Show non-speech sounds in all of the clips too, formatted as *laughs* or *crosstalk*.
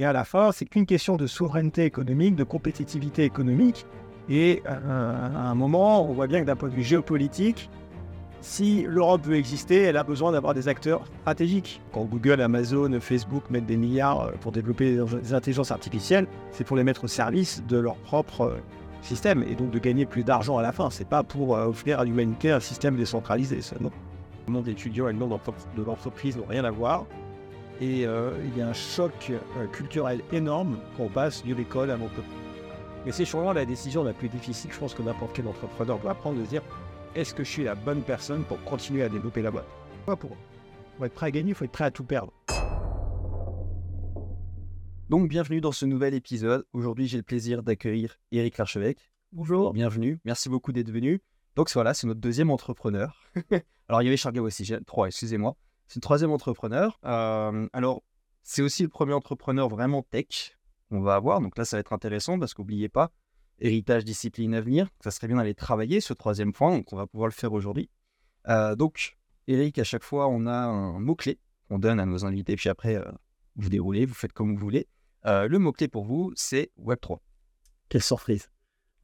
Et à la fin, c'est qu'une question de souveraineté économique, de compétitivité économique. Et euh, à un moment, on voit bien que d'un point de vue géopolitique, si l'Europe veut exister, elle a besoin d'avoir des acteurs stratégiques. Quand Google, Amazon, Facebook mettent des milliards euh, pour développer des intelligences artificielles, c'est pour les mettre au service de leur propre euh, système et donc de gagner plus d'argent à la fin. C'est pas pour offrir à l'humanité un système décentralisé seulement. Le monde étudiant et le monde de l'entreprise n'ont rien à voir. Et il y a un choc culturel énorme quand on passe de l'école à l'entreprise. Mais c'est sûrement la décision la plus difficile, je pense, que n'importe quel entrepreneur doit prendre de dire est-ce que je suis la bonne personne pour continuer à développer la boîte? Pas pour, pour être prêt à gagner, il faut être prêt à tout perdre. Donc, bienvenue dans ce nouvel épisode. Aujourd'hui, j'ai le plaisir d'accueillir Eric Larchevêque. Bonjour. Bienvenue. Merci beaucoup d'être venu. Donc, voilà, c'est notre deuxième entrepreneur. *laughs* alors, il y avait Charles aussi, j'ai trois, excusez-moi. C'est le troisième entrepreneur. Euh, alors, c'est aussi le premier entrepreneur vraiment tech qu'on va avoir. Donc là, ça va être intéressant parce qu'oubliez pas, héritage, discipline, avenir. Ça serait bien d'aller travailler ce troisième point, donc on va pouvoir le faire aujourd'hui. Euh, donc, Eric, à chaque fois, on a un mot-clé qu'on donne à nos invités, puis après, euh, vous déroulez, vous faites comme vous voulez. Le mot-clé pour vous, c'est Web3. Quelle surprise.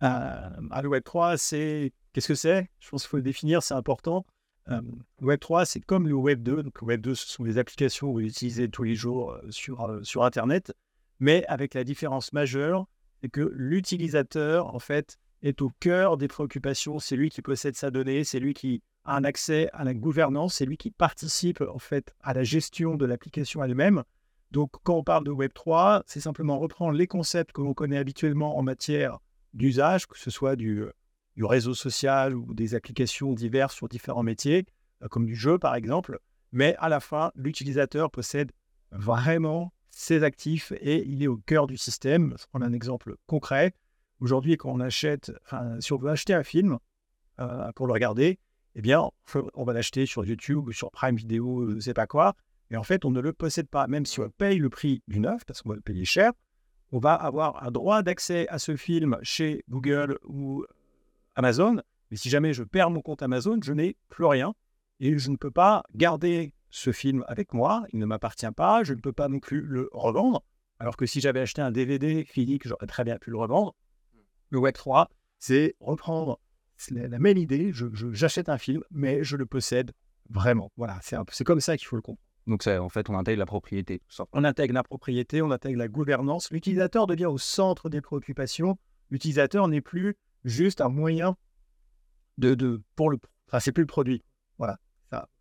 Ah, le Web3, c'est. Qu'est-ce que c'est? Je pense qu'il faut le définir, c'est important. Le Web3, c'est comme le Web2. Donc, le Web2, ce sont les applications que vous utilisez tous les jours sur, sur Internet, mais avec la différence majeure c'est que l'utilisateur, en fait, est au cœur des préoccupations. C'est lui qui possède sa donnée, c'est lui qui a un accès à la gouvernance, c'est lui qui participe, en fait, à la gestion de l'application elle-même. Donc, quand on parle de Web3, c'est simplement reprendre les concepts que l'on connaît habituellement en matière d'usage, que ce soit du, du, réseau social ou des applications diverses sur différents métiers, euh, comme du jeu par exemple. Mais à la fin, l'utilisateur possède vraiment ses actifs et il est au cœur du système. Je prends un exemple concret. Aujourd'hui, quand on achète, si on veut acheter un film euh, pour le regarder, eh bien, on va l'acheter sur YouTube ou sur Prime Video, je ne sais pas quoi. Et en fait, on ne le possède pas, même si on paye le prix du neuf, parce qu'on va le payer cher. On va avoir un droit d'accès à ce film chez Google ou Amazon. Mais si jamais je perds mon compte Amazon, je n'ai plus rien et je ne peux pas garder ce film avec moi, il ne m'appartient pas, je ne peux pas non plus le revendre. Alors que si j'avais acheté un DVD physique, j'aurais très bien pu le revendre. Le Web 3, c'est reprendre la même idée, j'achète un film, mais je le possède vraiment. Voilà, c'est comme ça qu'il faut le comprendre. Donc en fait, on intègre la propriété. On intègre la propriété, on intègre la gouvernance. L'utilisateur devient au centre des préoccupations. L'utilisateur n'est plus juste un moyen de, de pour le. Enfin, c'est plus le produit. Voilà.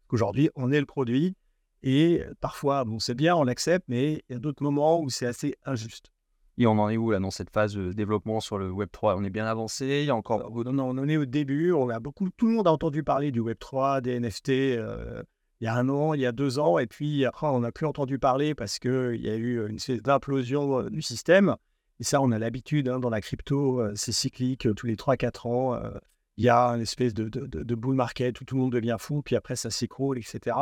Aujourd'hui, on est le produit et parfois, bon, c'est bien, on l'accepte, mais il y a d'autres moments où c'est assez injuste. Et on en est où là dans cette phase de développement sur le Web 3 On est bien avancé Il y a encore. Non, non, on en est au début. On a beaucoup, tout le monde a entendu parler du Web 3, des NFT. il y a un an, il y a deux ans, et puis après, on n'a plus entendu parler parce qu'il y a eu une espèce d'implosion du système. Et ça, on a l'habitude hein, dans la crypto, c'est cyclique tous les 3-4 ans il y a une espèce de, de, bull market où tout le monde devient fou, puis après ça s'écroule, etc.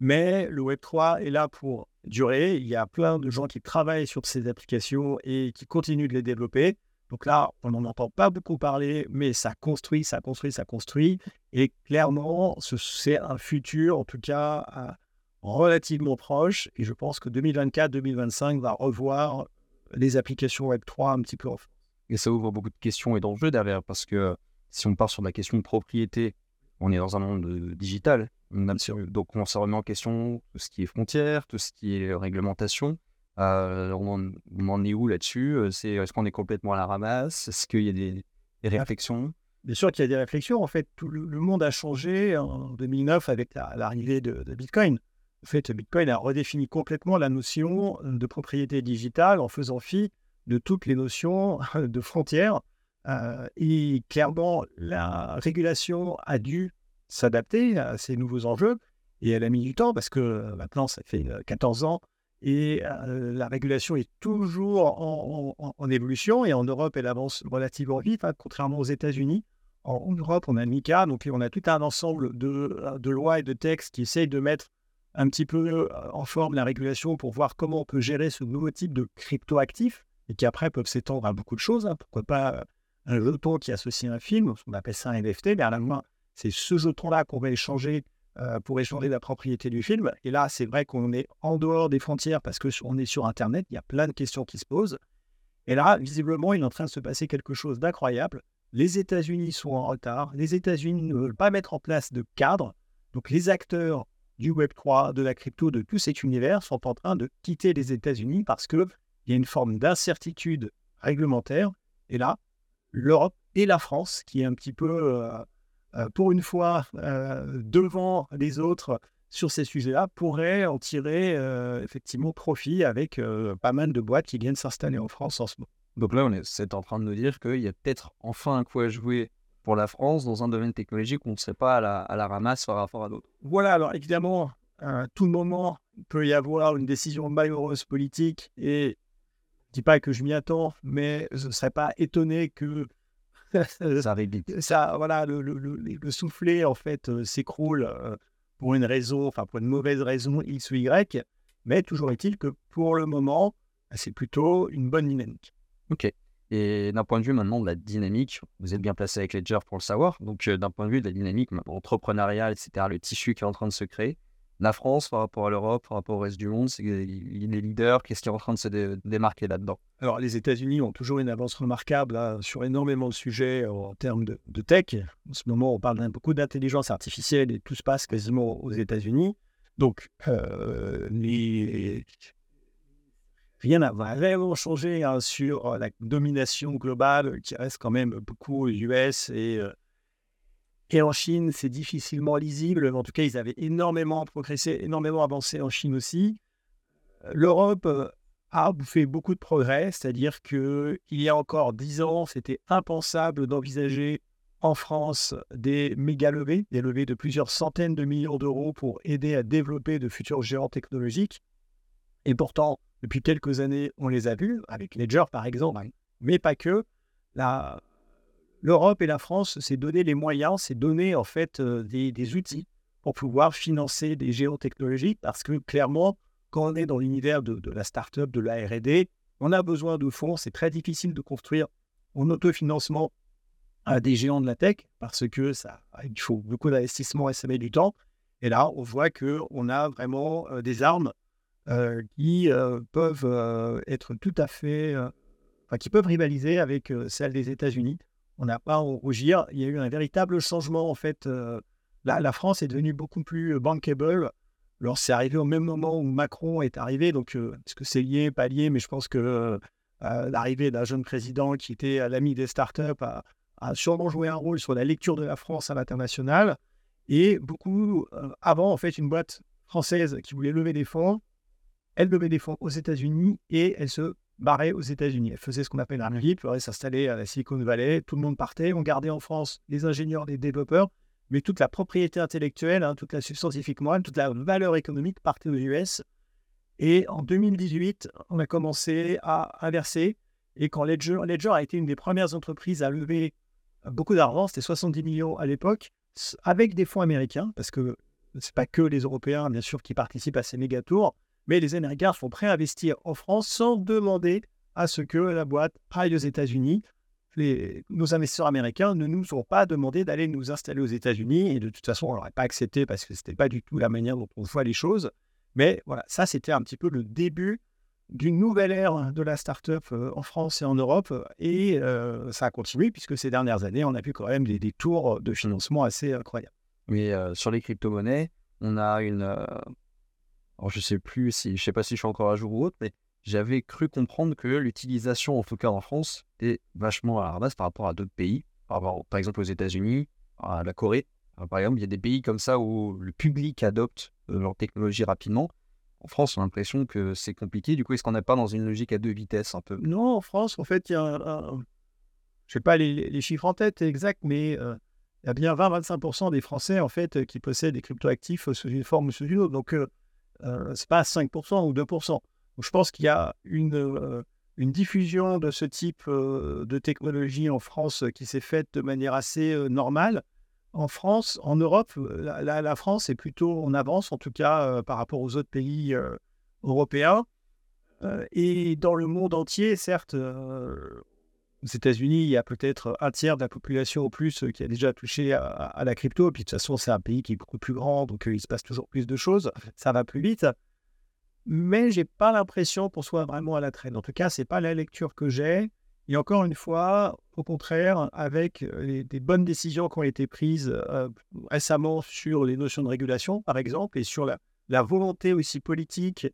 Mais le Web3 est là pour durer. Il y a plein de gens qui travaillent sur ces applications et qui continuent de les développer. Donc là, on n'en entend pas beaucoup parler, mais ça construit, ça construit, ça construit. Et clairement, c'est un futur, en tout cas, euh, relativement proche. Et je pense que 2024-2025 va revoir les applications Web3 un petit peu en France. Et ça ouvre beaucoup de questions et d'enjeux derrière, parce que si on part sur la question de propriété, on est dans un monde euh, digital. donc on se remet en question tout ce qui est frontières, tout ce qui est réglementation. Euh, on, en est où là-dessus? Euh, C'est est-ce qu'on est complètement à la ramasse? Est-ce qu'il y a des, réflexions? Bien sûr qu'il y a des réflexions. En fait, tout le, monde a changé en 2009 avec l'arrivée de, de, Bitcoin. En fait, Bitcoin a redéfini complètement la notion de propriété digitale en faisant fi de toutes les notions *laughs* de frontières euh, et clairement, la régulation a dû s'adapter à ces nouveaux enjeux et elle a mis du temps parce que euh, maintenant, ça fait 14 euh, ans et la régulation est toujours en, évolution et en Europe, elle avance relativement vite, hein, contrairement aux États-Unis. En, Europe, on a MICA, donc on a tout un ensemble de, de lois et de textes qui essayent de mettre un petit peu en forme la régulation pour voir comment on peut gérer ce nouveau type de cryptoactifs et qui après peuvent s'étendre à beaucoup de choses. Hein. Pourquoi pas un jeton qui associe un film, on appelle ça un NFT, mais à la main, c'est ce jeton-là qu'on va échanger euh, pour échanger la propriété du film. Et là, c'est vrai qu'on est en dehors des frontières parce qu'on est sur Internet, il y a plein de questions qui se posent. Et là, visiblement, il est en train de se passer quelque chose d'incroyable. Les États-Unis sont en retard. Les États-Unis ne veulent pas mettre en place de cadre. Donc, les acteurs du Web3, de la crypto, de tout cet univers sont en train de quitter les États-Unis parce qu'il y a une forme d'incertitude réglementaire. Et là, l'Europe et la France, qui est un petit peu euh, euh, pour une fois euh, devant les autres sur ces sujets-là, pourraient en tirer effectivement profit avec pas mal de boîtes qui viennent s'installer en France en ce moment. Donc là, on est, en train de nous dire qu'il y a peut-être enfin un coup à jouer pour la France dans un domaine technologique où on ne serait pas à la, ramasse par rapport à d'autres. Voilà, alors évidemment, à tout moment, il peut y avoir une décision malheureuse politique et je ne dis pas que je m'y attends, mais je ne serais pas étonné que ça arrive *laughs* Ça, voilà, le, le, le, soufflet, en fait, euh, s'écroule euh, pour une raison, enfin, pour une mauvaise raison, X ou Y. Mais toujours est-il que pour le moment, c'est plutôt une bonne dynamique. Ok. Et d'un point de vue maintenant de la dynamique, vous êtes bien placé avec Ledger pour le savoir. Donc, euh, d'un point de vue de la dynamique entrepreneuriale, etc., le tissu qui est en train de se créer, la France par rapport à l'Europe, par rapport au reste du monde c'est Il est leader. Qu'est-ce qui est en train de se démarquer là-dedans? Alors, les États-Unis ont toujours une avance remarquable sur énormément de sujets en termes de, tech. En ce moment, on parle beaucoup d'intelligence artificielle et tout se passe quasiment aux États-Unis. Donc, euh, rien n'a vraiment changé hein, sur la domination globale qui reste quand même beaucoup aux US et et en Chine, c'est difficilement lisible. En tout cas, ils avaient énormément progressé, énormément avancé en Chine aussi. L'Europe a fait beaucoup de progrès, c'est-à-dire qu'il y a encore dix ans, c'était impensable d'envisager en France des méga levées, des levées de plusieurs centaines de millions d'euros pour aider à développer de futurs géants technologiques. Et pourtant, depuis quelques années, on les a vus, avec Ledger par exemple, mais pas que. La, l'Europe et la France s'est donné les moyens, s'est donné en fait euh, des, outils pour pouvoir financer des géants technologiques parce que clairement, quand on est dans l'univers de, la start-up, de la R&D, on a besoin de fonds. C'est très difficile de construire en autofinancement à des géants de la tech parce que ça, il faut beaucoup d'investissement et ça met du temps. Et là, on voit qu'on a vraiment euh, des armes euh, qui peuvent être tout à fait, enfin, qui peuvent rivaliser avec celles des États-Unis on n'a pas à rougir. Il y a eu un véritable changement. En fait, euh, la, France est devenue beaucoup plus euh, bankable. Alors, c'est arrivé au même moment où Macron est arrivé. Donc, euh, est-ce que c'est lié, pas lié? Mais je pense que l'arrivée d'un jeune président qui était l'ami des startups a, a sûrement joué un rôle sur la lecture de la France à l'international. Et beaucoup, avant, en fait, une boîte française qui voulait lever des fonds, elle levait des fonds aux États-Unis et elle se barrée aux États-Unis. Elle faisait ce qu'on appelle un RIP, elle s'installer à la Silicon Valley, tout le monde partait, on gardait en France les ingénieurs, les développeurs, mais toute la propriété intellectuelle, hein, toute la scientifique morale, toute la valeur économique partait aux US. Et en 2018, on a commencé à inverser. Et quand Ledger, Ledger a été une des premières entreprises à lever beaucoup d'argent, c'était 70 millions à l'époque, avec des fonds américains, parce que ce n'est pas que les Européens, bien sûr, qui participent à ces méga tours, mais les Américains sont prêts à investir en France sans demander à ce que la boîte aille aux États-Unis. nos investisseurs américains ne nous ont pas demandé d'aller nous installer aux États-Unis et de toute façon, on n'aurait pas accepté parce que ce n'était pas du tout la manière dont on voit les choses. Mais voilà, ça, c'était un petit peu le début d'une nouvelle ère de la start-up euh, en France et en Europe. Et euh, ça a continué puisque ces dernières années, on a vu quand même des, tours de financement assez incroyables. Mais euh, sur les crypto-monnaies, on a une, alors je sais plus si, je sais pas si je suis encore à jour ou autre, mais j'avais cru comprendre que l'utilisation, en tout cas en France, est vachement à la base par rapport à d'autres pays, par, exemple aux États-Unis, à la Corée. par exemple, il y a des pays comme ça où le public adopte euh, leur technologie rapidement. En France, on a l'impression que c'est compliqué. Du coup, est-ce qu'on n'est pas dans une logique à deux vitesses un peu? Non, en France, en fait, il y a un, je sais pas les, chiffres en tête exacts, mais euh, il y a bien 20-25% des Français en fait qui possèdent des cryptoactifs sous une forme ou sous une autre. Donc euh, euh, c'est pas 5% ou 2%. Donc, je pense qu'il y a une, euh, une diffusion de ce type euh, de technologie en France qui s'est faite de manière assez normale. En France, en Europe, la, la, France est plutôt en avance, en tout cas par rapport aux autres pays européens. et dans le monde entier, certes, aux États-Unis, il y a peut-être un tiers de la population au plus qui a déjà touché à, la crypto. Puis de toute façon, c'est un pays qui est beaucoup plus grand, donc il se passe toujours plus de choses. Ça va plus vite. Mais j'ai pas l'impression qu'on soit vraiment à la traîne. En tout cas, c'est pas la lecture que j'ai. Et encore une fois, au contraire, avec les, des bonnes décisions qui ont été prises récemment sur les notions de régulation, par exemple, et sur la, la volonté aussi politique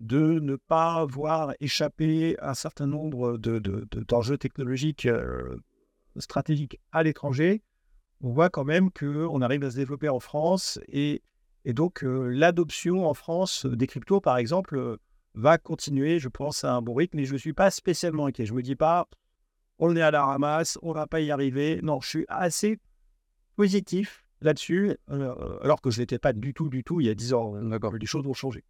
de ne pas voir échapper un certain nombre d'enjeux de, technologiques euh, stratégiques à l'étranger, on voit quand même qu'on arrive à se développer en France et, donc euh, l'adoption en France des cryptos, par exemple, euh, va continuer, je pense, à un bon rythme, mais je ne suis pas spécialement inquiet. Je ne me dis pas, on est à la ramasse, on ne va pas y arriver. Non, je suis assez positif là-dessus, alors que je ne l'étais pas du tout, du tout il y a 10 ans. D'accord. Les choses ont changé.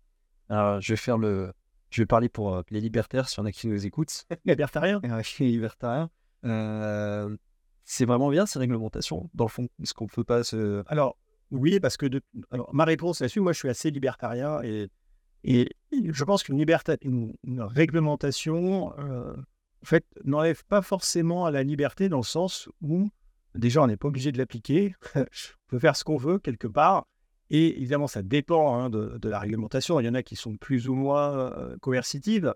Alors, je vais faire le. Je vais parler pour euh, les libertaires, s'il y en a qui nous écoutent. *laughs* libertariens libertariens. Euh, c'est vraiment bien ces réglementations, dans le fond. Est-ce qu'on ne peut pas se. Alors, oui, parce que. De... Alors, ma réponse là-dessus, moi, je suis assez libertarien et, et je pense qu'une liberta... une, réglementation, euh, en fait, n'enlève pas forcément à la liberté dans le sens où, déjà, on n'est pas obligé de l'appliquer. *laughs* on peut faire ce qu'on veut, quelque part. Et évidemment, ça dépend hein, de, la réglementation. Il y en a qui sont plus ou moins euh, coercitives.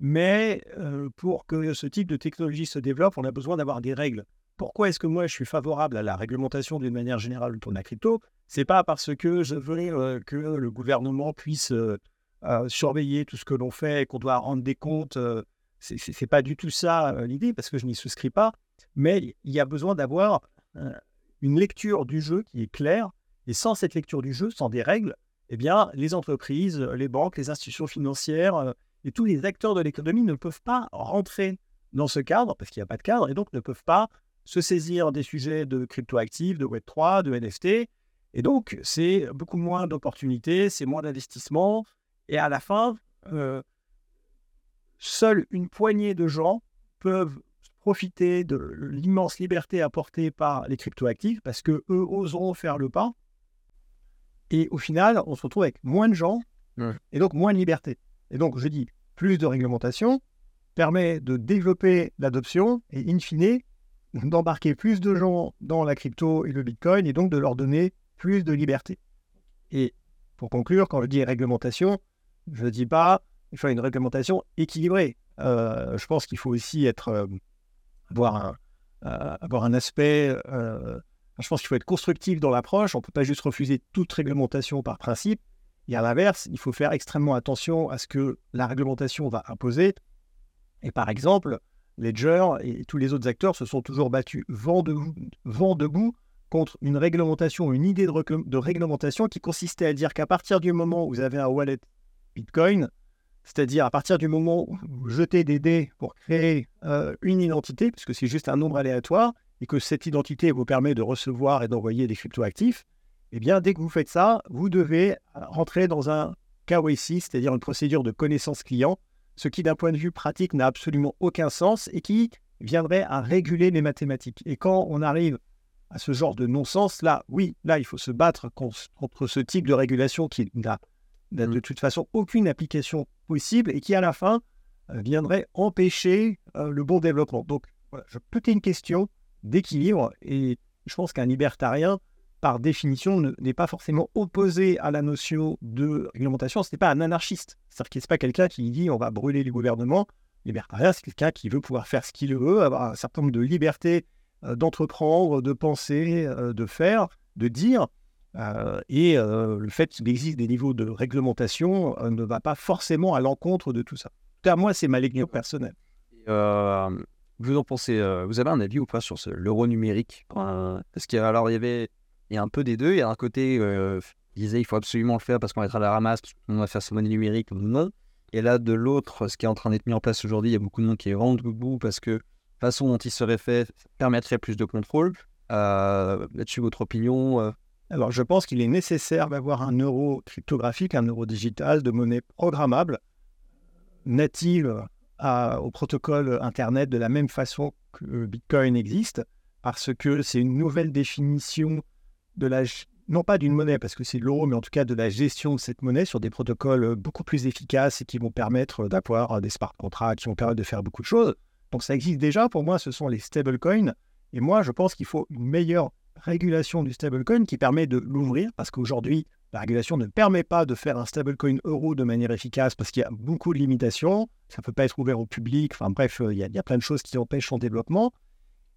Mais euh, pour que ce type de technologie se développe, on a besoin d'avoir des règles. Pourquoi est-ce que moi je suis favorable à la réglementation d'une manière générale de la crypto? C'est pas parce que je veux euh, que le gouvernement puisse surveiller tout ce que l'on fait et qu'on doit rendre des comptes. Ce c'est pas du tout ça l'idée parce que je n'y souscris pas. Mais il y a besoin d'avoir une lecture du jeu qui est claire et sans cette lecture du jeu, sans des règles, eh bien, les entreprises, les banques, les institutions financières euh, et tous les acteurs de l'économie ne peuvent pas rentrer dans ce cadre, parce qu'il n'y a pas de cadre, et donc ne peuvent pas se saisir des sujets de cryptoactifs, de Web3, de NFT. Et donc, c'est beaucoup moins d'opportunités, c'est moins d'investissements. Et à la fin, euh, seule une poignée de gens peuvent profiter de l'immense liberté apportée par les cryptoactifs parce que eux oseront faire le pas et au final, on se retrouve avec moins de gens et donc moins de liberté. Et donc, je dis, plus de réglementation permet de développer l'adoption et, in fine, d'embarquer plus de gens dans la crypto et le Bitcoin et donc de leur donner plus de liberté. Et pour conclure, quand je dis réglementation, je ne dis pas il faut une réglementation équilibrée. Euh, je pense qu'il faut aussi être, euh, avoir, un, euh, avoir un aspect je pense qu'il faut être constructif dans l'approche. On ne peut pas juste refuser toute réglementation par principe. Et à l'inverse, il faut faire extrêmement attention à ce que la réglementation va imposer. Et par exemple, Ledger et tous les autres acteurs se sont toujours battus vent debout, vent contre une réglementation, une idée de, réglementation qui consistait à dire qu'à partir du moment où vous avez un wallet Bitcoin, c'est-à-dire à partir du moment où vous jetez des dés pour créer euh, une identité, puisque c'est juste un nombre aléatoire, et que cette identité vous permet de recevoir et d'envoyer des cryptoactifs, eh bien, dès que vous faites ça, vous devez rentrer dans un KYC, c'est-à-dire une procédure de connaissance client, ce qui, d'un point de vue pratique, n'a absolument aucun sens et qui viendrait à réguler les mathématiques. Et quand on arrive à ce genre de non-sens, là, oui, là, il faut se battre contre ce type de régulation qui n'a de mmh. toute façon aucune application possible et qui, à la fin, euh, viendrait empêcher euh, le bon développement. Donc, voilà, je peux une question d'équilibre. Et je pense qu'un libertarien, par définition, n'est pas forcément opposé à la notion de réglementation. Ce n'est pas un anarchiste. C'est-à-dire ce n'est pas quelqu'un qui dit on va brûler les gouvernements. Libertarien, c'est quelqu'un qui veut pouvoir faire ce qu'il veut, avoir un certain nombre de libertés euh, d'entreprendre, de penser, euh, de faire, de dire. Euh, et le fait qu'il existe des niveaux de réglementation ne va pas forcément à l'encontre de tout ça. À moi, c'est ma lecture personnelle. Vous en pensez, euh, vous avez un avis ou pas sur l'euro numérique? Parce qu'il alors il y avait, il a un peu des deux. Il y a un côté, euh, disait il faut absolument le faire parce qu'on va être à la ramasse, parce qu'on va faire sa monnaie numérique. Non. Et là de l'autre, ce qui est en train d'être mis en place aujourd'hui, il y a beaucoup de monde qui est vraiment bout parce que la façon dont il serait fait permettrait plus de contrôle. Euh, là-dessus, votre opinion Alors je pense qu'il est nécessaire d'avoir un euro cryptographique, un euro digital de monnaie programmable native au protocole Internet de la même façon que Bitcoin existe, parce que c'est une nouvelle définition de la, non pas d'une monnaie, parce que c'est l'euro, mais en tout cas de la gestion de cette monnaie sur des protocoles beaucoup plus efficaces et qui vont permettre d'avoir des smart contracts, qui vont permettre de faire beaucoup de choses. Donc ça existe déjà, pour moi, ce sont les stablecoins. Et moi, je pense qu'il faut une meilleure régulation du stablecoin qui permet de l'ouvrir, parce qu'aujourd'hui, la régulation ne permet pas de faire un stablecoin euro de manière efficace parce qu'il y a beaucoup de limitations. Ça ne peut pas être ouvert au public. Enfin bref, il y, a, il y, a, plein de choses qui empêchent son développement.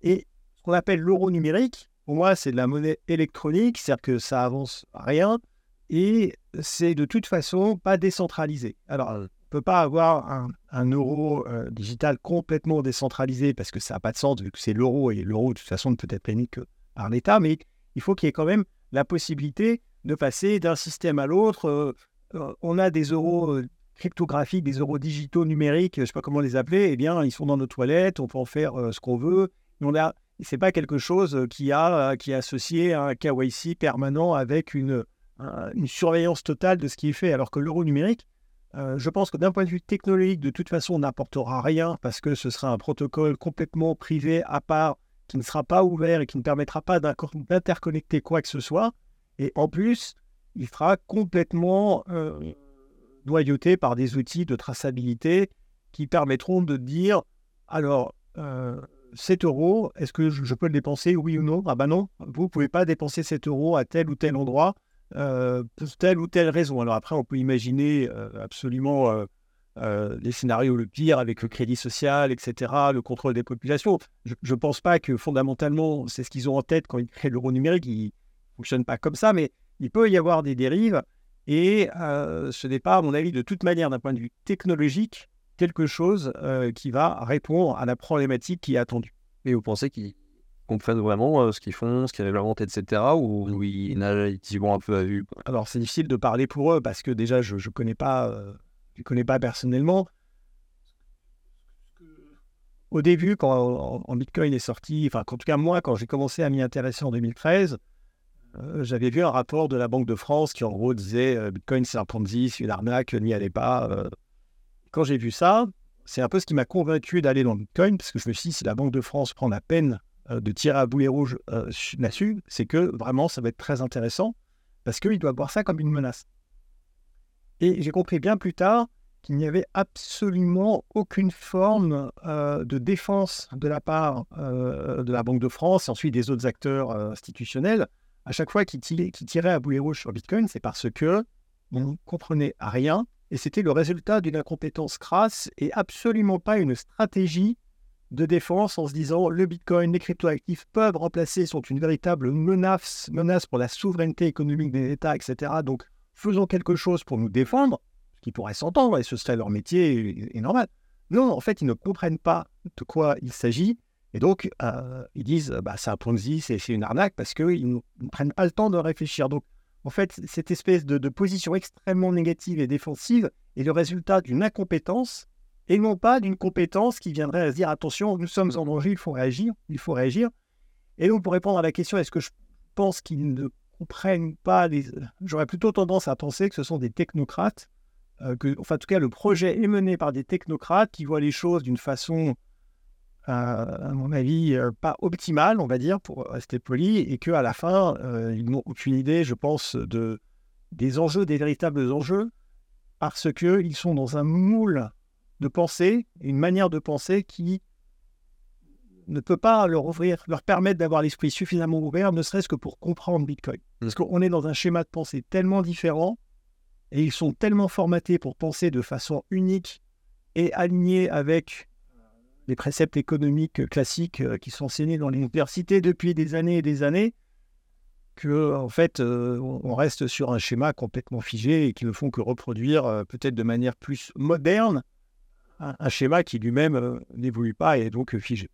Et ce qu'on appelle l'euro numérique, pour moi, c'est de la monnaie électronique, c'est-à-dire que ça avance rien et c'est de toute façon pas décentralisé. Alors, on ne peut pas avoir un, un euro euh, digital complètement décentralisé parce que ça n'a pas de sens vu que c'est l'euro et l'euro de toute façon ne peut être émis que par l'État, mais il faut qu'il y ait quand même la possibilité de passer d'un système à l'autre. Euh, euh, on a des euros euh, cryptographiques, des euros digitaux numériques, je ne sais pas comment les appeler, eh bien, ils sont dans nos toilettes, on peut en faire ce qu'on veut. On a, c'est pas quelque chose qui a qui est associé à un KYC permanent avec une, une surveillance totale de ce qui est fait. Alors que l'euro numérique, je pense que d'un point de vue technologique, de toute façon, n'apportera rien parce que ce sera un protocole complètement privé à part qui ne sera pas ouvert et qui ne permettra pas d'interconnecter quoi que ce soit. Et en plus, il sera complètement euh, noyauté par des outils de traçabilité qui permettront de dire alors, euh, 7 euros, est-ce que je, peux le dépenser, oui ou non? Ah ben non, vous ne pouvez pas dépenser 7 euros à tel ou tel endroit euh, pour telle ou telle raison. Alors après, on peut imaginer euh, absolument euh, les scénarios le pire avec le crédit social, etc., le contrôle des populations. Je ne pense pas que fondamentalement, c'est ce qu'ils ont en tête quand ils créent l'euro numérique. Fonctionne pas comme ça, mais il peut y avoir des dérives. Et euh, ce n'est pas, à mon avis, de toute manière, d'un point de vue technologique, quelque chose euh, qui va répondre à la problématique qui est attendue. Mais vous pensez qu'ils comprennent vraiment euh, ce qu'ils font, ce qu'ils réglementent, etc. Ou ils nagent vont un peu à vue? Alors, c'est difficile de parler pour eux parce que déjà, je ne connais, pas, je connais pas personnellement. Au début, quand en Bitcoin est sorti, enfin, en tout cas, moi, quand j'ai commencé à m'y intéresser en 2013, euh, j'avais vu un rapport de la Banque de France qui, en gros, disait euh, Bitcoin, c'est un Ponzi, c'est une arnaque, n'y allez pas. Euh. Quand j'ai vu ça, c'est un peu ce qui m'a convaincu d'aller dans Bitcoin, parce que je me suis dit, si la Banque de France prend la peine de tirer à boulet rouge là-dessus, c'est que vraiment, ça va être très intéressant, parce qu'il doit voir ça comme une menace. Et j'ai compris bien plus tard qu'il n'y avait absolument aucune forme de défense de la part de la Banque de France et ensuite des autres acteurs institutionnels à chaque fois qu'il tirait, à boulet rouge sur Bitcoin, c'est parce que on ne comprenait rien et c'était le résultat d'une incompétence crasse et absolument pas une stratégie de défense en se disant le Bitcoin, les cryptoactifs peuvent remplacer, sont une véritable menace, menace pour la souveraineté économique des États, etc. Donc faisons quelque chose pour nous défendre, ce qui pourrait s'entendre et ce serait leur métier et normal. Non, en fait, ils ne comprennent pas de quoi il s'agit et donc, euh, ils disent, bah, c'est un Ponzi, c'est une arnaque, parce qu'ils ne prennent pas le temps de réfléchir. Donc, en fait, cette espèce de, position extrêmement négative et défensive est le résultat d'une incompétence et non pas d'une compétence qui viendrait à se dire, attention, nous sommes en danger, il faut réagir, il faut réagir. Et donc, pour répondre à la question, est-ce que je pense qu'ils ne comprennent pas. J'aurais plutôt tendance à penser que ce sont des technocrates, euh, que, enfin, en tout cas, le projet est mené par des technocrates qui voient les choses d'une façon à mon avis, euh, pas optimale, on va dire, pour rester poli, et qu'à la fin, euh, ils n'ont aucune idée, je pense, de, des enjeux, des véritables enjeux, parce qu'ils sont dans un moule de pensée, une manière de penser qui ne peut pas leur ouvrir, leur permettre d'avoir l'esprit suffisamment ouvert, ne serait-ce que pour comprendre Bitcoin. Parce mmh. qu'on est dans un schéma de pensée tellement différent, et ils sont tellement formatés pour penser de façon unique et alignée avec les préceptes économiques classiques euh, qui sont enseignés dans l'université depuis des années et des années, que en fait euh, on reste sur un schéma complètement figé et qui ne font que reproduire euh, peut-être de manière plus moderne un, schéma qui lui-même n'évolue pas et est donc figé.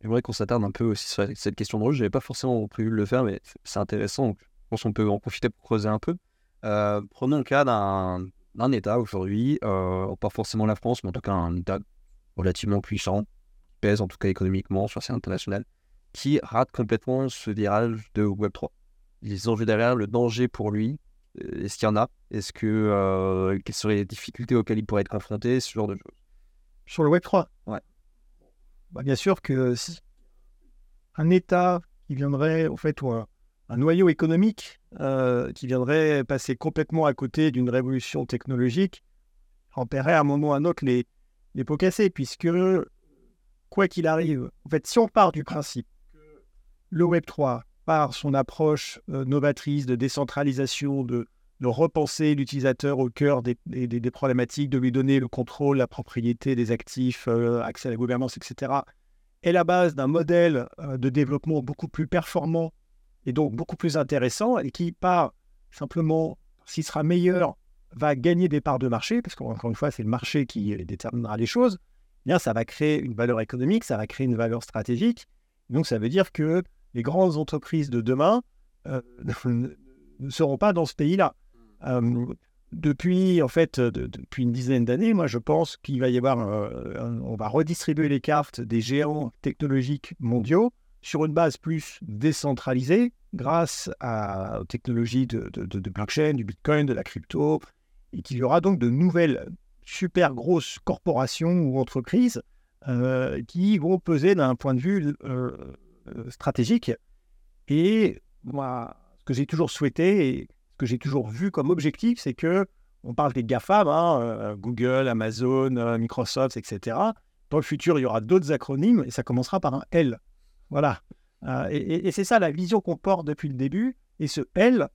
J'aimerais qu'on s'attarde un peu aussi sur cette question de rôle. Je n'avais pas forcément prévu de le faire, mais c'est intéressant. je pense qu'on peut en profiter pour creuser un peu. prenons le cas d'un État aujourd'hui, pas forcément la France, mais en tout cas un État relativement puissant, pèse en tout cas économiquement sur la scène internationale, qui rate complètement ce virage de Web3. Les enjeux derrière, le danger pour lui, euh, est-ce qu'il y en a? Est-ce que euh, quelles seraient les difficultés auxquelles il pourrait être confronté, ce genre de choses. Sur le Web3 Ouais. Bah, bien sûr que si un État qui viendrait, en fait, ou un, noyau économique euh, qui viendrait passer complètement à côté d'une révolution technologique, en paierait à un moment ou à un autre les, les pots cassés, puisque quoi qu'il arrive, en fait, si on part du principe que le Web3, par son approche euh, novatrice de décentralisation, de, repenser l'utilisateur au cœur des, des- des problématiques, de lui donner le contrôle, la propriété des actifs, euh, accès à la gouvernance, etc., est la base d'un modèle euh, de développement beaucoup plus performant et donc beaucoup plus intéressant et qui, par simplement, s'il sera meilleur, va gagner des parts de marché, parce qu'encore une fois, c'est le marché qui euh, déterminera les choses, eh bien, ça va créer une valeur économique, ça va créer une valeur stratégique. Donc, ça veut dire que les grandes entreprises de demain euh, *laughs* ne seront pas dans ce pays-là. Euh, depuis, en fait, de- depuis une dizaine d'années, moi, je pense qu'il va y avoir, euh, on va redistribuer les cartes des géants technologiques mondiaux sur une base plus décentralisée grâce à- aux technologies de blockchain, du bitcoin, de la crypto, et qu'il y aura donc de nouvelles super grosses corporations ou entreprises euh, qui vont peser d'un point de vue euh, euh, stratégique. Et moi, ce que j'ai toujours souhaité et ce que j'ai toujours vu comme objectif, c'est que on parle des GAFAM, hein, Google, Amazon, Microsoft, etc. Dans le futur, il y aura d'autres acronymes et ça commencera par un L. Voilà. Et c'est ça la vision qu'on porte depuis le début. Et ce L,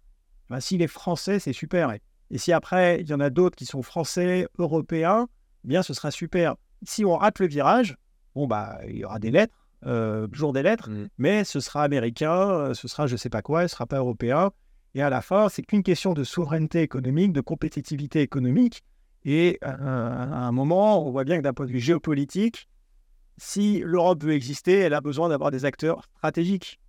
ben, s'il est français, c'est super. Et si après, il y en a d'autres qui sont français, européens, eh bien, ce sera super. Si on rate le virage, bon, bah, il y aura des lettres, euh, toujours des lettres, Mm. mais ce sera américain, euh, ce sera je sais pas quoi, ce sera pas européen. Et à la fin, c'est qu'une question de souveraineté économique, de compétitivité économique. Et euh, à un moment, on voit bien que d'un point de vue géopolitique, si l'Europe veut exister, elle a besoin d'avoir des acteurs stratégiques.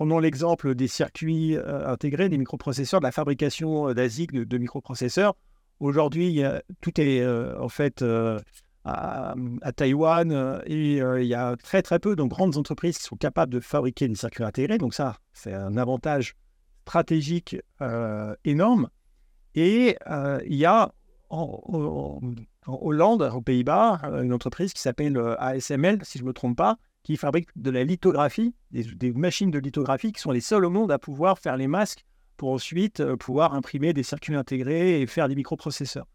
Prenons l'exemple des circuits euh, intégrés, des microprocesseurs, de la fabrication euh, d'ASIC de, microprocesseurs. Aujourd'hui, tout est euh, en fait à, Taïwan et il y a très très peu de grandes entreprises qui sont capables de fabriquer des circuits intégrés. Donc ça, c'est un avantage stratégique énorme. Et il y a en, Hollande, aux Pays-Bas, une entreprise qui s'appelle ASML, si je ne me trompe pas, qui fabrique de la lithographie, des, machines de lithographie qui sont les seules au monde à pouvoir faire les masques pour ensuite euh, pouvoir imprimer des circuits intégrés et faire des microprocesseurs.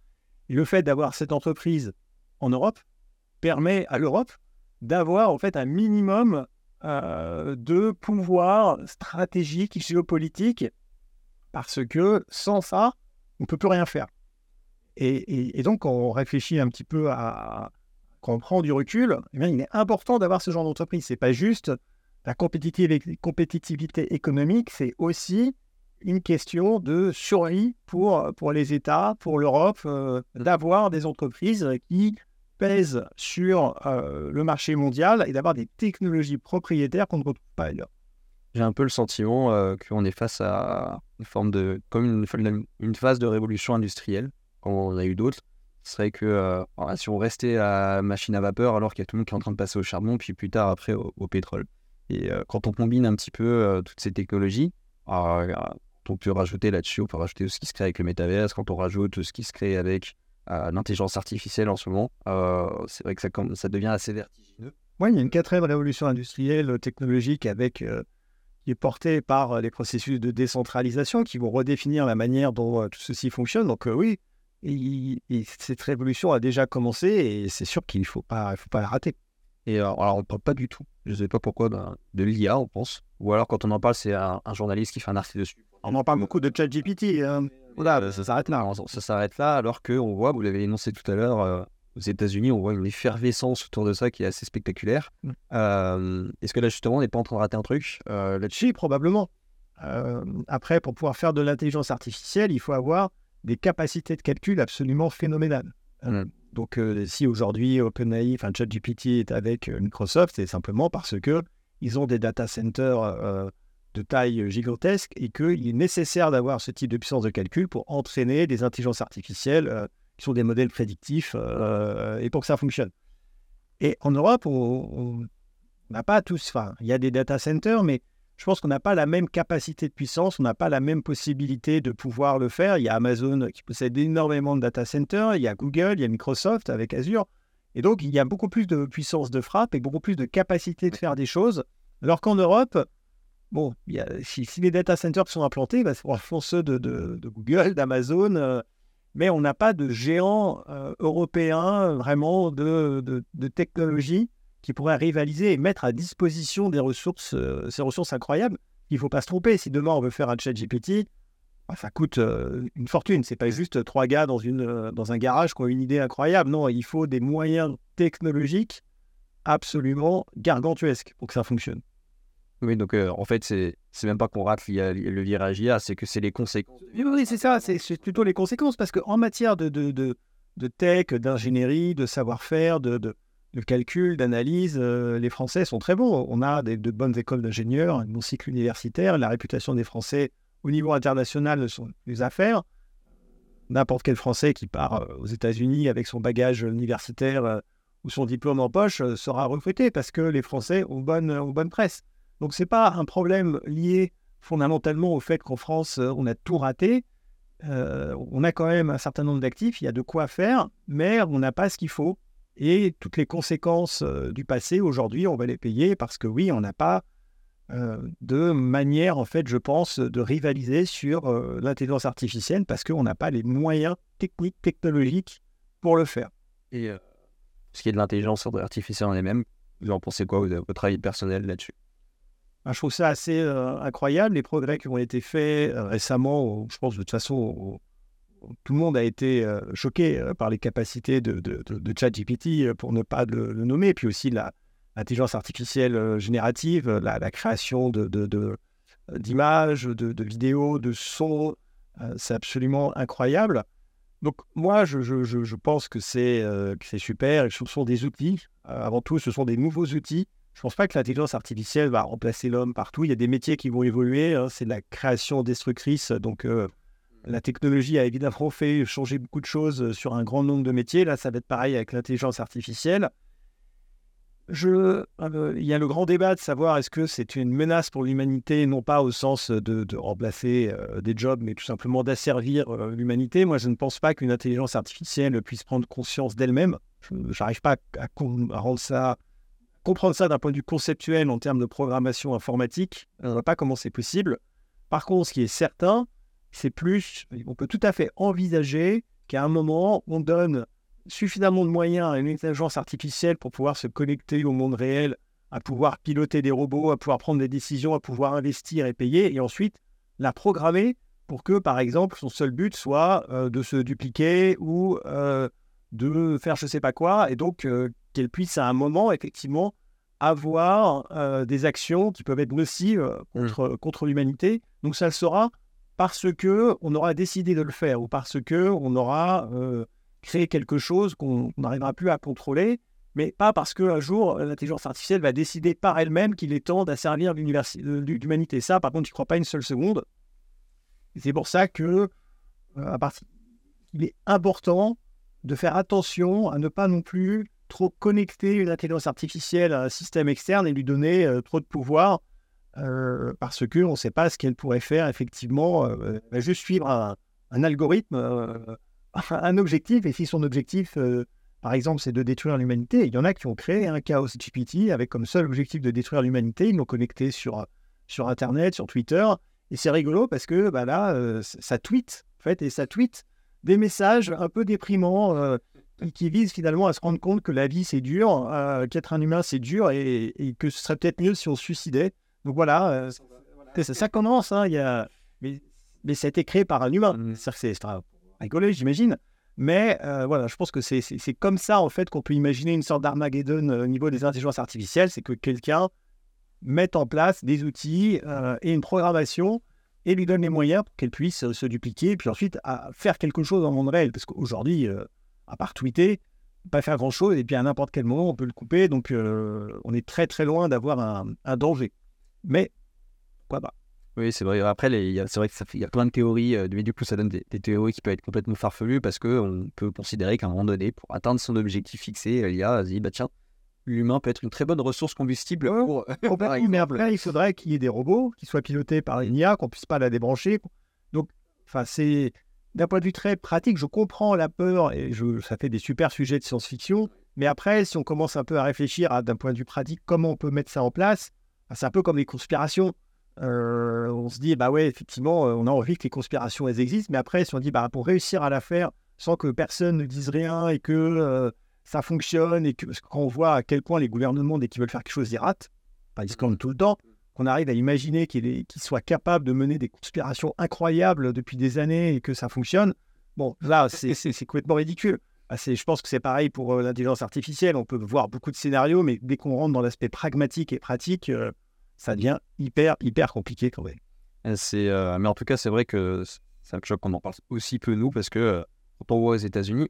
Et le fait d'avoir cette entreprise en Europe permet à l'Europe d'avoir en fait un minimum euh, de pouvoir stratégique, géopolitique, parce que sans ça, on ne peut plus rien faire. Et, et- donc, on réfléchit un petit peu à. Quand on prend du recul, eh bien, il est important d'avoir ce genre d'entreprise. Ce n'est pas juste la compétitivité, économique, c'est aussi une question de survie pour, pour les États, pour l'Europe, euh, d'avoir des entreprises qui pèsent sur euh, le marché mondial et d'avoir des technologies propriétaires qu'on ne retrouve pas ailleurs. J'ai un peu le sentiment euh, qu'on est face à une forme de. comme une phase de révolution industrielle, comme on a eu d'autres. Serait que euh, si on restait à la machine à vapeur alors qu'il y a tout le monde qui est en train de passer au charbon, puis plus tard après au, pétrole. Et euh, quand on combine un petit peu euh, toutes ces technologies, on peut rajouter là-dessus, on peut rajouter ce qui se crée avec le métaverse, quand on rajoute ce qui se crée avec l'intelligence artificielle en ce moment, c'est vrai que ça, devient assez vertigineux. Oui, il y a une quatrième révolution industrielle technologique avec, qui est portée par les processus de décentralisation qui vont redéfinir la manière dont tout ceci fonctionne. Donc oui, et- et cette révolution a déjà commencé et c'est sûr qu'il ne faut pas, il faut pas la rater. Et euh, alors, on ne parle pas du tout, je ne sais pas pourquoi, d'un- de l'IA, on pense. Ou alors, quand on en parle, c'est un, un journaliste qui fait un article dessus. On en parle beaucoup de ChatGPT. Hein. Voilà, ça s'arrête là. Alors, ça s'arrête là, alors qu'on voit, vous l'avez énoncé tout à l'heure, euh, aux États-Unis, on voit une effervescence autour de ça qui est assez spectaculaire. Mm. Euh, Est-ce que là, justement, on n'est pas en train de rater un truc? Euh, là-dessus probablement. Euh, après, pour pouvoir faire de l'intelligence artificielle, il faut avoir des capacités de calcul absolument phénoménales. Euh, Mm. Donc, euh, si aujourd'hui OpenAI, enfin ChatGPT est avec euh, Microsoft, c'est simplement parce que ils ont des data centers euh, de taille gigantesque et qu'il est nécessaire d'avoir ce type de puissance de calcul pour entraîner des intelligences artificielles euh, qui sont des modèles prédictifs et pour que ça fonctionne. Et en Europe, on on n'a pas tous, enfin, il y a des data centers, mais je pense qu'on n'a pas la même capacité de puissance, on n'a pas la même possibilité de pouvoir le faire. Il y a Amazon qui possède énormément de data centers, il y a Google, il y a Microsoft avec Azure. Et donc, il y a beaucoup plus de puissance de frappe et beaucoup plus de capacité de faire des choses. Alors qu'en Europe, bon, il y a- si, si les data centers sont implantés, bah, ce sont ceux de, de- de Google, d'Amazon, euh, mais on n'a pas de géants euh, européens vraiment de technologie qui pourrait rivaliser et mettre à disposition des ressources, euh, ces ressources incroyables. Il ne faut pas se tromper. Si demain on veut faire un chat GPT, bah, ça coûte euh, une fortune. C'est pas juste trois gars dans, une, euh, dans un garage qui ont une idée incroyable. Non, il faut des moyens technologiques absolument gargantuesques pour que ça fonctionne. Oui, donc en fait, c'est c'est même pas qu'on rate le virage IA, c'est que c'est les conséquences. Oui, c'est ça, c'est plutôt les conséquences, parce qu'en matière de, de, de, de tech, d'ingénierie, de savoir-faire, de, de, calcul, d'analyse, les Français sont très bons. On a de bonnes écoles d'ingénieurs, un bon cycle universitaire, la réputation des Français au niveau international sont les affaires. N'importe quel Français qui part aux États-Unis avec son bagage universitaire ou son diplôme en poche sera recruté parce que les Français ont bonne, bonne presse. Donc ce n'est pas un problème lié fondamentalement au fait qu'en France, euh, on a tout raté. Euh, on a quand même un certain nombre d'actifs, il y a de quoi faire, mais on n'a pas ce qu'il faut. Et toutes les conséquences euh, du passé, aujourd'hui, on va les payer parce que oui, on n'a pas de manière, en fait, je pense, de rivaliser sur l'intelligence artificielle parce qu'on n'a pas les moyens techniques, technologiques pour le faire. Et ce qui est de l'intelligence artificielle en elle-même, vous en pensez quoi Vous avez votre avis personnel là-dessus? Bah, je trouve ça assez euh, incroyable, les progrès qui ont été faits euh, récemment. Je pense de toute façon, tout le monde a été euh, choqué par les capacités de, de, de, ChatGPT, pour ne pas le, nommer, puis aussi l'intelligence artificielle générative, la, création d'images, de, vidéos, de sons. c'est absolument incroyable. Donc moi, je, je, je pense que c'est super. Ce sont des outils. avant tout, ce sont des nouveaux outils je ne pense pas que l'intelligence artificielle va remplacer l'homme partout. Il y a des métiers qui vont évoluer. Hein. C'est de la création destructrice. Donc, euh, la technologie a évidemment fait changer beaucoup de choses euh, sur un grand nombre de métiers. Là, ça va être pareil avec l'intelligence artificielle. Je, euh, il y a le grand débat de savoir est-ce que c'est une menace pour l'humanité, non pas au sens de, remplacer des jobs, mais tout simplement d'asservir l'humanité. Moi, je ne pense pas qu'une intelligence artificielle puisse prendre conscience d'elle-même. Je n'arrive pas à, à, ça comprendre ça d'un point de vue conceptuel en termes de programmation informatique, on ne voit pas comment c'est possible. Par contre, ce qui est certain, c'est plus, on peut tout à fait envisager qu'à un moment, on donne suffisamment de moyens à une intelligence artificielle pour pouvoir se connecter au monde réel, à pouvoir piloter des robots, à pouvoir prendre des décisions, à pouvoir investir et payer, et ensuite la programmer pour que, par exemple, son seul but soit euh, de se dupliquer ou euh, de faire je ne sais pas quoi, et donc euh, qu'elle puisse à un moment, effectivement, avoir des actions qui peuvent être nocives mmh. contre, contre l'humanité. Donc ça le sera parce que on aura décidé de le faire ou parce que on aura euh, créé quelque chose qu'on n'arrivera plus à contrôler, mais pas parce qu'un jour l'intelligence artificielle va décider par elle-même qu'il est temps d'asservir l'humanité. Ça, par contre, je ne crois pas une seule seconde. C'est pour ça que à partir... il est important de faire attention à ne pas non plus trop connecter une intelligence artificielle à un système externe et lui donner euh, trop de pouvoir euh, parce qu'on ne sait pas ce qu'elle pourrait faire effectivement. Euh, va juste suivre un, algorithme, *laughs* un objectif, et si son objectif, par exemple, c'est de détruire l'humanité, il y en a qui ont créé un chaos GPT avec comme seul objectif de détruire l'humanité, ils l'ont connecté sur, sur Internet, sur Twitter, et c'est rigolo parce que bah là, ça tweet, en fait, et ça tweet des messages un peu déprimants qui vise finalement à se rendre compte que la vie c'est dur, euh, qu'être un humain c'est dur et, que ce serait peut-être mieux si on se suicidait. Donc voilà, euh, ça, commence, hein, y a... mais, mais ça a été créé par un humain. Mmh. C'est rigolo, j'imagine. Mais euh, voilà, je pense que c'est comme ça en fait qu'on peut imaginer une sorte d'Armageddon au niveau des intelligences artificielles, c'est que quelqu'un mette en place des outils et une programmation et lui donne les moyens pour qu'elle puisse se dupliquer, puis ensuite à faire quelque chose dans le monde réel. Parce qu'aujourd'hui, à part tweeter, pas faire grand-chose, et puis à n'importe quel moment, on peut le couper. Donc, euh, on est très, très loin d'avoir un, danger. Mais, quoi pas oui, c'est vrai. Après, c'est vrai qu'il y a plein de théories, euh, mais du coup, ça donne des, théories qui peuvent être complètement farfelues parce qu'on peut considérer qu'à un moment donné, pour atteindre son objectif fixé, il y a dit, bah tiens, l'humain peut être une très bonne ressource combustible pour. *laughs* mais après, il faudrait qu'il y ait des robots qui soient pilotés par une IA, qu'on puisse pas la débrancher. Donc, enfin, c'est d'un point de vue très pratique, je comprends la peur et je, ça fait des super sujets de science-fiction. Mais après, si on commence un peu à réfléchir à d'un point de vue pratique, comment on peut mettre ça en place, c'est un peu comme les conspirations. Euh, on se dit, bah ouais, effectivement, euh, on a envie que les conspirations, elles existent. Mais après, si on dit, bah pour réussir à la faire sans que personne ne dise rien et que euh, ça fonctionne et que parce que quand on voit à quel point les gouvernements, dès qu'ils veulent faire quelque chose, ils ratent, pas ils se tout le temps, qu'on arrive à imaginer qu'ils soient capables de mener des conspirations incroyables depuis des années et que ça fonctionne, bon, là, c'est complètement ridicule. Je pense que c'est pareil pour euh, l'intelligence artificielle. On peut voir beaucoup de scénarios, mais dès qu'on rentre dans l'aspect pragmatique et pratique, euh, ça devient hyper, hyper compliqué quand même. C'est, euh, mais en tout cas, c'est vrai que c'est un choc qu'on en parle aussi peu, nous, parce que quand on voit aux États-Unis,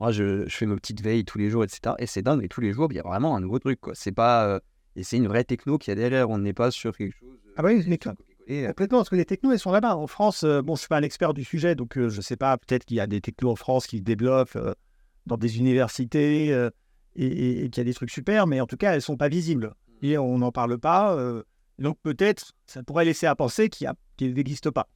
moi, je, fais mes petites veilles tous les jours, etc. Et c'est dingue, mais tous les jours, il y a vraiment un nouveau truc. Quoi. C'est pas, et c'est une vraie techno qui a derrière. On n'est pas sur quelque chose. Ah bah oui, Complètement, parce que les technos, elles sont là-bas. En France, bon, je ne suis pas un expert du sujet, donc je ne sais pas, peut-être qu'il y a des technos en France qui se développent dans des universités euh, et, et, qu'il y a des trucs super, mais en tout cas, elles ne sont pas visibles. Et on n'en parle pas. Euh, donc peut-être, ça pourrait laisser à penser qu'il n'existe pas.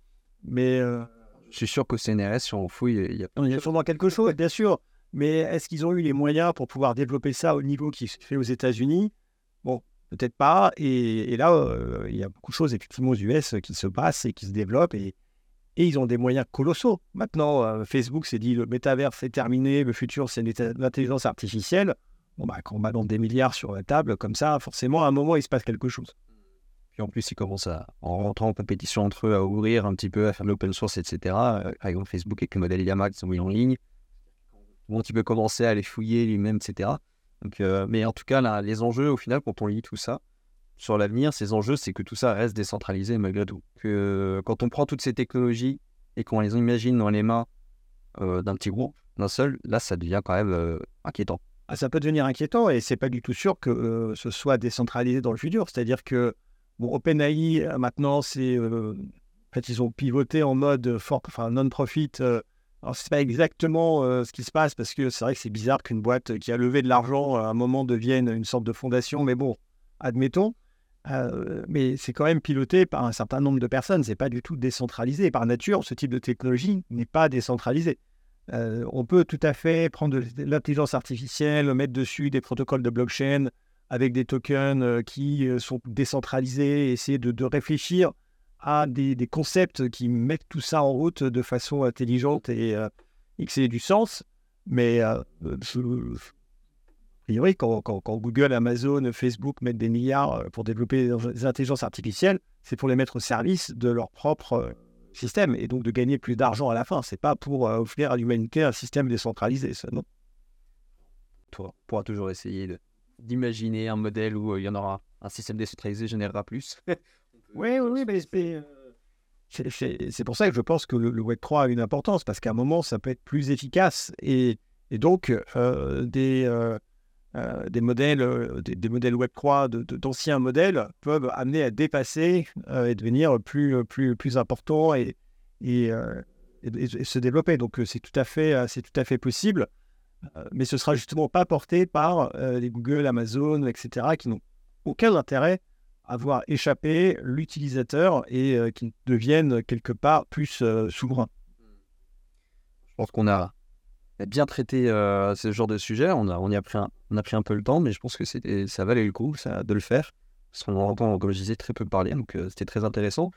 Mais euh, je suis sûr qu'au CNRS, si on fouille, il y a, il y a sûrement quelque *laughs* chose, bien sûr. Mais est-ce qu'ils ont eu les moyens pour pouvoir développer ça au niveau qui se fait aux États-Unis? Bon, peut-être pas. Et, et là, il y a beaucoup de choses effectivement aux US qui se passent et qui se développent. Et, et ils ont des moyens colossaux. Maintenant, euh, Facebook s'est dit le métavers c'est terminé, le futur c'est l'intelligence artificielle. Bon, bah, quand on balance des milliards sur la table comme ça, forcément, à un moment, il se passe quelque chose. Puis en plus, ils commencent à, en rentrant en compétition entre eux, à ouvrir un petit peu, à faire de l'open source, etc. Euh, par exemple, Facebook avec le modèle Llama qui sont mis en ligne. Bon, tu peux commencer à les fouiller lui-même, etc. Donc, euh, mais en tout cas, là, les enjeux, au final, quand on lit tout ça, sur l'avenir, ces enjeux, c'est que tout ça reste décentralisé malgré tout. Que quand on prend toutes ces technologies et qu'on les imagine dans les mains euh, d'un petit groupe, d'un seul, là, ça devient quand même euh, inquiétant. Ah, ça peut devenir inquiétant et c'est pas du tout sûr que euh, ce soit décentralisé dans le futur. C'est-à-dire que OpenAI maintenant, c'est en fait ils ont pivoté en mode non-profit. alors c'est pas exactement ce qui se passe parce que c'est vrai que c'est bizarre qu'une boîte qui a levé de l'argent à un moment devienne une sorte de fondation. Mais bon, admettons. Euh, mais c'est quand même piloté par un certain nombre de personnes. C'est pas du tout décentralisé. Par nature, ce type de technologie n'est pas décentralisé. Euh, on peut tout à fait prendre de l'intelligence artificielle, mettre dessus des protocoles de blockchain avec des tokens euh, qui sont décentralisés, essayer de, réfléchir à des, concepts qui mettent tout ça en route de façon intelligente et, et que c'est du sens. Mais priori, quand, Google, Amazon, Facebook mettent des milliards euh, pour développer des intelligences artificielles, c'est pour les mettre au service de leur propre euh, système et donc de gagner plus d'argent à la fin. C'est pas pour euh, offrir à l'humanité un système décentralisé, ça, non. Toi, on pourra toujours essayer d'imaginer un modèle où il y en aura un système décentralisé générera plus. *laughs* oui, oui, oui, mais c'est pour ça que je pense que le, Web 3 a une importance parce qu'à un moment, ça peut être plus efficace et, donc des euh, des modèles, euh, des, modèles Web 3 d'anciens modèles peuvent amener à dépasser euh, et devenir plus, plus, plus importants et, se développer. Donc c'est tout à fait, tout à fait possible, mais ce sera justement pas porté par les Google, Amazon, etc., qui n'ont aucun intérêt à voir échapper l'utilisateur et qui deviennent quelque part plus souverains. Je pense qu'on a bien traité euh, ce genre de sujet. On a, on, y a pris un, on a pris un peu le temps, mais je pense que ça valait le coup de le faire. Parce qu'on entend, comme je disais, très peu parler, donc euh, c'était très intéressant.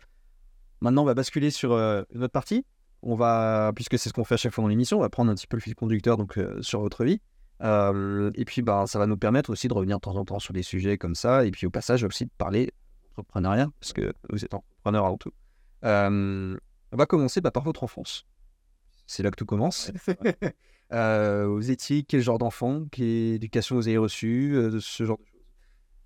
Maintenant, on va basculer sur euh, notre partie. On va, puisque c'est ce qu'on fait à chaque fois dans l'émission, on va prendre un petit peu le fil conducteur donc, sur votre vie. et puis, bah, ça va nous permettre aussi de revenir de temps en temps sur des sujets comme ça. Et puis, au passage, aussi de parler entrepreneuriat, parce que vous êtes entrepreneur avant tout. on va commencer bah, par votre enfance. C'est là que tout commence. *laughs* Euh, vous étiez quel genre d'enfant Quelle éducation vous avez reçue euh, Ce genre de choses?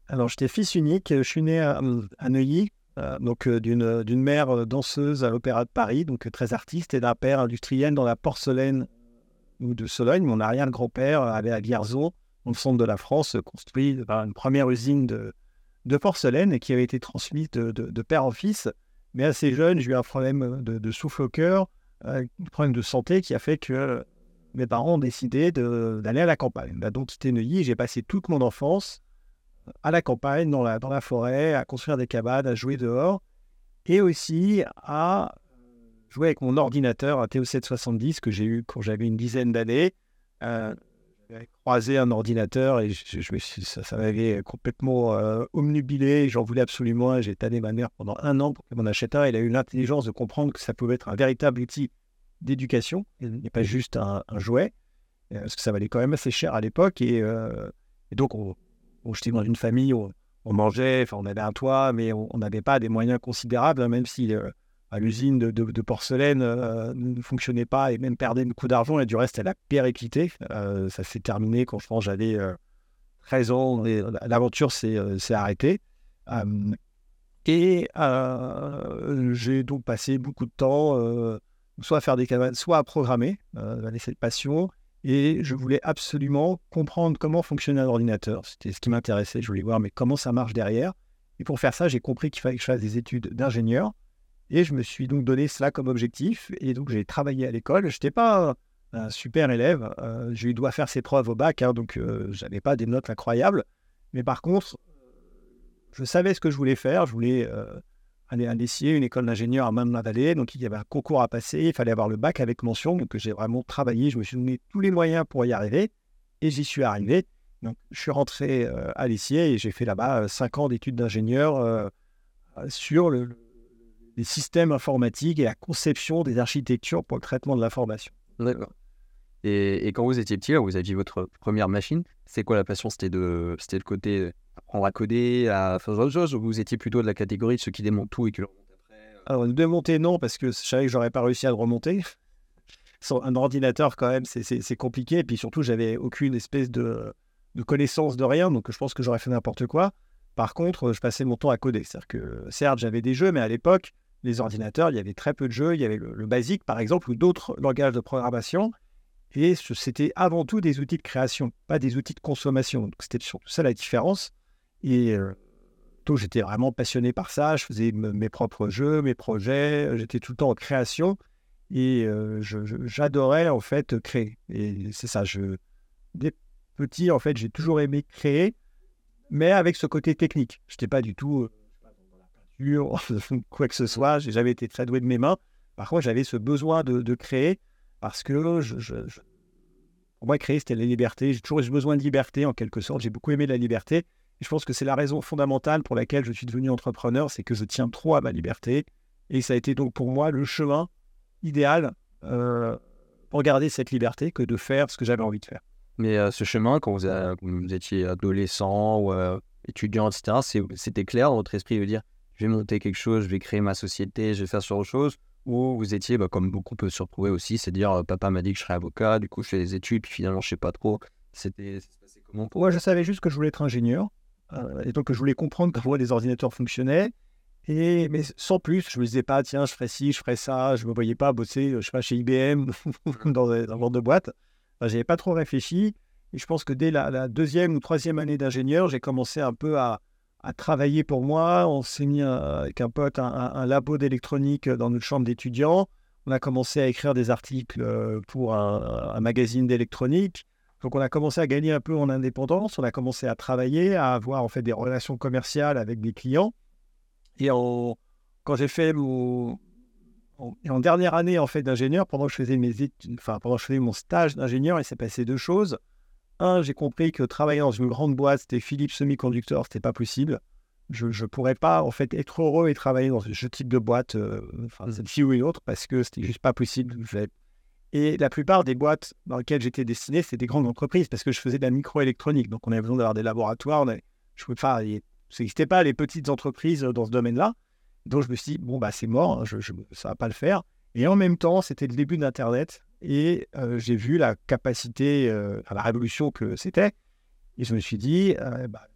Alors, j'étais fils unique. Je suis né à, Neuilly, euh, donc d'une mère danseuse à l'Opéra de Paris, donc très artiste, et d'un père industriel dans la porcelaine ou de Sologne. Mon arrière-grand-père avait à Vierzon, dans le centre de la France, construit une première usine de, de porcelaine et qui avait été transmise de, de, père en fils. Mais assez jeune, j'ai eu un problème de, souffle au cœur, un problème de santé qui a fait que mes parents ont décidé d'aller à la campagne. Bah, donc, quitté Neuilly, j'ai passé toute mon enfance à la campagne, dans la, forêt, à construire des cabanes, à jouer dehors, et aussi à jouer avec mon ordinateur, un TO770 que j'ai eu quand j'avais une dizaine d'années. Euh, croisé un ordinateur et je, ça, m'avait complètement euh, omnubilé. J'en voulais absolument. J'ai tanné ma mère pendant un an pour qu'elle m'en achète un. Elle a eu l'intelligence de comprendre que ça pouvait être un véritable outil d'éducation, et pas juste un, jouet. parce que ça valait quand même assez cher à l'époque. Et, et, donc, on, j'étais dans une famille, on, on mangeait, enfin, on avait un toit, mais on n'avait pas des moyens considérables, hein, même si l'usine de, porcelaine ne fonctionnait pas et même perdait beaucoup d'argent. Et du reste, elle a périclité. ça s'est terminé quand je pense j'avais 13 ans et l'aventure s'est arrêtée. et j'ai donc passé beaucoup de temps soit à faire des cabanes, soit à programmer. J'avais cette passion. Et je voulais absolument comprendre comment fonctionnait un ordinateur. C'était ce qui m'intéressait. Je voulais voir mais comment ça marche derrière. Et pour faire ça, j'ai compris qu'il fallait que je fasse des études d'ingénieur. Et je me suis donc donné cela comme objectif. Et donc j'ai travaillé à l'école. Je n'étais pas un super élève. Euh, j'ai eu dois faire ses preuves au bac, hein, donc euh, je n'avais pas des notes incroyables. Mais par contre, je savais ce que je voulais faire. Je voulais euh, aller à l'essier, une école d'ingénieur à Marne-la-Vallée. Donc, il y avait un concours à passer. Il fallait avoir le bac avec mention. Donc, j'ai vraiment travaillé. Je me suis donné tous les moyens pour y arriver. Et j'y suis arrivé. Donc, je suis rentré euh, à l'essier et j'ai fait là-bas euh, cinq ans d'études d'ingénieur sur les systèmes informatiques et la conception des architectures pour le traitement de l'information. D'accord. Et, quand vous étiez petit, vous aviez votre première machine. C'est quoi la passion? C'était de, c'était le côté apprendre à coder, à faire autre chose, ou vous étiez plutôt de la catégorie de ceux qui démontent tout et qui le remontent après euh? Alors, démonter, non, parce que je savais que j'aurais pas réussi à le remonter. un ordinateur, quand même, c'est compliqué. Et puis surtout, j'avais aucune espèce de, de, connaissance de rien, donc je pense que j'aurais fait n'importe quoi. Par contre, je passais mon temps à coder. C'est-à-dire que, certes, j'avais des jeux, mais à l'époque, les ordinateurs, il y avait très peu de jeux. Il y avait le, BASIC, par exemple, ou d'autres langages de programmation. Et c'était avant tout des outils de création, pas des outils de consommation. Donc, c'était surtout ça la différence. Et euh, j'étais vraiment passionné par ça. Je faisais mes propres jeux, mes projets. J'étais tout le temps en création. Et euh, j'adorais, en fait, créer. Et c'est ça. Je, dès petit, en fait, j'ai toujours aimé créer, mais avec ce côté technique. Je n'étais pas du tout *laughs* quoi que ce soit. J'ai jamais été très doué de mes mains. Par contre, j'avais ce besoin de, créer parce que pour moi, créer, c'était la liberté. J'ai toujours eu besoin de liberté, en quelque sorte. J'ai beaucoup aimé la liberté je pense que c'est la raison fondamentale pour laquelle je suis devenu entrepreneur, c'est que je tiens trop à ma liberté. Et ça a été donc pour moi le chemin idéal euh, pour garder cette liberté que de faire ce que j'avais envie de faire. Mais euh, ce chemin, quand vous, étiez adolescent ou euh, étudiant, etc., c'était clair dans votre esprit de dire je vais monter quelque chose, je vais créer ma société, je vais faire sur autre chose Ou vous étiez, bah, comme beaucoup peuvent se retrouver aussi, c'est dire papa m'a dit que je serais avocat, du coup je fais des études, puis finalement je sais pas trop. C'était comment Moi, je savais juste que je voulais être ingénieur. Euh, et donc, je voulais comprendre comment les ordinateurs fonctionnaient. Et, mais sans plus, je me disais pas, tiens, je ferais ci, je ferais ça. Je me voyais pas bosser, je sais pas, chez IBM, *laughs* dans un vente de boîte. Enfin, j'avais pas trop réfléchi. Et je pense que dès la, deuxième ou troisième année d'ingénieur, j'ai commencé un peu à, à, travailler pour moi. On s'est mis euh, avec un pote un, labo d'électronique dans notre chambre d'étudiants. On a commencé à écrire des articles euh, pour un, magazine d'électronique. Donc on a commencé à gagner un peu en indépendance, on a commencé à travailler, à avoir en fait des relations commerciales avec des clients. Et quand j'ai fait mon, en, dernière année en fait d'ingénieur, pendant que je faisais mes enfin pendant que je faisais mon stage d'ingénieur, il s'est passé deux choses. Un, j'ai compris que travailler dans une grande boîte, c'était Philips Semiconductor, c'était pas possible. Je ne pourrais pas en fait être heureux et travailler dans ce type de boîte, euh, enfin celle-ci ou une autre, parce que c'était juste pas possible. Et la plupart des boîtes dans lesquelles j'étais destiné, c'était des grandes entreprises parce que je faisais de la microélectronique. Donc, on avait besoin d'avoir des laboratoires. On je pouvais pas, ça n'existait pas les petites entreprises dans ce domaine-là. Donc, je me suis dit, bon, bah, c'est mort, hein, je, ça ne va pas le faire. Et en même temps, c'était le début d'Internet et j'ai vu la capacité, euh, la révolution que c'était. Et je me suis dit, euh, bah,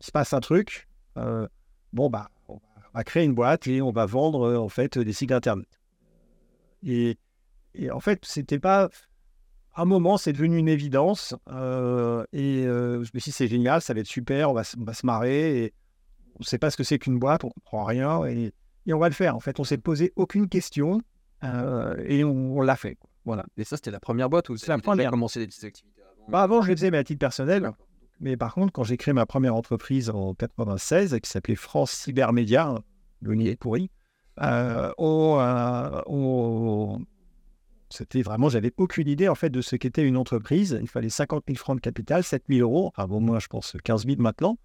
il se passe un truc. bon, bah, on va créer une boîte et on va vendre en fait des sites Internet. Et et en fait, c'était pas. À un moment, c'est devenu une évidence. Et je me suis dit, c'est génial, ça va être super, on va, on va se marrer. Et on ne sait pas ce que c'est qu'une boîte, on ne comprend rien. Et, et, on va le faire. En fait, on s'est posé aucune question et on, l'a fait. Voilà. Et ça, c'était la première boîte ou c'est la première commencé des petites activités avant bah, Avant, je le faisais, mais à titre personnel. Mais par contre, quand j'ai créé ma première entreprise en 96, qui s'appelait France Cybermédia, le nid est pourri, on, on, c'était vraiment, j'avais aucune idée en fait de ce qu'était une entreprise. Il fallait 50 000 francs de capital, 7 000 euros, enfin bon, moi je pense 15 000 maintenant.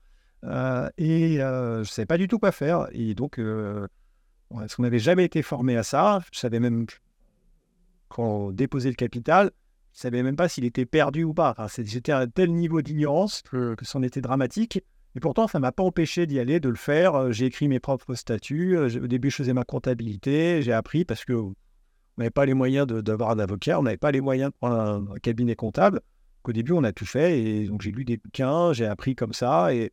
Euh, et euh, je ne savais pas du tout quoi faire. Et donc, euh, on n'avait jamais été formé à ça. Je savais même quand déposer le capital, ne savais même pas s'il était perdu ou pas. Enfin, J'étais à un tel niveau d'ignorance que, c'en était dramatique. Et pourtant, ça ne m'a pas empêché d'y aller, de le faire. Euh, J'ai écrit mes propres statuts. Euh, Au début, je faisais ma comptabilité. J'ai appris parce que on n'avait pas les moyens d'avoir un avocat. On n'avait pas les moyens de prendre un, cabinet comptable. Qu'au début, on a tout fait. Et donc, j'ai lu des bouquins, j'ai appris comme ça. Et,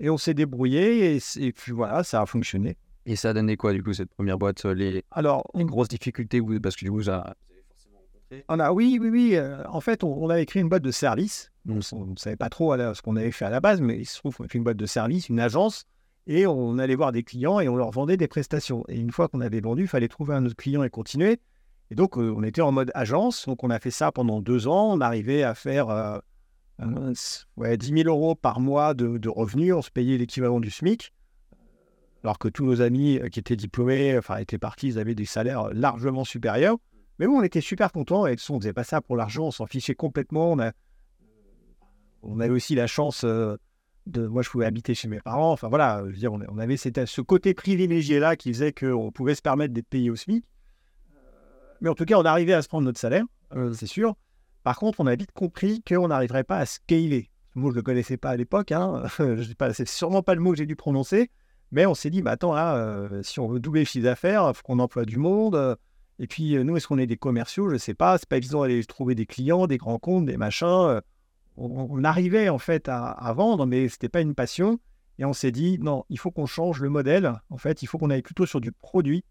on s'est débrouillé. Et, et puis voilà, ça a fonctionné. Et ça a donné quoi, du coup, cette première boîte euh, Les, Alors, les grosses difficultés, parce que du coup, ça. vous avez forcément rencontré? On a, oui, oui, oui. euh, en fait, on, on avait créé une boîte de service. On ne savait pas trop la- ce qu'on avait fait à la base, mais il se trouve qu'on a fait une boîte de service, une agence, et on allait voir des clients et on leur vendait des prestations. Et une fois qu'on avait vendu, il fallait trouver un autre client et continuer. Et donc, euh, on était en mode agence. Donc, on a fait ça pendant deux ans. On arrivait à faire euh, ouais, 10 000 euros par mois de, de revenus. On se payait l'équivalent du SMIC. Alors que tous nos amis euh, qui étaient diplômés, enfin, étaient partis, ils avaient des salaires largement supérieurs. Mais bon, on était super contents. Et on faisait pas ça pour l'argent. On s'en fichait complètement. On, a, on avait aussi la chance euh, de. Moi, je pouvais habiter chez mes parents. Enfin, voilà. Je veux dire, on, avait ce côté privilégié-là qui faisait qu'on pouvait se permettre d'être payé au SMIC. Mais en tout cas, on arrivait à se prendre notre salaire, euh, c'est sûr. Par contre, on a vite compris qu'on n'arriverait pas à scaler. Mot, je ne le connaissais pas à l'époque. Hein. *laughs* C'est sûrement pas le mot que j'ai dû prononcer. Mais on s'est dit, bah, attends, là, euh, si on veut doubler le chiffre d'affaires, il faut qu'on emploie du monde. euh, et puis, euh, nous, est-ce qu'on est des commerciaux? Je ne sais pas. C'est pas évident d'aller trouver des clients, des grands comptes, des machins. On, arrivait, en fait, à, vendre, mais ce n'était pas une passion. Et on s'est dit, non, il faut qu'on change le modèle. En fait, il faut qu'on aille plutôt sur du produit.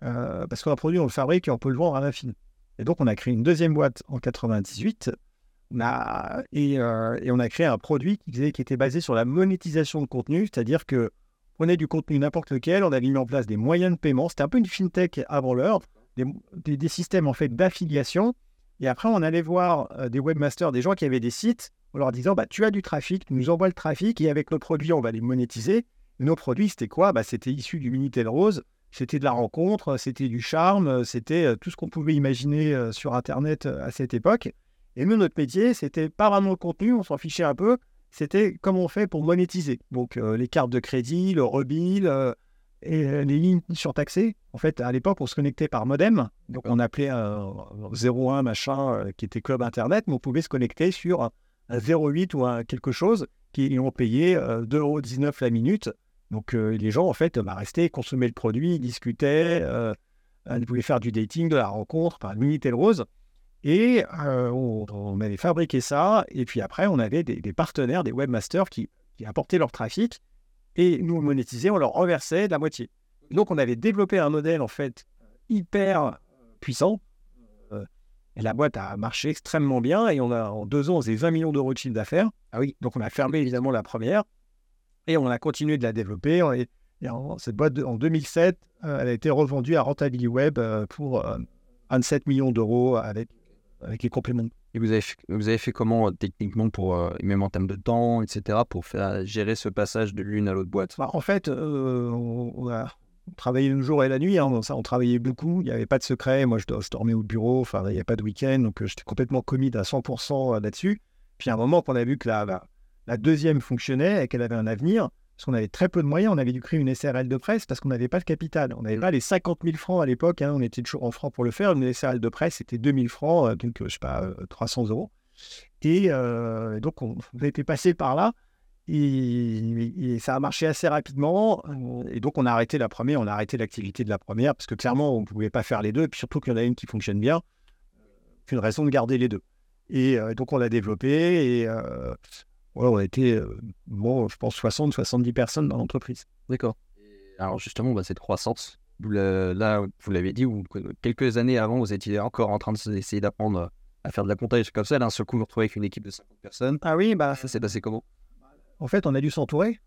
parce qu'un produit, on le fabrique et on peut le vendre à l'infini. Et donc, on a créé une deuxième boîte en 98. On a, et, et on a créé un produit qui était basé sur la monétisation de contenu, c'est-à-dire que on prenait du contenu n'importe lequel, on avait mis en place des moyens de paiement. C'était un peu une fintech avant l'heure, des, systèmes en fait d'affiliation. Et après, on allait voir euh, des webmasters, des gens qui avaient des sites, en leur disant bah, Tu as du trafic, tu nous envoies le trafic, et avec nos produits, on va les monétiser. Nos produits, c'était quoi? Bah, C'était issu du Minitel Rose, c'était de la rencontre, c'était du charme, c'était euh, tout ce qu'on pouvait imaginer euh, sur Internet euh, à cette époque. Et nous, notre métier, c'était pas vraiment le contenu, on s'en fichait un peu, c'était comment on fait pour monétiser. Donc, euh, les cartes de crédit, le rebill euh, et euh, les lignes surtaxées. En fait, à l'époque, on se connectait par modem. Donc, on appelait un 01 machin qui était club Internet, mais on pouvait se connecter sur un, un 08 ou un quelque chose qui ont payé euh, 2,19€ la minute. Donc, les gens, en fait, bah, restaient, consommaient le produit, discutaient, ils voulaient faire du dating, de la rencontre, par Minitel Rose. Et euh, on, on avait fabriqué ça. Et puis après, on avait des, des partenaires, des webmasters qui, qui apportaient leur trafic. Et nous, on monétisait, on leur reversait de la moitié. Donc, on avait développé un modèle, en fait, hyper puissant. Euh, et la boîte a marché extrêmement bien. Et on a, en deux ans, on faisait 20 millions d'euros de chiffre d'affaires. Ah oui. Donc, on a fermé évidemment la première. Et on a continué de la développer. On est- et en- cette boîte, de- en 2007, euh, elle a été revendue à Rentability Web pour euh, 27 millions d'euros avec, avec les compléments. Et vous avez fait, vous avez fait comment euh, techniquement pour, euh, même en termes de temps, etc., pour faire gérer ce passage de l'une à l'autre boîte? Bah, en fait, euh, on, on a travaillé le jour et la nuit. hein. Ça, on travaillait beaucoup. Il n'y avait pas de secret. Moi, je, do- je dormais au bureau. Enfin, il n'y a pas de week-end. Donc, euh, j'étais complètement commit à 100% là-dessus. Puis, à un moment qu'on a vu que la, la, la deuxième fonctionnait et qu'elle avait un avenir, parce qu'on avait très peu de moyens, on avait dû créer une SRL de presse parce qu'on n'avait pas de capital. On n'avait Mm. pas les 50 000 francs à l'époque. hein. On était toujours en francs pour le faire. Une SRL de presse, c'était 2000 francs, euh, donc, euh, je sais pas, euh, 300 euros. Et euh, donc, on, on était passé par là. Et, et ça a marché assez rapidement. euh, Et donc, on a arrêté la première, on a arrêté l'activité de la première parce que clairement, on ne pouvait pas faire les deux. Et puis surtout qu'il y en a une qui fonctionne bien. Une raison de garder les deux. Et euh, donc, on l'a développé. Et euh, on a été, euh, bon, je pense, 60, 70 personnes dans l'entreprise. D'accord. Alors justement, bah, cette croissance, là, vous l'avez dit, vous- quelques années avant, vous étiez encore en train d'essayer d'apprendre à faire de la compta et des trucs comme ça. D'un seul coup, vous vous retrouvez avec une équipe de 50 personnes. Ah oui, bah, Ça s'est passé comment? En fait, on a dû s'entourer.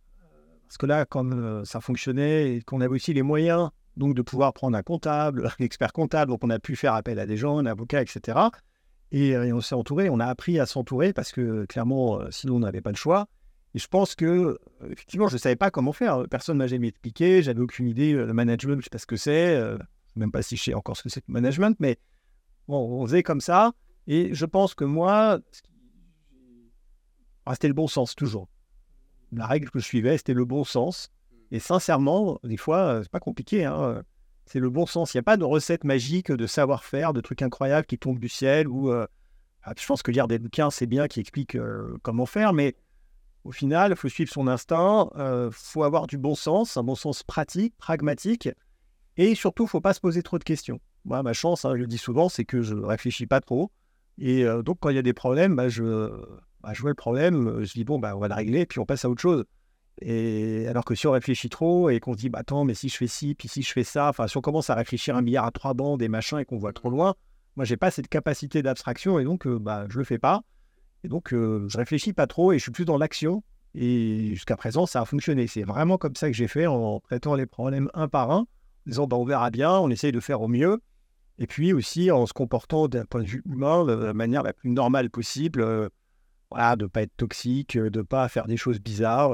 Parce que là, comme euh, ça fonctionnait et qu'on avait aussi les moyens donc de pouvoir prendre un comptable, *laughs* un expert comptable, donc on a pu faire appel à des gens, un avocat, etc. Et, on s'est entouré, on a appris à s'entourer parce que clairement, euh, sinon on n'avait pas le choix. Et je pense que, euh, effectivement, je ne savais pas comment faire. Personne ne m'a jamais expliqué, j'avais aucune idée. euh, Le management, je ne sais pas ce que c'est, euh, même pas si je sais encore ce que c'est le management, mais on faisait comme ça. Et je pense que moi, ah, c'était le bon sens toujours la règle que je suivais, c'était le bon sens. Et sincèrement, des fois, c'est pas compliqué. hein, C'est le bon sens. Il n'y a pas de recette magique, de savoir-faire, de trucs incroyables qui tombent du ciel ou, euh, ah, je pense que lire des bouquins, c'est bien, qui expliquent comment faire, mais au final, il faut suivre son instinct, il faut avoir du bon sens, un bon sens pratique, pragmatique, et surtout, il ne faut pas se poser trop de questions. Moi, ma chance, hein, je le dis souvent, c'est que je ne réfléchis pas trop. Et donc, quand il y a des problèmes, bah, je, bah, je vois le problème, je dis, bon, bah, on va le régler, puis on passe à autre chose. Et alors que si on réfléchit trop et qu'on se dit, bah, attends, mais si je fais ci, puis si je fais ça, enfin, si on commence à réfléchir un milliard à trois bandes et machin et qu'on voit trop loin, moi, j'ai pas cette capacité d'abstraction et donc, bah, je le fais pas. Et donc, je réfléchis pas trop et je suis plus dans l'action. Et jusqu'à présent, ça a fonctionné. C'est vraiment comme ça que j'ai fait en traitant les problèmes un par un, en disant, bah, on verra bien, on essaye de faire au mieux. Et puis aussi en se comportant d'un point de vue humain de la manière la plus normale possible. voilà, de ne pas être toxique, de ne pas faire des choses bizarres.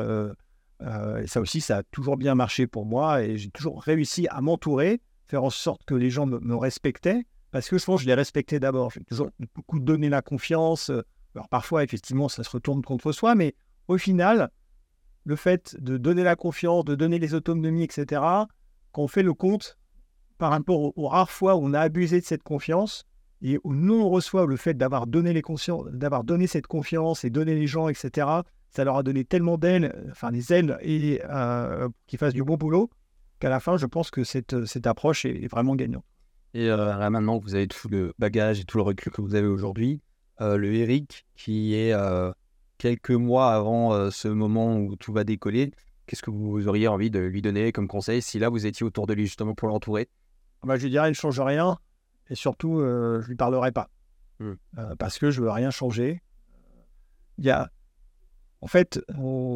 Et ça aussi, ça a toujours bien marché pour moi et j'ai toujours réussi à m'entourer, faire en sorte que les gens me, respectaient parce que je pense que je les respectais d'abord. J'ai toujours beaucoup donné la confiance. Alors parfois, effectivement, ça se retourne contre soi, mais au final, le fait de donner la confiance, de donner les autonomies, etc., quand on fait le compte par rapport aux, rares fois où on a abusé de cette confiance et où nous on reçoit le fait d'avoir donné, d'avoir donné cette confiance et donné les gens, etc., ça leur a donné tellement d'ailes, enfin des ailes, et euh, qu'ils fassent du bon boulot, qu'à la fin, je pense que cette, cette approche est, vraiment gagnante. Et euh, maintenant que vous avez tout le bagage et tout le recul que vous avez aujourd'hui, euh, le Eric qui est quelques mois avant euh, ce moment où tout va décoller, qu'est-ce que vous auriez envie de lui donner comme conseil si là vous étiez autour de lui justement pour l'entourer? Bah, Je lui dirais il ne change rien et surtout euh, je ne lui parlerai pas mmh. euh, parce que je ne veux rien changer. Il y a, en fait,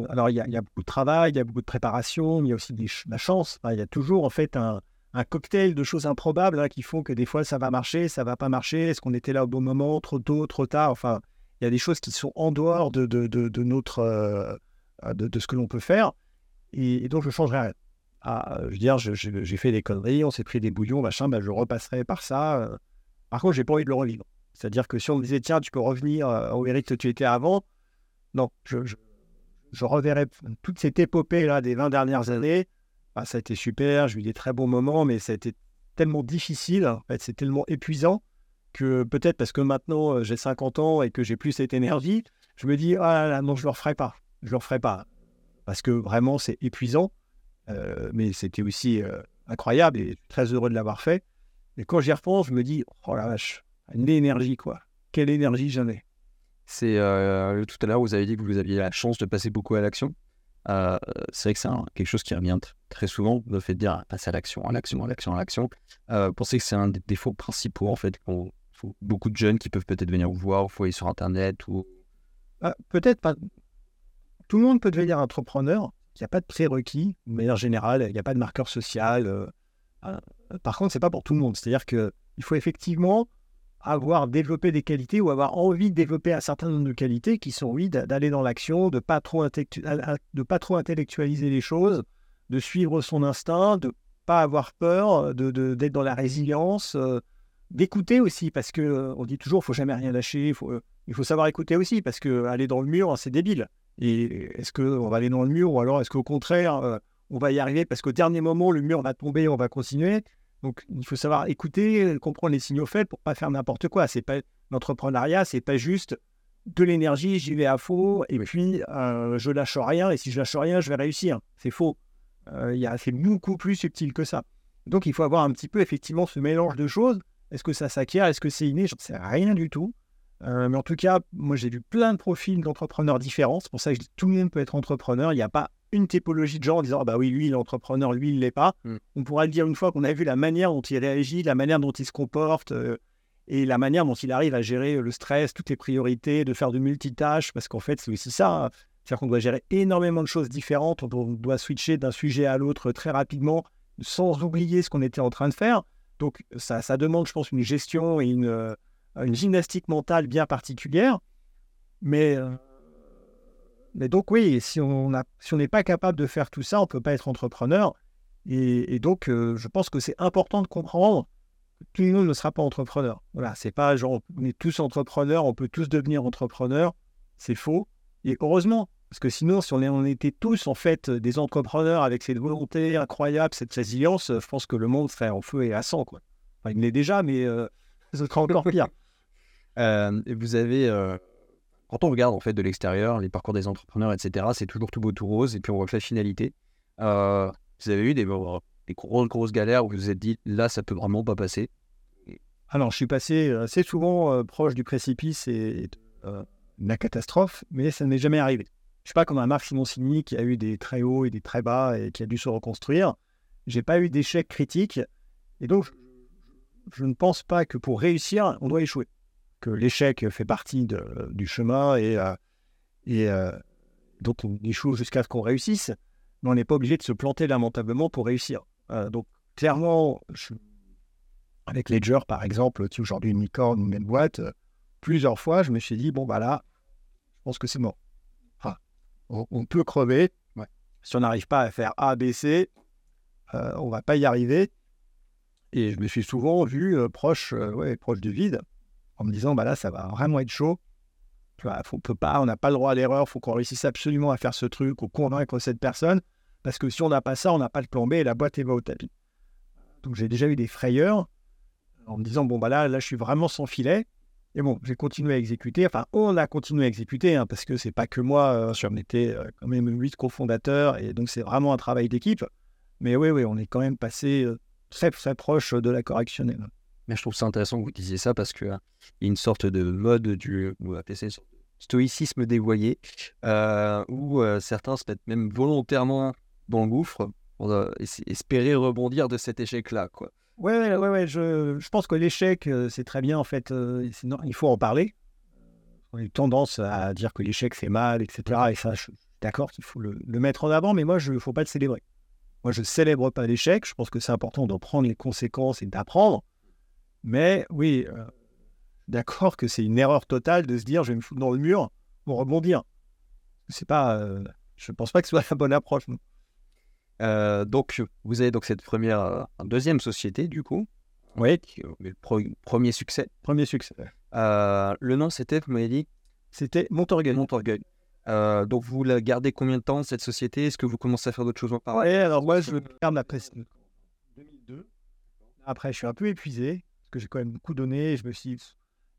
alors il y, a, beaucoup de travail, il y a beaucoup de préparation, il y a aussi la chance. il y a toujours en fait un, cocktail de choses improbables hein, qui font que des fois ça va marcher, ça va pas marcher. Est-ce qu'on était là au bon moment, trop tôt, trop tard? Enfin, il y a des choses qui sont en dehors de, notre, euh, de, ce que l'on peut faire. Et, donc, je changerai rien. Ah, je veux dire, j'ai fait des conneries, on s'est pris des bouillons, machin, ben, je repasserai par ça. Euh. Par contre, j'ai pas envie de le revivre. C'est-à-dire que si on me disait, tiens, tu peux revenir euh, au Eric que tu étais avant, non, je, reverrai toute cette épopée-là des 20 dernières années. Ah, ça a été super, j'ai eu des très bons moments, mais ça a été tellement difficile, en fait, c'est tellement épuisant que peut-être parce que maintenant j'ai 50 ans et que j'ai plus cette énergie, je me dis ah là, non je le referai pas, je le referai pas parce que vraiment c'est épuisant, mais c'était aussi incroyable et très heureux de l'avoir fait. Et quand j'y repense, je me dis oh la vache, une énergie quoi, quelle énergie j'en ai. C'est tout à l'heure vous avez dit que vous aviez la chance de passer beaucoup à l'action. c'est vrai que c'est quelque chose qui revient très souvent, le fait de dire ah, passer à l'action, à l'action, à l'action, à l'action. Euh, pensez que c'est un des défauts principaux en fait qu'on beaucoup de jeunes qui peuvent peut-être venir vous voir, vous aller sur Internet ou... Ah, peut-être pas. Tout le monde peut devenir entrepreneur. Il n'y a pas de prérequis. De manière générale, il n'y a pas de marqueur social. Euh, euh, par contre, c'est pas pour tout le monde. C'est-à-dire qu'il faut effectivement avoir développé des qualités ou avoir envie de développer un certain nombre de qualités qui sont, oui, d'aller dans l'action, de pas trop de pas trop intellectualiser les choses, de suivre son instinct, de pas avoir peur, d'être de, dans la résilience, euh, d'écouter aussi, parce que euh, on dit toujours, faut jamais rien lâcher, euh, il faut savoir écouter aussi, parce que aller dans le mur, c'est débile. Et est-ce qu'on va aller dans le mur, ou alors est-ce qu'au contraire, euh, on va y arriver, parce qu'au dernier moment, le mur va tomber, on va continuer? Donc, il faut savoir écouter, comprendre les signaux faibles pour pas faire n'importe quoi. C'est pas l'entrepreneuriat, c'est pas juste de l'énergie, j'y vais à faux, et puis je lâche rien, et si je lâche rien, je vais réussir. C'est faux. Il c'est beaucoup plus subtil que ça. Donc, il faut avoir un petit peu effectivement ce mélange de choses est-ce que ça s'acquiert? Est-ce que c'est inné? Je ne sais rien du tout. Euh, mais en tout cas, moi, j'ai vu plein de profils d'entrepreneurs différents. C'est pour ça que je dis tout le monde peut être entrepreneur. Il n'y a pas une typologie de gens en disant ah bah oui, lui, il est entrepreneur, lui, il l'est pas. Hmm. On pourra le dire une fois qu'on a vu la manière dont il réagit, la manière dont il se comporte euh, et la manière dont il arrive à gérer le stress, toutes les priorités, de faire de multitâches, parce qu'en fait, c'est aussi ça. Hein. C'est-à-dire qu'on doit gérer énormément de choses différentes. On doit switcher d'un sujet à l'autre très rapidement, sans oublier ce qu'on était en train de faire. Donc ça, ça, demande, je pense, une gestion et une, euh, une gymnastique mentale bien particulière. Mais, euh, mais donc oui, si on n'est pas capable de faire tout ça, on ne peut pas être entrepreneur. Et, donc euh, je pense que c'est important de comprendre que tout le monde ne sera pas entrepreneur. Voilà, c'est pas genre on est tous entrepreneurs, on peut tous devenir entrepreneurs. C'est faux. Et heureusement, parce que sinon, si on, était tous en fait des entrepreneurs avec cette volonté incroyable, cette résilience, je pense que le monde serait en feu et à sang. Quoi. Enfin, il l'est déjà, mais euh, *laughs* ce serait encore pire. *laughs* Euh, vous avez, euh, quand on regarde en fait de l'extérieur, les parcours des entrepreneurs, etc., c'est toujours tout beau, tout rose, et puis on voit que la finalité. Euh, vous avez eu des, des grosses, galères où vous vous êtes dit, là, ça peut vraiment pas passer? Alors, je suis passé assez souvent proche du précipice et de la catastrophe, mais ça ne m'est jamais arrivé. Je suis pas comme un Marc Simoncini qui a eu des très hauts et des très bas et qui a dû se reconstruire. J'ai pas eu d'échec critique. Et donc, je ne pense pas que pour réussir, on doit échouer. Que l'échec fait partie de, du chemin et, euh, et euh, donc on échoue jusqu'à ce qu'on réussisse. Mais on n'est pas obligé de se planter lamentablement pour réussir. Euh, donc, clairement, avec Ledger, par exemple, qui aujourd'hui une licorne, une même boîte, plusieurs fois, je me suis dit, bon, bah là, je pense que c'est mort on, peut crever. Si on n'arrive pas à faire A, B, C, euh, on va pas y arriver. Et je me suis souvent vu euh, proche, euh, ouais, proche du vide, en me disant, bah là, ça va vraiment être chaud. on peut pas, on n'a pas le droit à l'erreur, il faut qu'on réussisse absolument à faire ce truc ou convaincre cette personne, parce que si on n'a pas ça, on n'a pas le plan B et la boîte est va au tapis. Donc j'ai déjà eu des frayeurs en me disant, bon, bah là, je suis vraiment sans filet. Et bon, j'ai continué à exécuter. Enfin, on a continué à exécuter hein, parce que c'est pas que moi. Euh, on était quand même huit cofondateurs et donc c'est vraiment un travail d'équipe. Mais oui, oui, on est quand même passé euh, très, très proche de la correctionnelle. Mais je trouve ça intéressant que vous disiez ça parce qu'il y a une sorte de mode du stoïcisme dévoyé où certains se mettent même volontairement dans le gouffre pour espérer rebondir de cet échec-là. quoi. Ouais, ouais, ouais, ouais je, je, pense que l'échec, euh, c'est très bien en fait. Euh, il faut en parler. On a eu tendance à dire que l'échec c'est mal, etc. Et ça, je suis d'accord qu'il faut le, mettre en avant, mais moi, il ne faut pas le célébrer. Moi, je ne célèbre pas l'échec. Je pense que c'est important d'en prendre les conséquences et d'apprendre. Mais oui, euh, d'accord que c'est une erreur totale de se dire je vais me foutre dans le mur pour rebondir. C'est pas, je ne pense pas que ce soit *laughs* la bonne approche. Euh, donc, vous avez donc cette première, euh, deuxième société, du coup. Oui. Le premier succès. Premier succès. Euh, le nom, c'était, vous m'avez dit? C'était Montorgueil. Montorgueil. donc, vous la gardez combien de temps, cette société? Est-ce que vous commencez à faire d'autres choses en parallèle? Oui, alors moi, je garde la presse 2002. Après, je suis un peu épuisé, que j'ai quand même beaucoup donné. Je me suis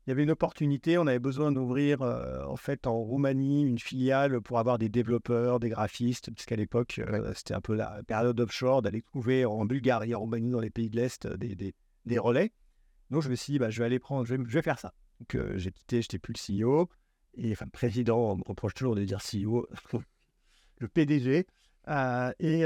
il y avait une opportunité. On avait besoin d'ouvrir euh, en fait en Roumanie une filiale pour avoir des développeurs, des graphistes, puisqu'à l'époque euh, c'était un peu la période offshore d'aller trouver en Bulgarie, en Roumanie, dans les pays de l'Est euh, des, des, relais. Donc je me suis dit, bah, je vais aller prendre, je vais, faire ça. Donc j'ai quitté, j'étais plus le CEO. Et enfin, président, on me reproche toujours de dire CEO, *laughs* le PDG. Et,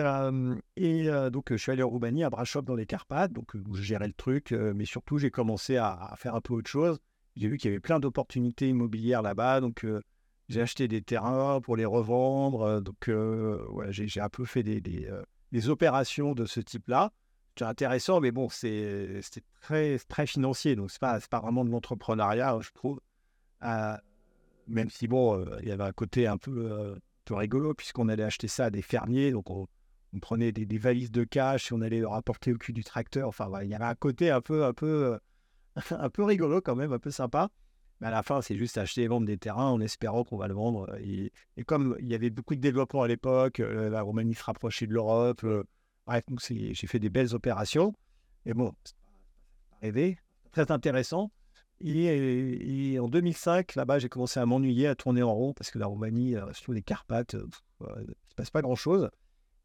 et donc, je suis allé en Roumanie, à Brashov, dans les Carpates, donc où je gérais le truc, mais surtout, j'ai commencé à, faire un peu autre chose j'ai vu qu'il y avait plein d'opportunités immobilières là-bas. Donc, euh, j'ai acheté des terrains pour les revendre. Euh, donc, euh, j'ai un peu fait des, opérations de ce type-là. C'est intéressant, mais bon, c'est très, très financier. Donc, ce n'est pas, pas vraiment de l'entrepreneuriat, je trouve. même si, bon, il y avait un côté un peu, rigolo, puisqu'on allait acheter ça à des fermiers. Donc, on, prenait des, valises de cash et on allait le rapporter au cul du tracteur. Enfin, il y avait un côté un peu, un peu *laughs* un peu rigolo quand même, un peu sympa. Mais à la fin, c'est juste acheter et vendre des terrains en espérant qu'on va le vendre. Et, comme il y avait beaucoup de développement à l'époque, euh, la Roumanie se rapprochait de l'Europe. Euh, bref, j'ai fait des belles opérations. Et bon, c'est très intéressant. Et, en 2005, là-bas, j'ai commencé à m'ennuyer, à tourner en rond, parce que la Roumanie, euh, surtout les Carpates, il ne se passe pas grand-chose.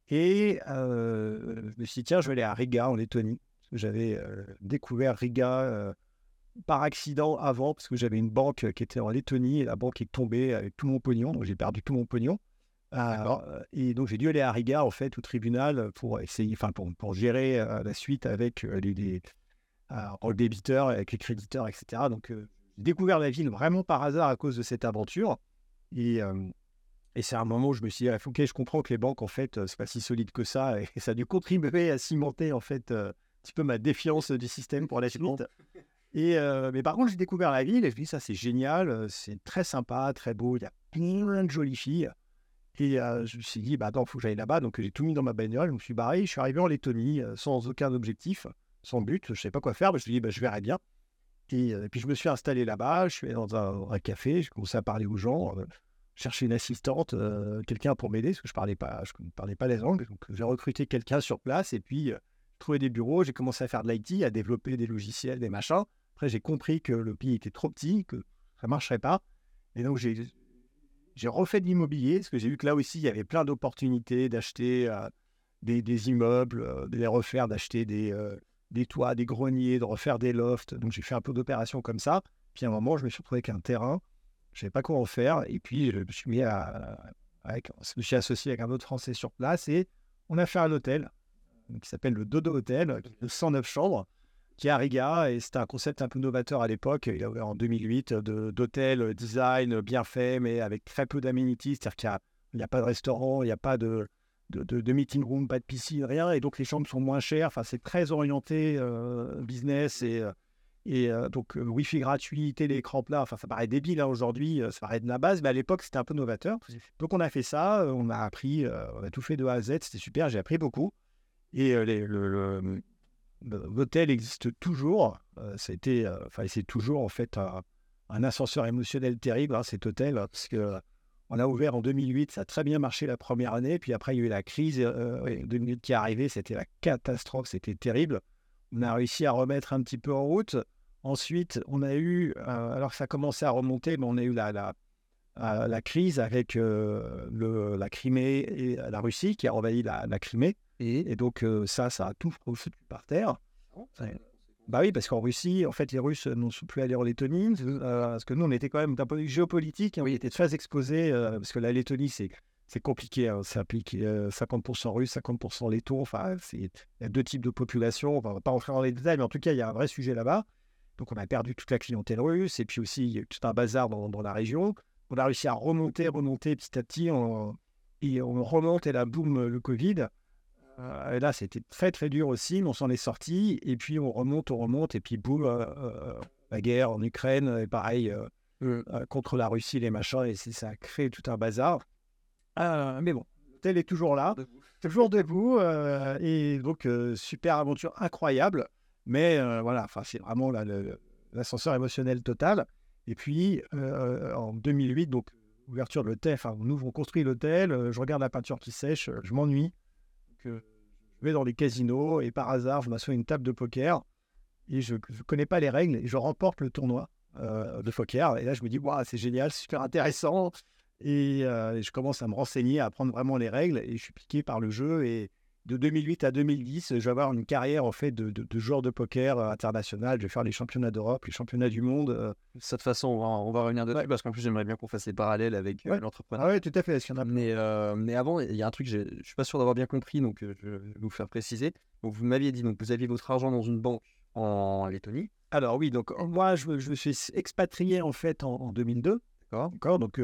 Et je me suis dit, tiens, je vais aller à Riga, en Lettonie. J'avais découvert Riga par accident avant, parce que j'avais une banque qui était en Lettonie et la banque est tombée avec tout mon pognon, donc j'ai perdu tout mon pognon. et donc j'ai dû aller à Riga en fait au tribunal pour essayer, enfin pour, pour gérer la suite avec les, les débiteurs, avec les créditeurs, etc. Donc j'ai découvert la ville vraiment par hasard à cause de cette aventure. Et, et c'est un moment où je me suis dit, ok, je comprends que les banques en fait c'est pas si solide que ça, et ça a dû contribuer à cimenter en fait petit peu ma défiance du système pour la suite. Et, euh, mais par contre, j'ai découvert la ville et je me dis, ça, c'est génial, euh, c'est très sympa, très beau, il y a plein de jolies filles. Et euh, je me suis dit, bah attends, il faut que j'aille là-bas. Donc j'ai tout mis dans ma bagnole, je me suis barré, je suis arrivé en Lettonie sans aucun objectif, sans but, je ne savais pas quoi faire, mais je me suis dit, bah, je verrai bien. Et, puis je me suis installé là-bas, je suis allé dans un, café, j'ai commencé à parler aux gens, chercher une assistante, quelqu'un pour m'aider, parce que je ne parlais, pas, je parlais pas les langues. Donc j'ai recruté quelqu'un sur place et puis trouvé des bureaux, j'ai commencé à faire de l'IT, à développer des logiciels, des machins. Après, j'ai compris que le pays était trop petit, que ça ne marcherait pas. Et donc, j'ai refait de l'immobilier, parce que j'ai vu que là aussi, il y avait plein d'opportunités d'acheter euh, des, immeubles, euh, de les refaire, d'acheter des, euh, des toits, des greniers, de refaire des lofts. Donc, j'ai fait un peu d'opérations comme ça. Puis, à un moment, je me suis retrouvé avec un terrain. Je ne savais pas quoi en faire. Et puis, je me suis mis avec, je me suis associé avec un autre Français sur place et on a fait un hôtel qui s'appelle le Dodo Hotel, de 109 chambres qui est à Riga, et c'était un concept un peu novateur à l'époque. En 2008 d'hôtel euh, design bien fait, mais avec très peu d'aménities, c'est-à-dire qu'il n'y a, pas de restaurant, il n'y a pas de, de, meeting room, pas de piscine, rien, et donc les chambres sont moins chères. Enfin, c'est très orienté euh, business et, euh, et donc Wi-Fi gratuit, télécran plat. Enfin, ça paraît débile hein, aujourd'hui, ça paraît de la base, mais à l'époque c'était un peu novateur. Donc on a fait ça, on a appris, on a tout fait de A à Z, c'était super, j'ai appris beaucoup. Et L'hôtel existe toujours. Euh, c'était, euh, enfin, c'est toujours en fait un, ascenseur émotionnel terrible, hein, cet hôtel, parce que on a ouvert en 2008, ça a très bien marché la première année, puis après il y a eu la crise euh, 2008 qui est arrivée, c'était la catastrophe, c'était terrible. On a réussi à remettre un petit peu en route. Ensuite, on a eu, euh, alors que ça commençait à remonter, mais on a eu la, la, la crise avec le, la Crimée et la Russie qui a envahi la, la Crimée. Et, donc, ça, ça a tout foutu par terre. Ah bah oui, parce qu'en Russie, en fait, les Russes n'ont plus allés en Lettonie, parce que nous, on était quand même d'un point de vue géopolitique, on était très exposés, parce que la Lettonie, c'est c'est compliqué, hein, ça implique 50% russe, 50% letton, enfin, il y a deux types de population, on va pas rentrer dans les détails, mais en tout cas, il y a un vrai sujet là-bas. Donc, on a perdu toute la clientèle russe, et puis aussi, il y a eu tout un bazar dans, dans la région. On a réussi à remonter, remonter petit à petit, et on remonte, et là, boum, le Covid. Euh, et là, c'était très très dur aussi, mais on s'en est sorti. Et puis on remonte, on remonte, et puis boum, euh, euh, la guerre en Ukraine, et pareil, mmh. contre la Russie, les machins, et ça a créé tout un bazar. mais bon, l'hôtel est toujours là, toujours debout, et donc super aventure incroyable. Mais voilà, c'est vraiment l'ascenseur émotionnel total. Et puis en 2008, donc ouverture de l'hôtel, enfin nous on construit l'hôtel, je regarde la peinture qui sèche, je m'ennuie je vais dans les casinos et par hasard, je m'assois à une table de poker et je ne connais pas les règles et je remporte le tournoi euh, de poker. Et là, je me dis, c'est génial, super intéressant. Et, euh, et, je commence à me renseigner, à apprendre vraiment les règles et je suis piqué par le jeu. Et de 2008 à 2010, je vais avoir une carrière en fait de, de, joueur de poker euh, international. Je vais faire les championnats d'Europe, les championnats du monde. Euh. De cette façon, on va, on va revenir dessus parce qu'en plus, j'aimerais bien qu'on fasse les parallèles avec euh, l'entrepreneur. Ah oui, tout à fait. mais, mais avant, il y a un truc, je ne suis pas sûr d'avoir bien compris, donc je vais vous faire préciser. Donc, vous m'aviez dit, donc vous aviez votre argent dans une banque en Lettonie. Alors oui, donc moi, je, je me suis expatrié en fait en, 2002. D'accord. Donc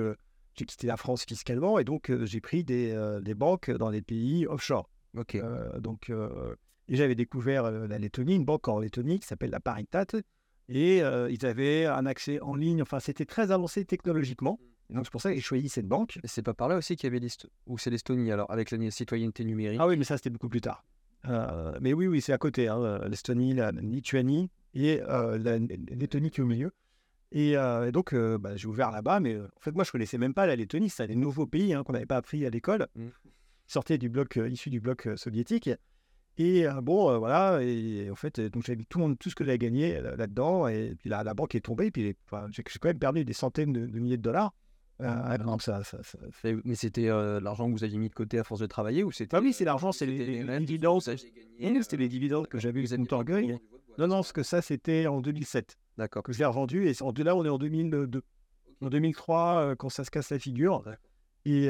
j'ai quitté la France fiscalement et donc j'ai pris des, des banques dans des pays offshore. Ok. Euh, donc, euh, et j'avais découvert euh, la Lettonie, une banque en Lettonie qui s'appelle la Paritat, et ils avaient un accès en ligne. Enfin, c'était très avancé technologiquement. Et donc, c'est pour ça que j'ai choisi cette banque. C'est pas par là aussi qu'il y avait l'Estonie, ou c'est l'Estonie alors, avec la citoyenneté numérique? Ah oui, mais ça, c'était beaucoup plus tard. mais oui, oui, c'est à côté. Hein, L'Estonie, la Lituanie et la Lettonie qui est au milieu. Et, donc, bah, j'ai ouvert là-bas, mais en fait, moi, je connaissais même pas la Lettonie. C'était des nouveaux pays hein, qu'on n'avait pas appris à l'école. Mmh sortait du bloc, euh, issu du bloc euh, soviétique. Et euh, bon, voilà, et en fait, donc j'avais tout, tout ce que j'avais gagné là-dedans, et puis la, la banque est tombée, et puis j'ai quand même perdu des centaines de, milliers de dollars. Ah, ça, ça, ça, Mais c'était l'argent que vous aviez mis de côté à force de travailler ou c'était Ah oui, c'est l'argent, c'est les, dividendes. C'était les dividendes que j'avais eu mon orgueil. Non, non, parce que ça, c'était en 2007. D'accord. Que je l'ai revendu, et là, on est en 2002. En 2003, quand ça se casse la figure. Et,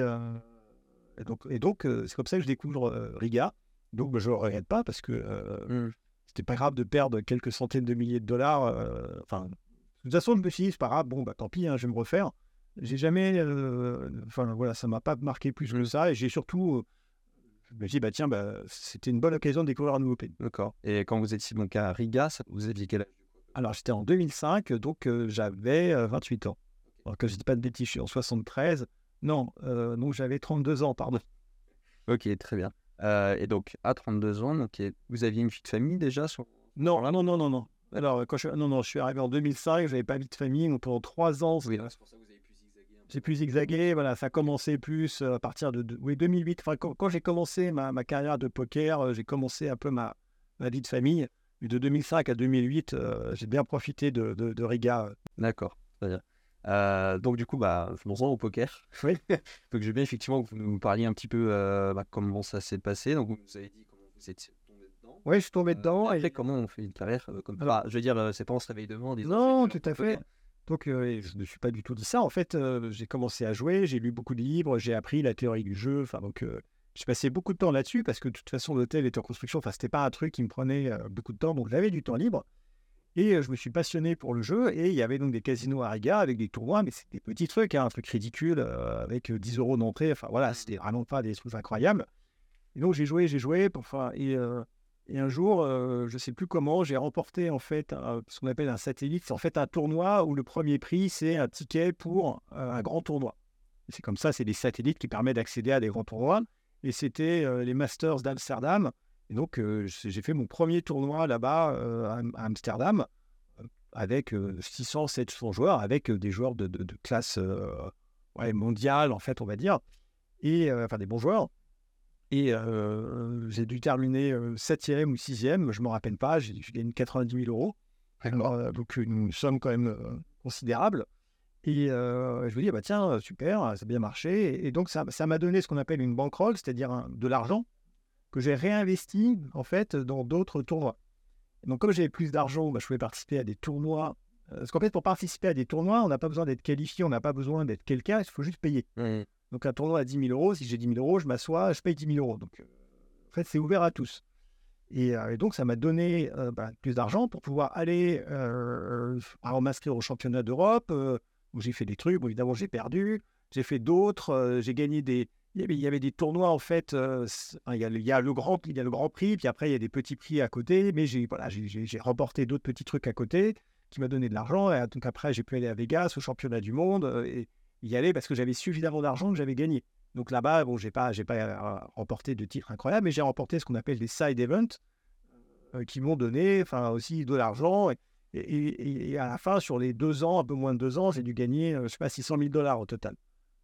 et donc, et donc euh, c'est comme ça que je découvre euh, Riga. Donc, bah, je ne regrette pas parce que mmh. c'était pas grave de perdre quelques centaines de milliers de dollars. Enfin, de toute façon, je me suis dit, c'est pas grave, bon, bah tant pis, hein, je vais me refaire. J'ai jamais. Enfin, voilà, ça m'a pas marqué plus que mmh. ça. Et j'ai surtout. je me suis dit, bah tiens, bah, c'était une bonne occasion de découvrir un nouveau pays. D'accord. Et quand vous étiez donc à Riga, vous aviez quel âge Alors, j'étais en 2005, donc j'avais 28 ans. Alors, que je dis pas de bêtises, je suis en 73. Non, euh, donc j'avais 32 ans, pardon. Ok, très bien. Euh, et donc, à 32 ans, donc, vous aviez une vie de famille déjà Non, non, non, non, non. Alors, quand je... Non, non, je suis arrivé en 2005, je n'avais pas vie de famille, donc pendant trois ans. Oui, c'est pour ça que vous avez pu zigzaguer. J'ai pu zigzaguer, voilà, ça a commencé plus euh, à partir de, oui, 2008. Enfin, quand, j'ai commencé ma, carrière de poker, j'ai commencé un peu ma, ma vie de famille. Mais de 2005 à 2008, j'ai bien profité de, de, Riga. D'accord, euh, donc du coup, bah, faisons au poker. *laughs* Oui. donc je veux bien effectivement que vous nous parliez un petit peu bah, comment ça s'est passé. Donc vous nous avez dit comment vous étiez tombé dedans. Oui, je suis tombé dedans. et après, comment on fait une carrière comme Je veux dire, c'est pas on se réveille demain. Non, tout à fait. Donc, je ne suis pas du tout dit ça. En fait, j'ai commencé à jouer, j'ai lu beaucoup de livres, j'ai appris la théorie du jeu. Enfin, donc, j'ai passé beaucoup de temps là-dessus parce que de toute façon, l'hôtel était en construction. Enfin, c'était pas un truc qui me prenait beaucoup de temps. Donc, j'avais du temps libre. Et je me suis passionné pour le jeu. Et il y avait donc des casinos à Riga avec des tournois, mais c'était des petits trucs, hein, un truc ridicule avec 10 euros d'entrée. Enfin, voilà, c'était vraiment pas des trucs incroyables. Et donc, j'ai joué, j'ai joué. Enfin, et et un jour, euh, je sais plus comment, j'ai remporté en fait ce qu'on appelle un satellite. C'est en fait un tournoi où le premier prix, c'est un ticket pour un grand tournoi. C'est comme ça, c'est des satellites qui permettent d'accéder à des grands tournois. Et c'était les Masters d'Amsterdam. Et donc, j'ai fait mon premier tournoi là-bas à Amsterdam avec 600, 700 joueurs, avec des joueurs de, classe mondiale, en fait, on va dire. Et enfin, des bons joueurs. Et j'ai dû terminer septième ou sixième, je ne me rappelle pas, j'ai gagné 90 000 euros. donc une somme quand même considérable. Et je me dis, bah, tiens, super, ça a bien marché. Et, donc ça m'a donné ce qu'on appelle une bankroll, c'est-à-dire de l'argent que j'ai réinvesti en fait dans d'autres tournois. donc comme j'avais plus d'argent, bah, je pouvais participer à des tournois. Parce qu'en fait, pour participer à des tournois, on n'a pas besoin d'être qualifié, on n'a pas besoin d'être quelqu'un, il faut juste payer. Mmh. Donc un tournoi à 10 000 euros, si j'ai 10 000 euros, je m'assois, je paye 10 000 euros. Donc euh, en fait, c'est ouvert à tous. Et, euh, donc ça m'a donné euh, bah, plus d'argent pour pouvoir aller m'inscrire au championnat d'Europe, où j'ai fait des trucs. Bon, évidemment, j'ai perdu. J'ai fait d'autres. j'ai gagné des. Il y, avait, des tournois en fait. il, y a, le grand, il y a le grand prix, puis après il y a des petits prix à côté. Mais j'ai voilà, remporté d'autres petits trucs à côté qui m'a donné de l'argent. Et donc après, j'ai pu aller à Vegas au championnat du monde. Et, y aller parce que j'avais suffisamment d'argent que j'avais gagné. Donc là-bas, bon, j'ai pas, pas euh, remporté de titres incroyables, mais j'ai remporté ce qu'on appelle des side events euh, qui m'ont donné, enfin aussi de l'argent. Et, à la fin, sur les deux ans, un peu moins de deux ans, j'ai dû gagner, euh, je sais pas, 600 000 dollars au total.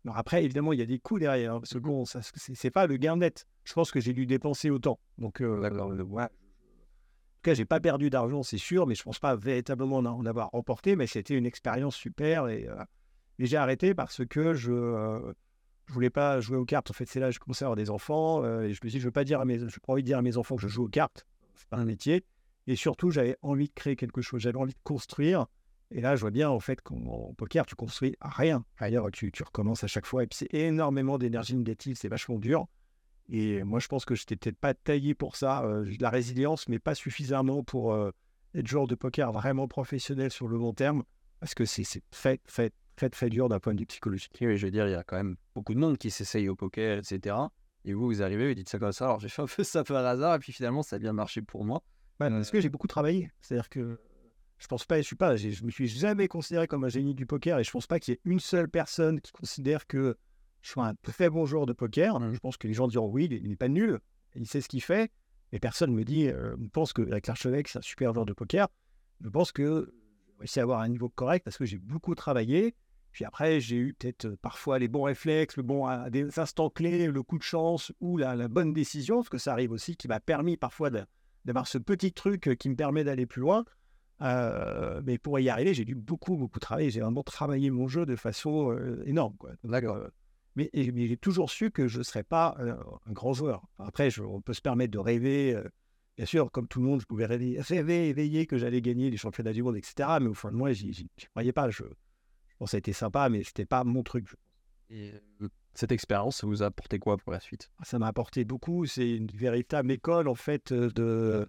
Alors après, évidemment, il y a des coûts derrière, hein, parce que bon, ça, c'est, pas le gain net. Je pense que j'ai dû dépenser autant. Donc, euh, En tout cas, j'ai pas perdu d'argent, c'est sûr, mais je pense pas véritablement en avoir remporté. Mais c'était une expérience super et et j'ai arrêté parce que je ne euh, voulais pas jouer aux cartes. En fait, c'est là que je commençais à avoir des enfants. Euh, et je me suis dit, je veux pas dire à mes, je pas envie de dire à mes enfants que je joue aux cartes. C'est pas un métier. Et surtout, j'avais envie de créer quelque chose. J'avais envie de construire. Et là, je vois bien, en fait, qu'en poker, tu construis rien. D'ailleurs, tu, tu recommences à chaque fois. Et puis, c'est énormément d'énergie négative. C'est vachement dur. Et moi, je pense que je n'étais peut-être pas taillé pour ça. Euh, de la résilience, mais pas suffisamment pour être joueur de poker vraiment professionnel sur le long terme. Parce que c'est fait, fait, très très dur d'un point de vue psychologique. Oui, je veux dire, il y a quand même beaucoup de monde qui s'essaye au poker, etc. Et vous, vous arrivez, vous dites ça comme ça. Alors j'ai fait un peu ça par hasard, et puis finalement, ça a bien marché pour moi. Bah, parce que j'ai beaucoup travaillé. C'est-à-dire que je pense pas, je suis pas, je me suis jamais considéré comme un génie du poker, et je pense pas qu'il y ait une seule personne qui considère que je suis un très bon joueur de poker. Je pense que les gens diront oui, il n'est pas nul, il sait ce qu'il fait. Et personne me dit, euh, pense que avec l'archevêque, c'est un super joueur de poker. Je pense que j'ai réussi à un niveau correct parce que j'ai beaucoup travaillé puis après, j'ai eu peut-être parfois les bons réflexes, le bon, des instants clés, le coup de chance ou la, bonne décision, parce que ça arrive aussi, qui m'a permis parfois d'avoir ce petit truc qui me permet d'aller plus loin. Mais pour y arriver, j'ai dû beaucoup, beaucoup travailler. J'ai vraiment travaillé mon jeu de façon énorme. D'accord. mais, j'ai toujours su que je ne serais pas un grand joueur. Après, on peut se permettre de rêver. bien sûr, comme tout le monde, je pouvais rêver, rêver éveiller que j'allais gagner les championnats du monde, etc. Mais au fond de moi, je n'y croyais pas. Je, Bon, ça a été sympa, mais c'était pas mon truc. Et cette expérience, ça vous a apporté quoi pour la suite? Ah, Ça m'a apporté beaucoup. C'est une véritable école, en fait, de,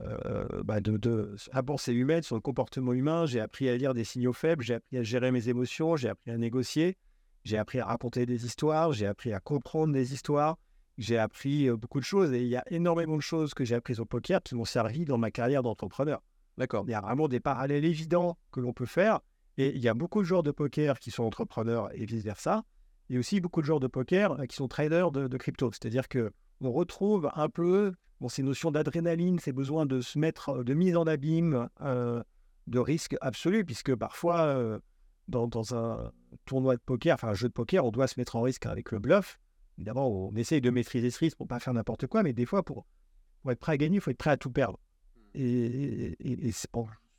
euh, bah de, de la pensée humaine, sur le comportement humain. J'ai appris à lire des signaux faibles, j'ai appris à gérer mes émotions, j'ai appris à négocier, j'ai appris à raconter des histoires, j'ai appris à comprendre des histoires, j'ai appris beaucoup de choses. Et il y a énormément de choses que j'ai apprises au poker qui m'ont servi dans ma carrière d'entrepreneur. D'accord. Il y a vraiment des parallèles évidents que l'on peut faire. Et il y a beaucoup de joueurs de poker qui sont entrepreneurs et vice-versa. Et aussi beaucoup de joueurs de poker euh, qui sont traders de, crypto. C'est-à-dire que on retrouve un peu bon, ces notions d'adrénaline, ces besoins de se mettre, de mise en abîme, euh, de risque absolu, puisque parfois, dans, un tournoi de poker, enfin un jeu de poker, on doit se mettre en risque avec le bluff. Évidemment, on essaye de maîtriser ce risque pour pas faire n'importe quoi, mais des fois, pour, pour être prêt à gagner, il faut être prêt à tout perdre. et, c'est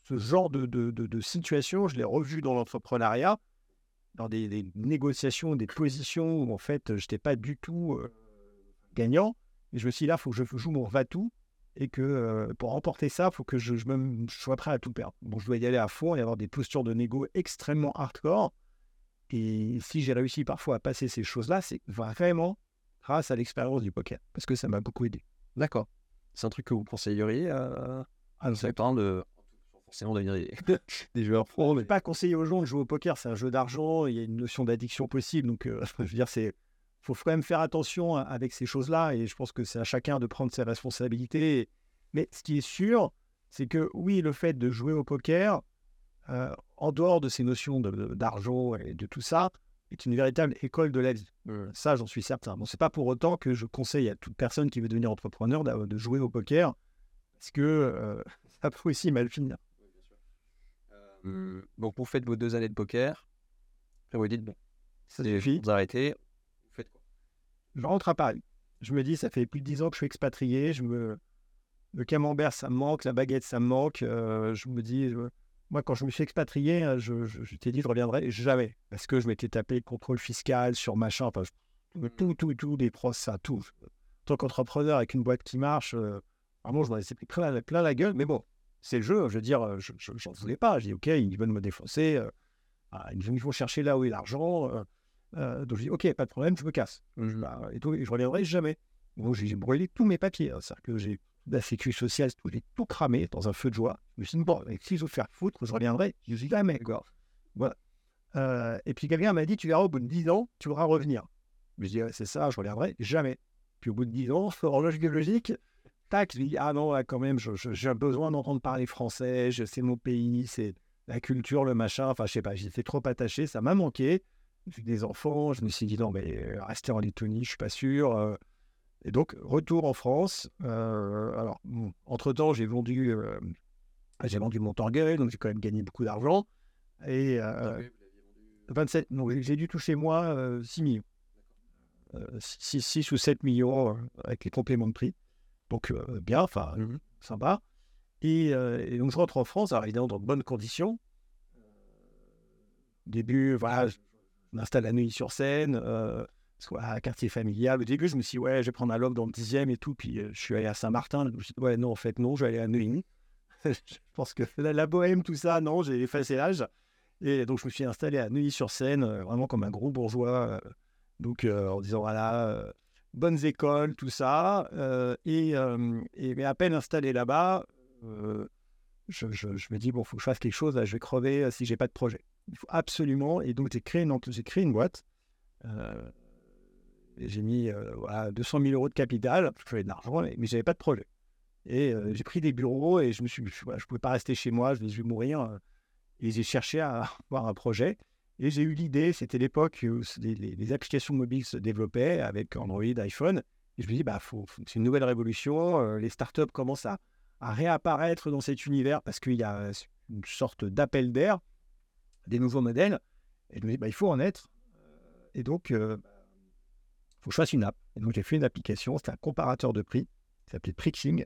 ce genre de, de, de, situation, je l'ai revu dans l'entrepreneuriat, dans des, négociations, des positions où en fait, je n'étais pas du tout gagnant. Et je me suis dit là, il faut que je joue mon va-tout et que pour remporter ça, il faut que je, je, sois prêt à tout perdre. Bon, je dois y aller à fond et avoir des postures de négo extrêmement hardcore. Et si j'ai réussi parfois à passer ces choses-là, c'est vraiment grâce à l'expérience du poker, parce que ça m'a beaucoup aidé. D'accord. C'est un truc que vous conseilleriez à, à nos temps de forcément devenir des, *laughs* des joueurs pro. Mais... Pas conseiller aux gens de jouer au poker, c'est un jeu d'argent, il y a une notion d'addiction possible, donc *laughs* je veux dire, c'est faut quand même faire attention avec ces choses-là et je pense que c'est à chacun de prendre ses responsabilités. Mais ce qui est sûr, c'est que oui, le fait de jouer au poker, euh, en dehors de ces notions d'argent et de tout ça, est une véritable école de la vie. Ça, j'en suis certain. Bon, c'est pas pour autant que je conseille à toute personne qui veut devenir entrepreneur de jouer au poker, parce que euh, *laughs* ça peut aussi mal finir. Euh, donc, vous faites vos deux années de poker, après vous dites, bon, ça suffit. Vous arrêtez, je rentre à Paris. Je me dis, ça fait plus de dix ans que je suis expatrié. Je me... Le camembert, ça me manque. La baguette, ça me manque. Euh, je me dis, moi, quand je me suis expatrié, euh, je, je, t'ai dit, je reviendrai jamais. Parce que je m'étais tapé contrôle fiscal sur machin. Enfin, tout, tout, tout, des pros, ça, tout. En tant qu'entrepreneur avec une boîte qui marche, euh, vraiment, je m'en ai pris plein, plein, la gueule. Mais bon, c'est le jeu. Je veux dire, je n'en voulais pas. J'ai dit, OK, ils veulent me défoncer. Ah, ils vont chercher là où est l'argent. Euh, donc je dis, ok, pas de problème, je me casse. Je, bah, et, tout, je reviendrai jamais. Donc j'ai brûlé tous mes papiers. Hein. C'est-à-dire que j'ai la sécu sociale, j'ai tout cramé dans un feu de joie. Je me suis dit, bon, si je veux faire foutre, je reviendrai. Je dis jamais, quoi. Voilà. Euh, et puis quelqu'un m'a dit, tu verras, au bout de 10 ans, tu voudras revenir. Je dis, c'est ça, je reviendrai jamais. Puis au bout de 10 ans, *laughs* horloge biologique, tac, je dis, ah non, quand même, j'ai besoin d'entendre parler français, c'est mon pays, c'est la culture, le machin, enfin, je sais pas, j'étais trop attaché, ça m'a manqué j'ai des enfants, je me suis dit non, mais euh, rester en Lettonie, je suis pas sûr. Euh. Et donc, retour en France. Euh, alors, entre-temps, j'ai vendu, j'ai vendu mon Torgueil, donc j'ai quand même gagné beaucoup d'argent. Et 27, donc j'ai dû toucher moi 6 millions. 6, ou 7 millions avec les compléments de prix. Donc, bien, enfin, mmh sympa. Et, et, donc, je rentre en France, alors évidemment, dans de bonnes conditions. Début, voilà, on installe à Neuilly-sur-Seine, euh, un quartier familial. Au début, je me suis dit, ouais, je vais prendre un log dans le dixième et tout. Puis euh, je suis allé à Saint-Martin. Je me suis dit, ouais, non, en fait, non, je vais aller à Neuilly. *laughs* je pense que la, bohème, tout ça, non, j'ai effacé l'âge. Et donc, je me suis installé à Neuilly-sur-Seine, euh, vraiment comme un gros bourgeois. donc, en disant, voilà, bonnes écoles, tout ça. Et, mais à peine installé là-bas, je, me dis, bon, faut que je fasse quelque chose, je vais crever si j'ai pas de projet. Il faut absolument. Et donc, j'ai créé une, j'ai créé une boîte. Euh, j'ai mis 200 euh, 000 euros de capital. Je faisais de l'argent, mais, je j'avais pas de projet. Et euh, j'ai pris des bureaux et je me suis, je, pouvais pas rester chez moi. Je vais, mourir. et j'ai cherché à *laughs* avoir un projet. Et j'ai eu l'idée, c'était l'époque où les, applications mobiles se développaient avec Android, iPhone. Et je me dis, bah, faut, c'est une nouvelle révolution. les startups commencent à, à réapparaître dans cet univers parce qu'il y a une sorte d'appel d'air des nouveaux modèles. Et je me dis, bah, il faut en être. Et donc, il euh, faut que je fasse une app. Et donc, j'ai fait une application, c'était un comparateur de prix, qui s'appelait Prixing.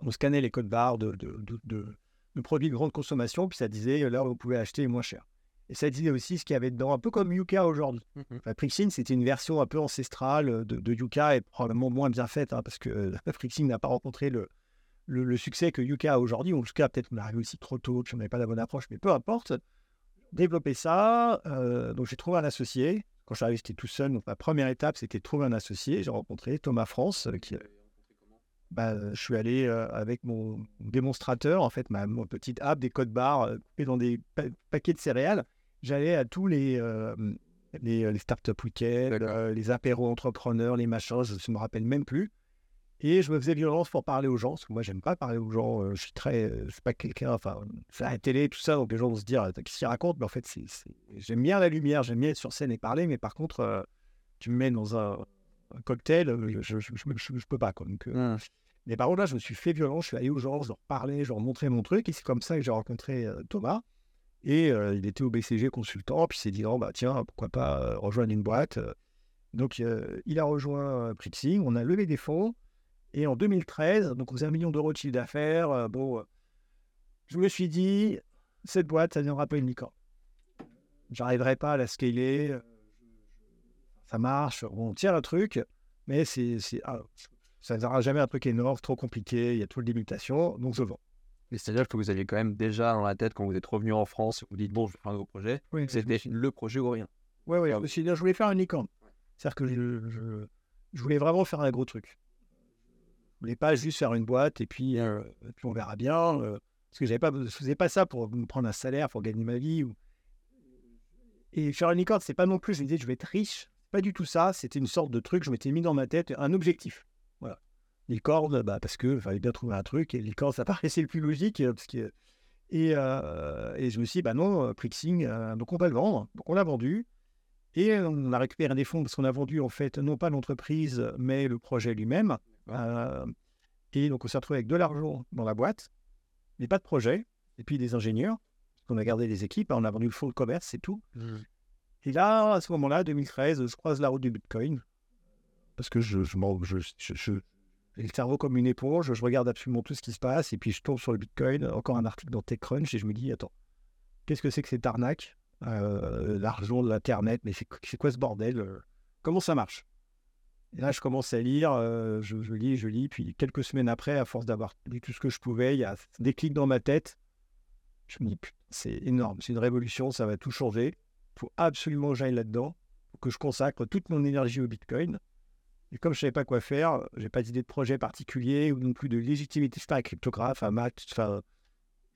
On scannait les codes barres de, de, de, produits de grande consommation, puis ça disait là où vous pouvez acheter moins cher. Et ça disait aussi ce qu'il y avait dedans, un peu comme Yuka aujourd'hui. Mmh Prixing, c'était une version un peu ancestrale de, Yuka et probablement moins bien faite, hein, parce que euh, *laughs* Prixing n'a pas rencontré le, le, succès que Yuka a aujourd'hui. En tout cas, peut-être qu'on est arrivé aussi trop tôt, qu'on n'avait pas la bonne approche, mais peu importe développer ça. Euh, donc, j'ai trouvé un associé. Quand je suis arrivé, j'étais tout seul. Donc, ma première étape, c'était de trouver un associé. J'ai rencontré Thomas France. Euh, qui, bah, je suis allé euh, avec mon démonstrateur, en fait, ma, petite app des codes barres et dans des paquets de céréales. J'allais à tous les, les, les startup week-ends, les apéros entrepreneurs, les machins, je ne me rappelle même plus. Et je me faisais violence pour parler aux gens, parce que moi, j'aime pas parler aux gens. Je suis très. Euh, c'est pas quelqu'un. Enfin, c'est la télé, tout ça, donc les gens vont se dire qu'est-ce qu'il raconte Mais en fait, c'est, j'aime bien la lumière, j'aime bien être sur scène et parler, mais par contre, tu me mets dans un, cocktail, je, je, peux pas. Quoi. Donc, mmh. Mais par contre, là, je me suis fait violence, je suis allé aux gens, je leur parlais, je leur montrais mon truc, et c'est comme ça que j'ai rencontré Thomas. Et il était au BCG consultant, puis il s'est dit oh, bah, tiens, pourquoi pas rejoindre une boîte. Donc, il a rejoint Prixing, on a levé des fonds. Et en 2013, donc on faisait un million d'euros de chiffre d'affaires. euh, bon, euh, je me suis dit, cette boîte, ça ne viendra pas une licorne. J'arriverai pas à la scaler. euh, Ça marche, on tient le truc, mais c'est, ah, ça ne sera jamais un truc énorme, trop compliqué, il y a trop de limitations, donc je vends. Mais c'est-à-dire que vous aviez quand même déjà dans la tête quand vous êtes revenu en France, vous dites bon, je vais faire un nouveau projet. Oui, C'était le projet ou rien. Ouais, Ah je oui. me suis dit, je voulais faire une licorne. C'est-à-dire que je, je, je voulais vraiment faire un gros truc. Je voulais pas juste faire une boîte et puis, euh, on verra bien. euh, parce que pas, je faisais pas ça pour me prendre un salaire, pour gagner ma vie. Et faire une licorne, c'est pas non plus, me disais, je vais être riche. Pas du tout ça. C'était une sorte de truc, je m'étais mis dans ma tête un objectif. Voilà. Licorne, bah, parce que fallait bien trouver un truc. Et licorne, ça *laughs* paraissait le plus logique. que... et, euh, et je me suis dit, bah non, Prixing, euh, donc on va le vendre. Donc on l'a vendu. Et on a récupéré des fonds parce qu'on a vendu en fait non pas l'entreprise mais le projet lui-même. Euh, et donc on s'est retrouvé avec de l'argent dans la boîte, mais pas de projet. Et puis des ingénieurs, parce qu'on a gardé les équipes, on a vendu le fonds de commerce, c'est tout. Et là, à ce moment-là, 2013, je croise la route du Bitcoin. Parce que je, je, m'en- je, je- le cerveau comme une éponge, je regarde absolument tout ce qui se passe, et puis je tombe sur le Bitcoin, encore un article dans TechCrunch, et je me dis, attends, qu'est-ce que c'est que cette arnaque? Euh, L'argent de l'Internet, mais c'est c'est quoi ce bordel? Euh, Comment ça marche? Et là, je commence à lire, euh, je, je lis, je lis, puis quelques semaines après, à force d'avoir lu tout ce que je pouvais, il y a des clics dans ma tête. Je me dis, c'est énorme, c'est une révolution, ça va tout changer. Il faut absolument que j'aille là-dedans, que je consacre toute mon énergie au Bitcoin. Et comme je ne savais pas quoi faire, j'ai pas d'idée de projet particulier ou non plus de légitimité. Je suis pas un cryptographe, un maths. Enfin,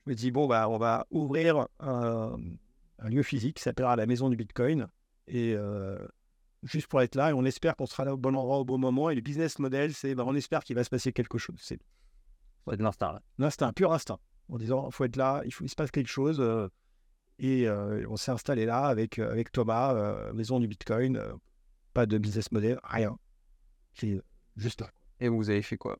je me dis, bon, bah, on va ouvrir un, un lieu physique qui s'appellera la maison du Bitcoin. Et euh, juste pour être là, et on espère qu'on sera là au bon endroit au bon moment. Et le business model, c'est bah, on espère qu'il va se passer quelque chose. C'est de l'instinct l'instinct, pur instinct. En disant, il faut être là, il, faut, il se passe quelque chose. euh, et euh, on s'est installé là avec, euh, avec Thomas, euh, maison du Bitcoin. pas de business model, rien. C'est juste là. Et vous avez fait quoi?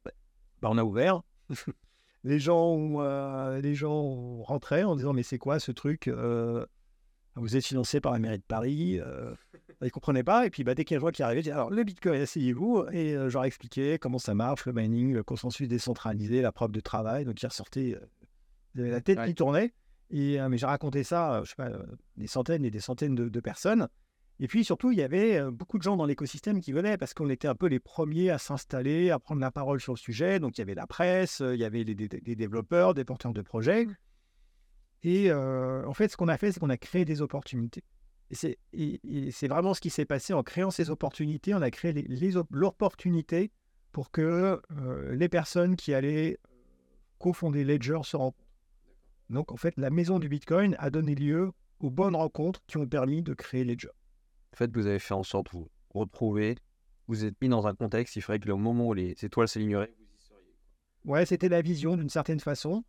Bah, on a ouvert. *laughs* les gens, ont, les gens rentré en disant mais c'est quoi ce truc Vous êtes financé par la mairie de Paris. Euh, ils ne comprenaient pas. Et puis bah, dès qu'il y a un joueur qui arrivait, je dis alors le Bitcoin, asseyez-vous. Et euh, je leur ai expliqué comment ça marche, le mining, le consensus décentralisé, la preuve de travail. Donc ils ressortaient, euh, la tête Ouais. qui tournait. Et, euh, mais j'ai raconté ça, je sais pas, des centaines et des centaines de, de personnes. Et puis surtout, il y avait beaucoup de gens dans l'écosystème qui venaient parce qu'on était un peu les premiers à s'installer, à prendre la parole sur le sujet. Donc il y avait la presse, il y avait les, des- des développeurs, des porteurs de projets. Et euh, en fait, ce qu'on a fait, c'est qu'on a créé des opportunités. C'est vraiment ce qui s'est passé en créant ces opportunités. On a créé les, les l'opportunité pour que euh, les personnes qui allaient cofonder Ledger se rencontrent. Donc en fait, la maison du Bitcoin a donné lieu aux bonnes rencontres qui ont permis de créer Ledger. En fait, vous avez fait en sorte de vous retrouver, vous êtes mis dans un contexte, il faudrait que le moment où les étoiles s'aligneraient, vous y seriez. Ouais, c'était la vision d'une certaine façon.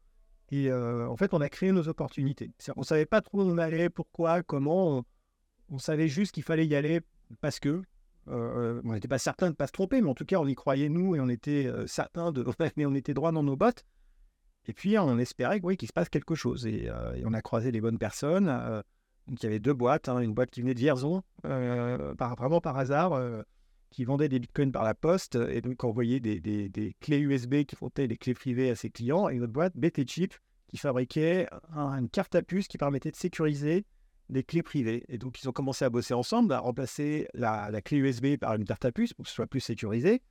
Et euh, en fait, on a créé nos opportunités. On ne savait pas trop où on allait, pourquoi, comment. On, on savait juste qu'il fallait y aller parce que. euh, on n'était pas certain de ne pas se tromper, mais en tout cas, on y croyait nous et on était euh, certain de. *laughs* mais on était droit dans nos bottes. Et puis, on espérait oui, qu'il se passe quelque chose. Et, euh, on a croisé les bonnes personnes. euh, donc, il y avait deux boîtes. hein, une boîte qui venait de Vierzon, euh, par, vraiment par hasard. euh, qui vendait des bitcoins par la poste et donc envoyait des, clés USB qui fontaient des clés privées à ses clients et une autre boîte, BT Chip, qui fabriquait un- une carte à puce qui permettait de sécuriser les clés privées. Et donc, ils ont commencé à bosser ensemble, à remplacer la, clé USB par une carte à puce pour que ce soit plus sécurisé.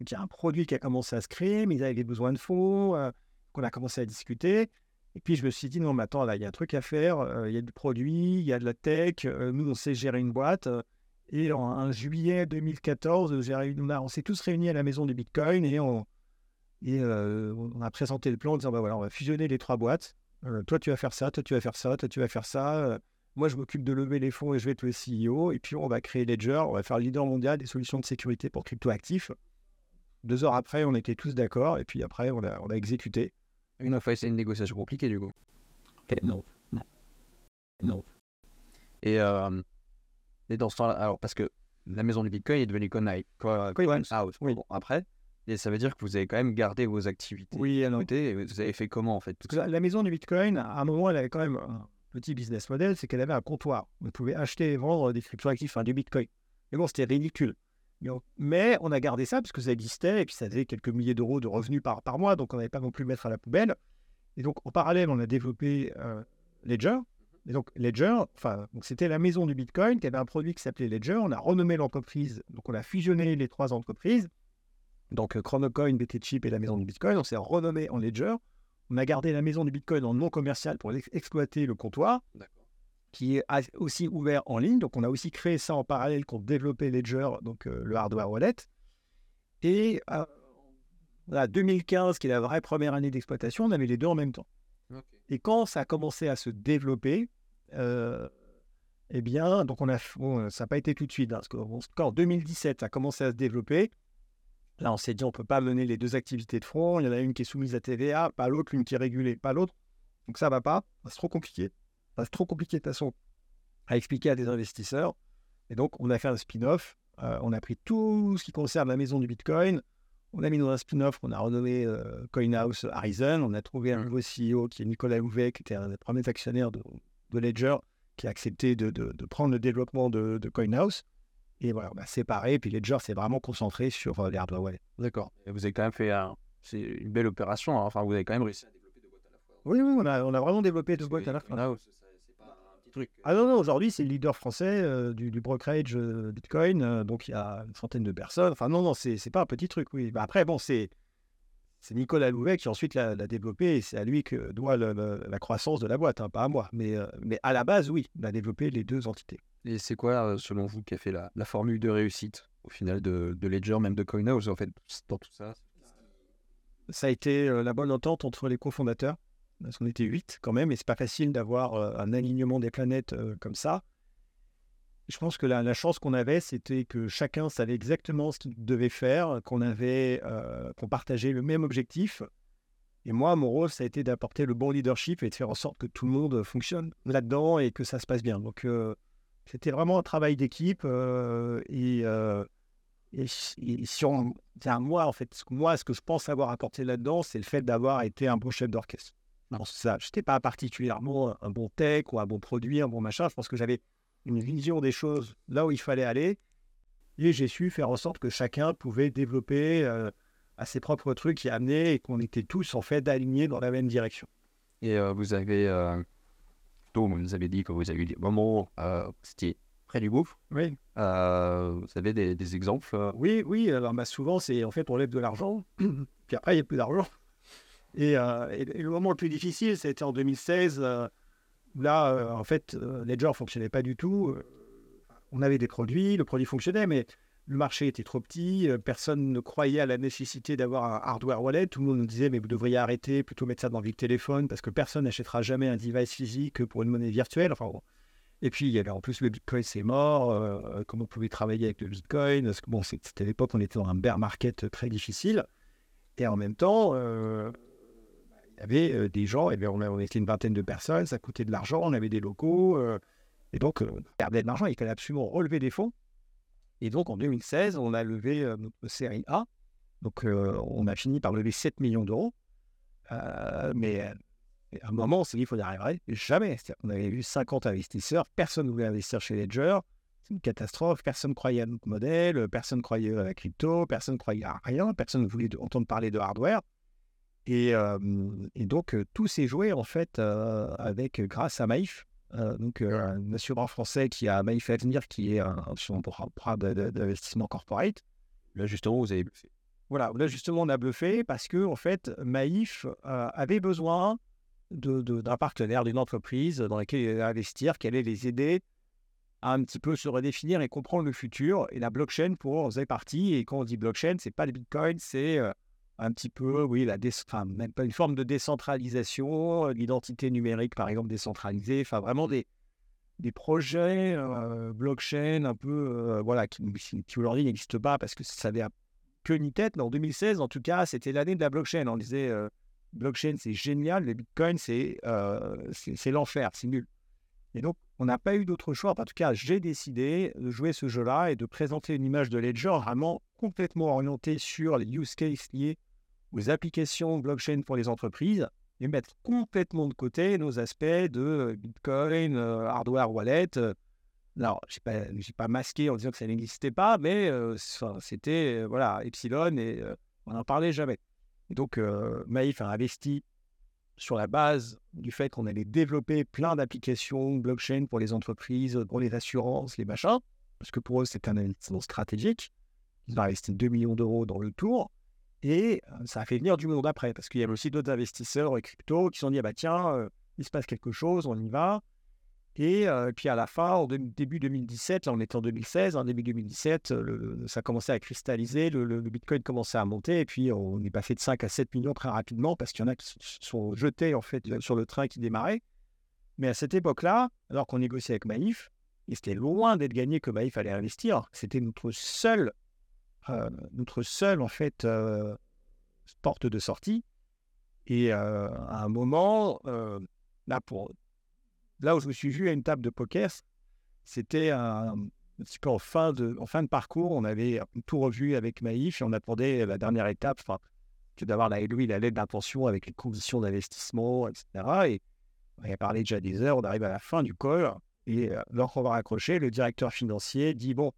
Donc, il y a un produit qui a commencé à se créer, mais ils avaient besoin de fonds, euh, qu'on a commencé à discuter. Et puis, je me suis dit, non, mais attends, il y a un truc à faire, euh, il y a du produit, il y a de la tech, euh, nous, on sait gérer une boîte. euh, et en, juillet 2014, j'ai réuni- on, a- on s'est tous réunis à la maison du Bitcoin et on, et, euh, on a présenté le plan en disant bah voilà, on va fusionner les trois boîtes. Euh, toi, tu vas faire ça, toi, tu vas faire ça, toi, tu vas faire ça. Moi, je m'occupe de lever les fonds et je vais être le CEO. Et puis, on va créer Ledger, on va faire le leader mondial des solutions de sécurité pour crypto-actifs. Deux heures après, on était tous d'accord et puis après, on a, on a exécuté. Une fois, c'est une négociation compliquée du coup. non. Non. Et, euh, et dans ce temps-là, alors parce que la maison du Bitcoin est devenue Coin Coin Coin House, oui. pardon, après. Et ça veut dire que vous avez quand même gardé vos activités. Oui, alors, côté, et vous avez fait comment en fait? Tout Parce que la, maison du Bitcoin, à un moment, elle avait quand même petit business model, c'est qu'elle avait un comptoir. On pouvait acheter et vendre des cryptoactifs, enfin du Bitcoin. Mais bon, c'était ridicule. Mais on a gardé ça parce que ça existait et puis ça faisait quelques milliers d'euros de revenus par, mois, donc on n'avait pas non plus le mettre à la poubelle. Et donc en parallèle, on a développé euh, Ledger. Et donc Ledger, enfin, c'était la maison du Bitcoin qui avait un produit qui s'appelait Ledger. On a renommé l'entreprise, donc on a fusionné les trois entreprises. Donc Chronocoin, BTChip et la maison du Bitcoin. On s'est renommé en Ledger. On a gardé la maison du Bitcoin en non commercial pour exploiter le comptoir. Qui est aussi ouvert en ligne. Donc, on a aussi créé ça en parallèle qu'on développait Ledger, donc euh, le hardware wallet. Et euh, 2015, qui est la vraie première année d'exploitation, on avait les deux en même temps. Et quand ça a commencé à se développer, euh, eh bien, donc on a, ça n'a pas été tout de suite, hein, parce qu'en 2017, ça a commencé à se développer. Là, on s'est dit, on ne peut pas mener les deux activités de front. Il y en a une qui est soumise à TVA, pas l'autre, une qui est régulée, pas l'autre. Donc ça ne va pas, c'est trop compliqué c'est trop compliqué de toute façon à expliquer à des investisseurs. Et donc, on a fait un spin-off. Euh, on a pris tout ce qui concerne la maison du Bitcoin. On a mis dans un spin-off qu'on a renommé euh, CoinHouse Horizon. On a trouvé un mmh. nouveau CEO qui est Nicolas Houvet, qui était un des premiers actionnaires de, Ledger, qui a accepté de, prendre le développement de, CoinHouse. Et voilà, on a séparé. Puis Ledger s'est vraiment concentré sur euh, les hardware D'accord. Et vous avez quand même fait c'est une belle opération. Hein. Enfin, vous avez quand même réussi à développer deux boîtes à la fois. Oui, oui, on a, on a vraiment développé deux boîtes à la fois. Ah non, non, aujourd'hui, c'est le leader français euh, du, brokerage euh, Bitcoin. Euh, donc, il y a une centaine de personnes. Enfin, non, non, c'est pas un petit truc, oui. Bah, après, bon, c'est Nicolas Louvet qui ensuite l'a développé et c'est à lui que doit la croissance de la boîte, hein, pas à moi. Mais, mais à la base, oui, il a développé les deux entités. Et c'est quoi, selon vous, qui a fait la, formule de réussite au final de, de Ledger, même de CoinHouse, en fait, dans tout ça? Ça a été la bonne entente entre les cofondateurs parce qu'on était 8 quand même, et c'est pas facile d'avoir euh, un alignement des planètes euh, comme ça. Je pense que la, chance qu'on avait, c'était que chacun savait exactement ce qu'il devait faire, qu'on avait, euh, qu'on partageait le même objectif. Et moi, mon rôle, ça a été d'apporter le bon leadership et de faire en sorte que tout le monde fonctionne là-dedans et que ça se passe bien. Donc, c'était vraiment un travail d'équipe. et, et, si on, moi, en fait, moi, ce que je pense avoir apporté là-dedans, c'est le fait d'avoir été un bon chef d'orchestre. Je n'étais pas particulièrement un bon tech ou un bon produit, un bon machin. Je pense que j'avais une vision des choses là où il fallait aller. Et j'ai su faire en sorte que chacun pouvait développer euh, à ses propres trucs et amener et qu'on était tous en fait alignés dans la même direction. Et euh, vous avez, euh, vous avez dit que vous avez eu des moments, c'était près du gouffre. Oui. vous avez des, exemples Oui, oui. Alors bah, souvent, c'est en fait on lève de l'argent, *clears throat* puis après il n'y a plus d'argent. Euh, et, le moment le plus difficile, c'était en 2016. Euh, là, euh, en fait, Ledger ne fonctionnait pas du tout. on avait des produits, le produit fonctionnait, mais le marché était trop petit. personne ne croyait à la nécessité d'avoir un hardware wallet. Tout le monde nous disait, mais vous devriez arrêter, plutôt mettre ça dans le téléphone, parce que personne n'achètera jamais un device physique pour une monnaie virtuelle. Et puis, il y avait en plus le Bitcoin, c'est mort. comment on pouvait travailler avec le Bitcoin Parce que bon, c'était l'époque, on était dans un bear market très difficile. Et en même temps, il y avait euh, des gens, et bien on, était une vingtaine de personnes, ça coûtait de l'argent, on avait des locaux, euh, et donc euh, on perdait de l'argent, il fallait absolument relever des fonds. Et donc en 2016, on a levé notre série A, donc on a fini par lever 7 millions d'euros, mais à un moment, on s'est dit qu'il faut y arriver jamais. On avait eu 50 investisseurs, personne ne voulait investir chez Ledger, c'est une catastrophe, personne ne croyait à notre modèle, personne ne croyait à la crypto, personne ne croyait à rien, personne ne voulait entendre parler de hardware. Et, donc, tout s'est joué en fait avec, grâce à Maïf, donc un assureur français qui a Maïf Avenir, qui est un programme d'investissement corporate. Là, justement, vous avez bluffé. Voilà, là, justement, on a bluffé parce que, en fait, Maïf avait besoin d'un partenaire, d'une entreprise dans laquelle il allait investir, qui allait les aider à un petit peu se redéfinir et comprendre le futur. Et la blockchain, pour eux, faisait partie. Et quand on dit blockchain, c'est pas le bitcoin, c'est un petit peu, oui, la enfin, même pas une forme de décentralisation, euh, l'identité numérique, par exemple, décentralisée, enfin, vraiment des, des projets euh, blockchain un peu, euh, voilà, qui, qui aujourd'hui n'existent pas parce que ça n'avait que ni tête, mais en 2016, en tout cas, c'était l'année de la blockchain. On disait, blockchain, c'est génial, le bitcoin, c'est c'est l'enfer, c'est nul. Et donc, on n'a pas eu d'autre choix. En tout cas, j'ai décidé de jouer ce jeu-là et de présenter une image de Ledger vraiment complètement orientée sur les use cases liés aux applications blockchain pour les entreprises et mettre complètement de côté nos aspects de Bitcoin, euh, hardware wallet, euh, alors, je n'ai pas, pas, masqué en disant que ça n'existait pas, mais c'était, voilà, Epsilon et on n'en parlait jamais. Donc, Maïf a investi sur la base du fait qu'on allait développer plein d'applications blockchain pour les entreprises, pour les assurances, les machins, parce que pour eux, c'est un investissement stratégique. Ils ont investi 2 millions d'euros dans le tour. Et ça a fait venir du monde après, parce qu'il y avait aussi d'autres investisseurs et crypto qui se sont dit, ah bah tiens, il se passe quelque chose, on y va. Et puis à la fin, au début 2017, là on était en 2016, en hein, début 2017, ça commençait à cristalliser, le, Bitcoin commençait à monter, et puis on est passé de 5 à 7 millions très rapidement parce qu'il y en a qui sont jetés en fait sur le train qui démarrait. Mais à cette époque-là, alors qu'on négociait avec Maïf, et c'était loin d'être gagné que Maïf allait investir, c'était notre seul, notre seul en fait porte de sortie. Et à un moment, là pour là où je me suis vu à une table de poker, c'était un, petit peu en fin, de, parcours. On avait tout revu avec Maïf et on attendait la dernière étape, que d'avoir la, lui, la lettre d'intention avec les conditions d'investissement, etc. Et on avait parlé déjà des heures, on arrive à la fin du call. Et euh, lorsqu'on va raccrocher, le directeur financier dit Bon,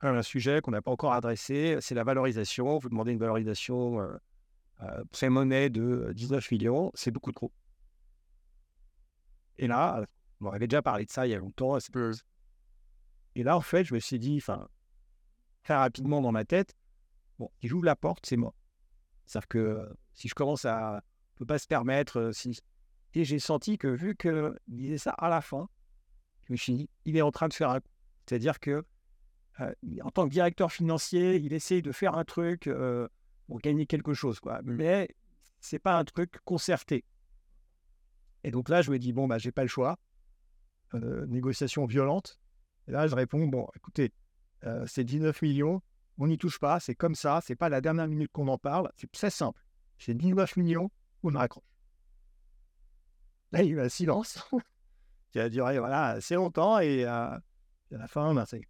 un sujet qu'on n'a pas encore adressé, c'est la valorisation. Vous demandez une valorisation euh, euh pré-monnaie de 19 millions, c'est beaucoup trop. Et là, on avait déjà parlé de ça il y a longtemps. Et là, en fait, je me suis dit, enfin, très rapidement dans ma tête, bon, si j'ouvre la porte, c'est moi. C'est-à-dire que si je commence à ne peut pas se permettre, euh, si... et j'ai senti que vu qu'il disait ça à la fin, je me suis dit, il est en train de faire un coup. C'est-à-dire que euh, en tant que directeur financier, il essaye de faire un truc euh, pour gagner quelque chose, quoi. Mais c'est pas un truc concerté. Et donc là, je me dis, bon, bah, j'ai pas le choix. Euh, négociation violente. Et là, je réponds, bon, écoutez, euh, c'est 19 millions, on n'y touche pas, c'est comme ça, c'est pas la dernière minute qu'on en parle, c'est très simple. C'est 19 millions, on raccroche. Là, il y a eu un silence *laughs* qui a duré voilà, assez longtemps et euh, à la fin, ben, c'est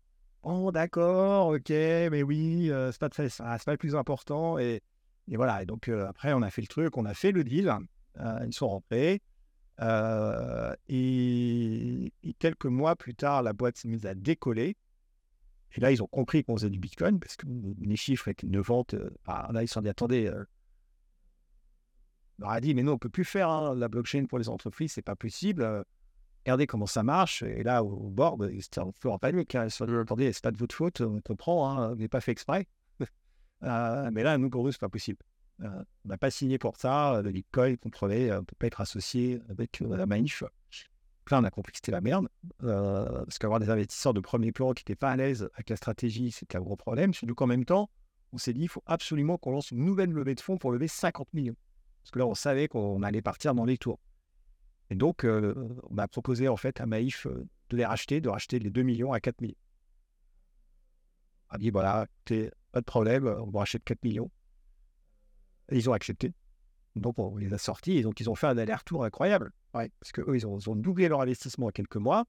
bon, d'accord, ok, mais oui, c'est pas, très, c'est pas le plus important. Et, et voilà, et donc après, on a fait le truc, on a fait le deal, ils sont rentrés. Euh, et, quelques mois plus tard, la boîte s'est mise à décoller. Et là, ils ont compris qu'on faisait du Bitcoin parce que les chiffres étaient une vente. Euh, ah, là, ils se sont dit attendez, euh, on leur a dit mais non, on peut plus faire hein, la blockchain pour les entreprises, c'est pas possible. regardez comment ça marche. Et là, au, board, c'était un peu en panique. Hein. Ils se sont dit attendez, c'est pas de votre faute, on comprend, hein, on n'est pas fait exprès. *laughs* mais là, nous, pour nous, c'est pas possible. Euh, on n'a pas signé pour ça. Le Bitcoin, on ne peut pas être associé avec euh, la Manif. Là, on a compris la merde. Euh, parce qu'avoir des investisseurs de premier plan qui n'étaient pas à l'aise avec la stratégie, c'était un gros problème. Surtout qu'en même temps, on s'est dit il faut absolument qu'on lance une nouvelle levée de fonds pour lever 50 millions. Parce que là, on savait qu'on allait partir dans les tours. Et donc, on a proposé en fait à Maïf de les racheter, de racheter les 2 millions à 4 millions. On a dit voilà, pas de problème, on va racheter 4 millions ils ont accepté. Donc, on les a sortis et donc ils ont fait un aller-retour incroyable. Ouais, parce qu'eux, ils ont, ils ont, doublé leur investissement en quelques mois.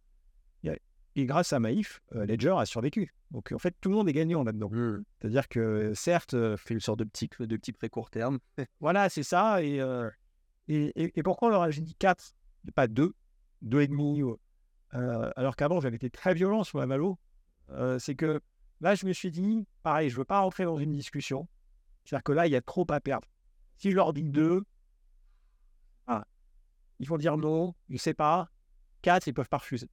Et grâce à Maïf, euh, Ledger a survécu. Donc, en fait, tout le monde est gagnant là-dedans. Mmh. C'est-à-dire que, certes, euh, fait une sorte de petit, de petit pré court terme. *laughs* voilà, c'est ça. Euh, et, et, pourquoi on leur a dit 4 et pas 2, 2,5 Alors qu'avant, j'avais été très violent sur la Malo. c'est que là, je me suis dit, pareil, je ne veux pas rentrer dans une discussion. C'est-à-dire que là, il y a trop à perdre. Si je leur dis deux, ah, ils vont dire non, je ne sais pas. Quatre, ils peuvent pas refuser.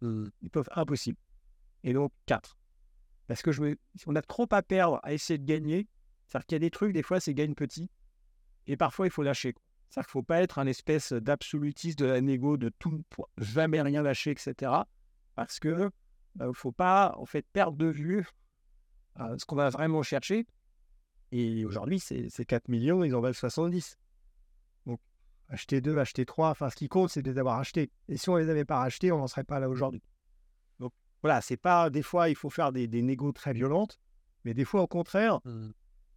Mmh. Ils peuvent impossible. Et donc quatre. Parce que je me... on a trop à perdre à essayer de gagner. C'est-à-dire qu'il y a des trucs, des fois, c'est gagne petit. Et parfois, il faut lâcher. C'est-à-dire qu'il ne faut pas être un espèce d'absolutiste de la négo, de tout, jamais rien lâcher, etc. Parce que ne bah, faut pas, en fait, perdre de vue euh, ce qu'on va vraiment chercher. Et aujourd'hui, c'est 4 millions, ils en valent 70. Donc, acheter 2, acheter 3, enfin, ce qui compte, c'est de les avoir achetés. Et si on ne les avait pas rachetés, on n'en serait pas là aujourd'hui. Donc, voilà, c'est pas, des fois, il faut faire des, des négos très violentes, mais des fois, au contraire, mmh.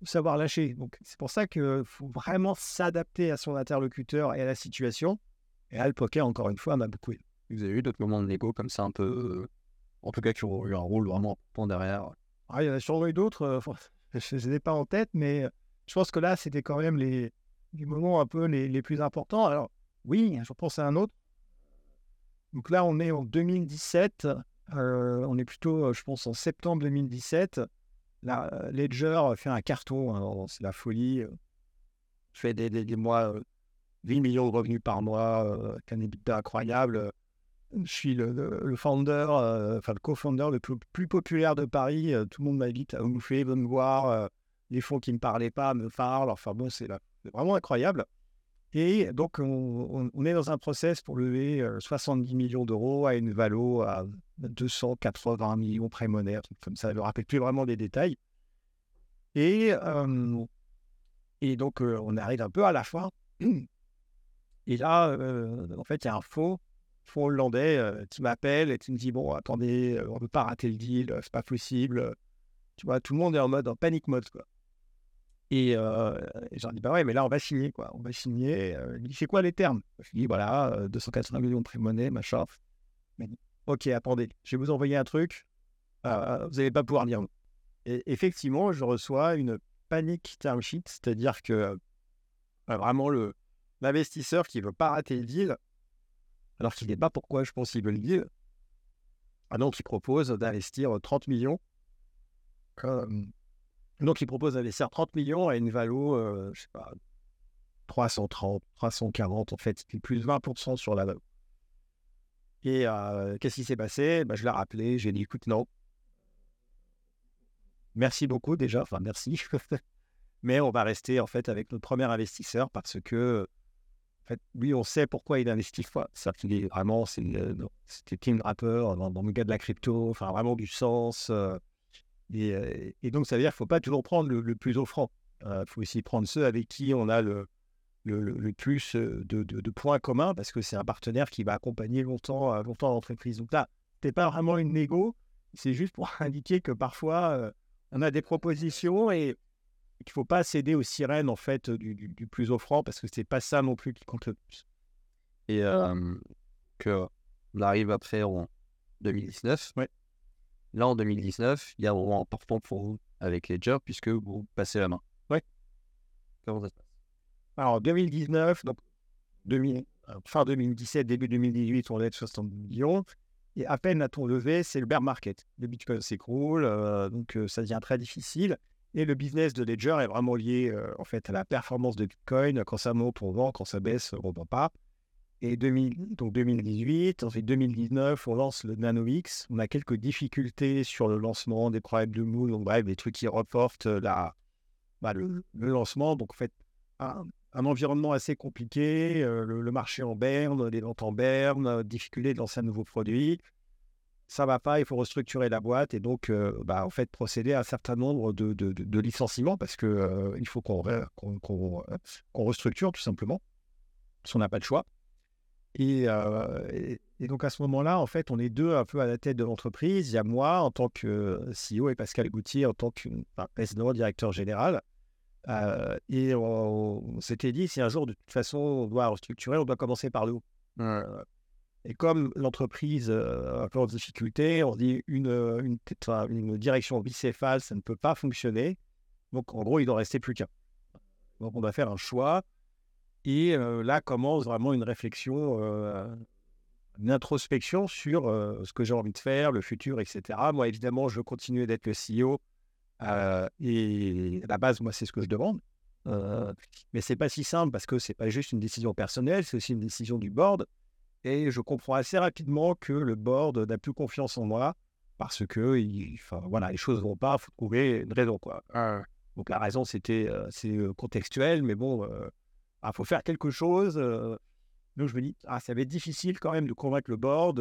savoir lâcher. Donc, c'est pour ça qu'il faut vraiment s'adapter à son interlocuteur et à la situation. Et là, le poker, encore une fois, m'a beaucoup aidé. Vous avez eu d'autres moments de négo comme ça, un peu, euh, en tout cas, qui ont eu un rôle vraiment important derrière? Ah, Il y en a sûrement eu d'autres. Euh, je ne les ai pas en tête, mais je pense que là, c'était quand même les, moments un peu les, plus importants. Alors, oui, je pense à un autre. Donc là, on est en 2017. on est plutôt, je pense, en septembre 2017. La Ledger fait un carton, hein, c'est la folie. Je fais des, des, mois, 8 millions de revenus par mois, euh, un EBITDA incroyable. Je suis le, enfin le co-founder le plus, populaire de Paris. tout le monde m'invite à me faire, me voir. les fonds qui ne me parlaient pas me parlent. Enfin bon, c'est vraiment incroyable. Et donc, on, est dans un process pour lever 70 millions d'euros à une valo à 280 millions prémonnés, comme ça. Je ne me rappelle plus vraiment des détails. Et donc, on arrive un peu à la fin. Et là, en fait, il y a un faux, faux hollandais qui m'appelle et qui me dit Bon, attendez, on ne peut pas rater le deal, c'est pas possible. Tu vois, tout le monde est en mode, en panique mode, quoi. Et, euh, j'en dis, bah ouais, mais là, on va signer, quoi. On va signer. il dit, c'est quoi les termes? Je lui dis, voilà, 280 millions de prix-monnaie, machin. Mais, ok, attendez, je vais vous envoyer un truc. vous n'allez pas pouvoir lire. Et effectivement, je reçois une panique term sheet, c'est-à-dire que vraiment le l'investisseur qui veut pas rater le deal, alors qu'il n'est pas pourquoi je pense qu'il veut le deal, ah donc il propose d'investir 30 millions. Comme, donc, il propose d'investir 30 millions à une valo, euh, je sais pas, 330, 340, en fait, plus de 20% sur la valo. Et euh, qu'est-ce qui s'est passé? Bah, Je l'ai rappelé, j'ai dit, écoute, non. Merci beaucoup déjà, enfin merci. *laughs* Mais on va rester en fait avec notre premier investisseur parce que en fait, lui, on sait pourquoi il investit. Ça est vraiment, c'était Team Rapper dans, le gars de la crypto, enfin vraiment du sens. Euh, et, donc, ça veut dire qu'il ne faut pas toujours prendre le, plus offrant. Il faut aussi prendre ceux avec qui on a le, le, plus de, points communs parce que c'est un partenaire qui va accompagner longtemps, longtemps l'entreprise. Donc là, ce n'est pas vraiment une négo, c'est juste pour *laughs* indiquer que parfois, on a des propositions et qu'il ne faut pas céder aux sirènes en fait du, plus offrant parce que ce n'est pas ça non plus qui compte le plus. Et que on arrive après en 2019. Ouais. Là, en 2019, il y a un moment important pour vous avec Ledger puisque vous passez la main. Oui. Comment ça se passe? Alors, 2019, donc euh, fin 2017, début 2018, on est de 60 millions. Et à peine a-t-on levé, c'est le bear market. Le Bitcoin s'écroule, euh, donc euh, ça devient très difficile. Et le business de Ledger est vraiment lié en fait à la performance de Bitcoin. Quand ça monte, on vend. Quand ça baisse, on ne vend pas. Et 2000, donc 2018, ensuite 2019, on lance le Nano X. On a quelques difficultés sur le lancement, des problèmes de moule, donc bref, des trucs qui reportent la, bah, le, lancement. Donc en fait, un, environnement assez compliqué, euh, le, marché en berne, les ventes en berne, euh, difficulté de lancer un nouveau produit. Ça va pas, il faut restructurer la boîte et donc euh, bah, en fait procéder à un certain nombre de, de, de licenciements parce que il faut qu'on qu'on restructure tout simplement, si on n'a pas de choix. Euh, et, donc à ce moment-là, en fait, on est deux un peu à la tête de l'entreprise. Il y a moi en tant que CEO et Pascal Goutier en tant que président, directeur général. Euh, et on, s'était dit, si un jour, de toute façon, on doit restructurer, on doit commencer par le haut. Euh, et comme l'entreprise a un peu en difficulté, on dit une, une, une direction bicéphale, ça ne peut pas fonctionner. Donc en gros, il doit rester plus qu'un. Donc on doit faire un choix et là commence vraiment une réflexion, une introspection sur ce que j'ai envie de faire, le futur, etc. Moi, évidemment, je veux continuer d'être le CEO. et à la base, moi, c'est ce que je demande. mais c'est pas si simple parce que c'est pas juste une décision personnelle, c'est aussi une décision du board. Et je comprends assez rapidement que le board n'a plus confiance en moi parce que voilà, les choses ne vont pas, il faut trouver une raison. Quoi. Donc la raison, c'était c'est contextuel, mais bon, il ah, faut faire quelque chose. donc je me dis, ah, ça va être difficile quand même de convaincre le board.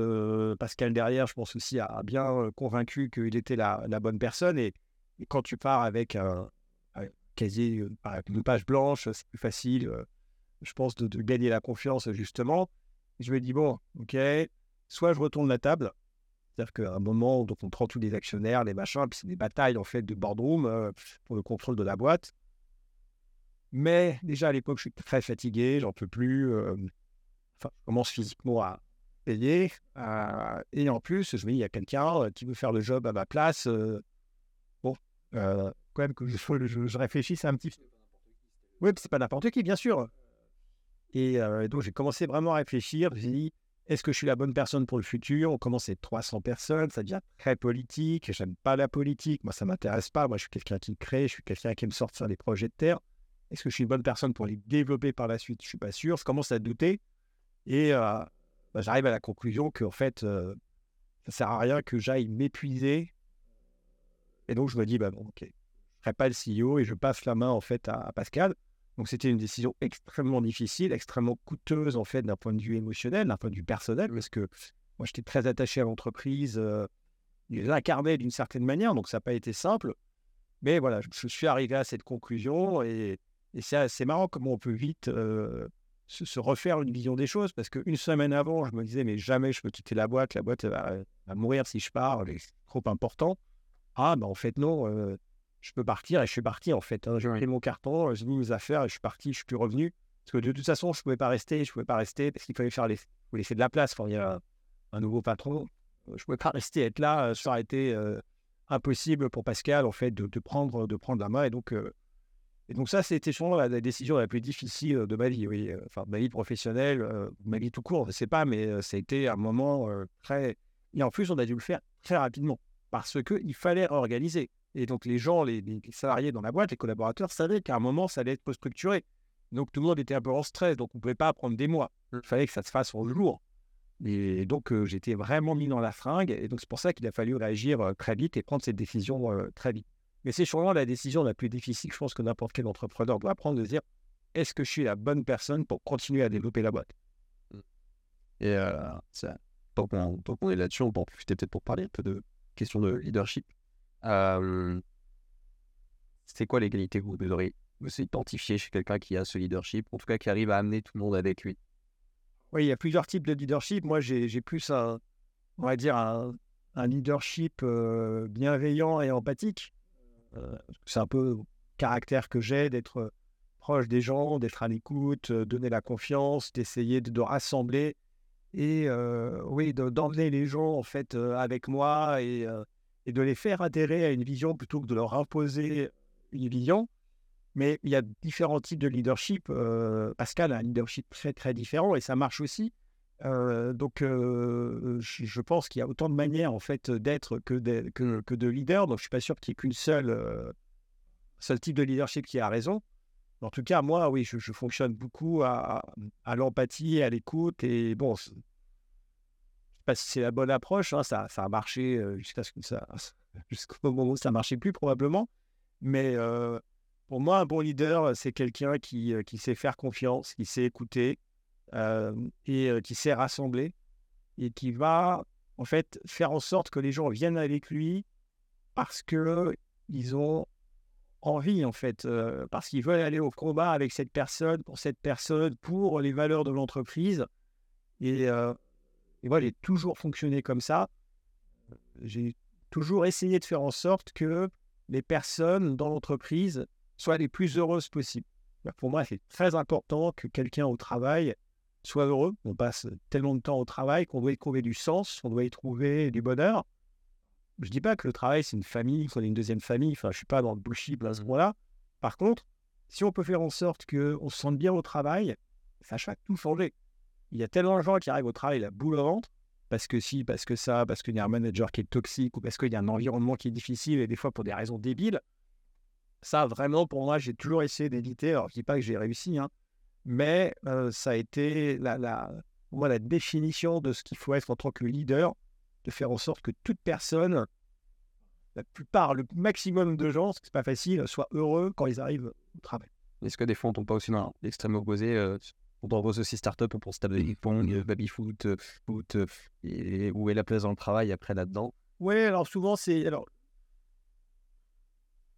Pascal derrière, je pense aussi, a, bien convaincu qu'il était la, bonne personne. Et, quand tu pars avec un, casier, une page blanche, c'est plus facile, je pense, de, gagner la confiance justement. Je me dis, bon, ok, soit je retourne la table, c'est-à-dire qu'à un moment, donc on prend tous les actionnaires, les machins, puis c'est des batailles en fait de boardroom pour le contrôle de la boîte. Mais déjà à l'époque, je suis très fatigué, j'en peux plus. enfin, je commence physiquement à payer. et en plus, je me dis, il y a quelqu'un qui veut faire le job à ma place. bon, quand même que je, je, réfléchisse un petit peu. Oui, c'est pas n'importe qui, bien sûr. Et donc, j'ai commencé vraiment à réfléchir. J'ai dit, est-ce que je suis la bonne personne pour le futur? On commence à être 300 personnes, ça devient très politique. J'aime pas la politique, moi ça m'intéresse pas. Moi je suis quelqu'un qui crée, je suis quelqu'un qui aime sortir des projets de terre. Est-ce que je suis une bonne personne pour les développer par la suite? Je suis pas sûr. Je commence à douter et euh, bah, j'arrive à la conclusion qu'en fait euh, ça sert à rien que j'aille m'épuiser. Et donc je me dis bah bon ok, je ferai pas le CEO et je passe la main en fait à Pascal. Donc c'était une décision extrêmement difficile, extrêmement coûteuse en fait d'un point de vue émotionnel, d'un point de vue personnel, parce que moi j'étais très attaché à l'entreprise, euh, l'incarnais d'une certaine manière, donc ça n'a pas été simple. Mais voilà, je, suis arrivé à cette conclusion et, c'est assez marrant comment on peut vite euh, se, refaire une vision des choses, parce qu'une semaine avant, je me disais mais jamais je peux quitter la boîte, la boîte va, mourir si je pars, c'est trop important. Ah ben en fait non. Euh, je peux partir et je suis parti en fait. Hein. J'ai pris mon carton, j'ai mis mes affaires et je suis parti, je suis plus revenu. Parce que de toute façon, je ne pouvais pas rester, je ne pouvais pas rester parce qu'il fallait faire les... laisser de la place. Enfin, il y a un, nouveau patron. Je ne pouvais pas rester, être là. Ça aurait été euh, impossible pour Pascal en fait de, de, prendre, de prendre la main. Et donc, euh, et donc ça, c'était sûrement la, décision la plus difficile de ma vie. Oui. Enfin, de ma vie professionnelle, euh, ma vie tout court, je ne sais pas, mais ça a été un moment très. Et en plus, on a dû le faire très rapidement parce qu'il fallait organiser. Et donc, les gens, les, salariés dans la boîte, les collaborateurs savaient qu'à un moment, ça allait être structuré. Donc, tout le monde était un peu en stress. Donc, on ne pouvait pas prendre des mois. Il fallait que ça se fasse en jour. Et donc, euh, j'étais vraiment mis dans la fringue. Et donc, c'est pour ça qu'il a fallu réagir euh, très vite et prendre cette décision euh, très vite. Mais c'est sûrement la décision la plus difficile, je pense, que n'importe quel entrepreneur doit prendre de dire est-ce que je suis la bonne personne pour continuer à développer la boîte? Et ça, tant est là-dessus, on peut en profiter peut-être pour parler un peu de question de leadership c'est quoi les qualités que vous devriez vous identifier chez quelqu'un qui a ce leadership, en tout cas qui arrive à amener tout le monde avec lui? Oui, il y a plusieurs types de leadership. Moi, j'ai plus un, on va dire, un, leadership bienveillant et empathique. c'est un peu le caractère que j'ai d'être proche des gens, d'être à l'écoute, donner la confiance, d'essayer de, rassembler et oui, d'emmener les gens en fait avec moi et et de les faire adhérer à une vision plutôt que de leur imposer une vision. Mais il y a différents types de leadership. Euh, Pascal a un leadership très très différent et ça marche aussi. Euh, donc, euh, je, pense qu'il y a autant de manières en fait d'être que de, que, de leader. Donc, je suis pas sûr qu'il y ait qu'une seule seul type de leadership qui a raison. En tout cas, moi, oui, je, fonctionne beaucoup à, à l'empathie, à l'écoute. Et bon, pas si c'est la bonne approche. Hein, ça, ça a marché jusqu'à ce que ça, *laughs* jusqu'au moment où ça marchait plus probablement. Mais pour moi, un bon leader, c'est quelqu'un qui, qui sait faire confiance, qui sait écouter et qui sait rassembler et qui va en fait faire en sorte que les gens viennent avec lui parce que ils ont envie en fait, parce qu'ils veulent aller au combat avec cette personne, pour cette personne, pour les valeurs de l'entreprise. Et, et moi, j'ai toujours fonctionné comme ça. J'ai toujours essayé de faire en sorte que les personnes dans l'entreprise soient les plus heureuses possibles. Pour moi, c'est très important que quelqu'un au travail soit heureux. On passe tellement de temps au travail qu'on doit y trouver du sens, on doit y trouver du bonheur. Je ne dis pas que le travail, c'est une famille, qu'on est une deuxième famille. Enfin, je ne suis pas dans le bullshit à ce moment-là. Par contre, si on peut faire en sorte qu'on se sente bien au travail, ça va tout changer. Il y a tellement de gens qui arrivent au travail la boule au ventre, parce que si, parce que ça, parce qu'il y a un manager qui est toxique ou parce qu'il y a un environnement qui est difficile et des fois pour des raisons débiles. Ça, vraiment, pour moi, j'ai toujours essayé d'éviter. Alors, je dis pas que j'ai réussi, hein, mais euh, ça a été la, la, définition de ce qu'il faut être en tant que leader, de faire en sorte que toute personne, la plupart, le maximum de gens, ce n'est pas facile, soient heureux quand ils arrivent au travail. Est-ce que des fois, on tombe pas aussi dans l'extrême opposé euh, on propose aussi start-up, on pense table de ping-pong, euh, baby-foot, euh, foot, euh, et où est la place dans le travail après là-dedans? Oui, alors souvent c'est. Alors,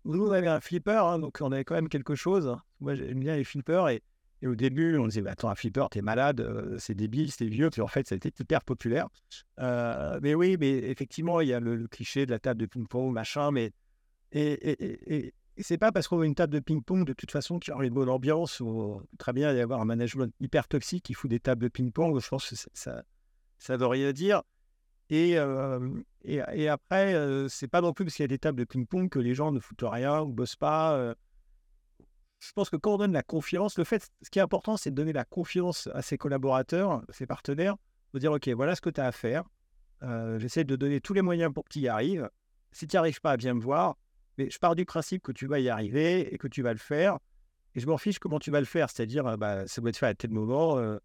nous, on avait un flipper, hein, donc on avait quand même quelque chose. Moi, j'aime bien les flippers et, au début, on disait bah, Attends, un flipper, t'es malade, c'est débile, c'est vieux. Puis en fait, ça a été hyper populaire. mais oui, mais effectivement, il y a le, cliché de la table de ping-pong, machin, mais. et, et c'est pas parce qu'on a une table de ping-pong de toute façon qu'il y aura une bonne ambiance ou très bien y avoir un management hyper toxique qui fout des tables de ping-pong. Je pense que ça, ça veut rien dire. Et, euh, et, après, euh, c'est pas non plus parce qu'il y a des tables de ping-pong que les gens ne foutent rien ou bossent pas. Euh. Je pense que quand on donne la confiance, le fait, ce qui est important, c'est de donner la confiance à ses collaborateurs, à ses partenaires, faut dire, OK, voilà ce que tu as à faire. Euh, J'essaie de donner tous les moyens pour que tu y arrives. Si tu n'y arrives pas, viens me voir. Mais je pars du principe que tu vas y arriver et que tu vas le faire. Et je m'en fiche comment tu vas le faire. C'est-à-dire, euh, bah, ça doit être fait à tel moment. Euh,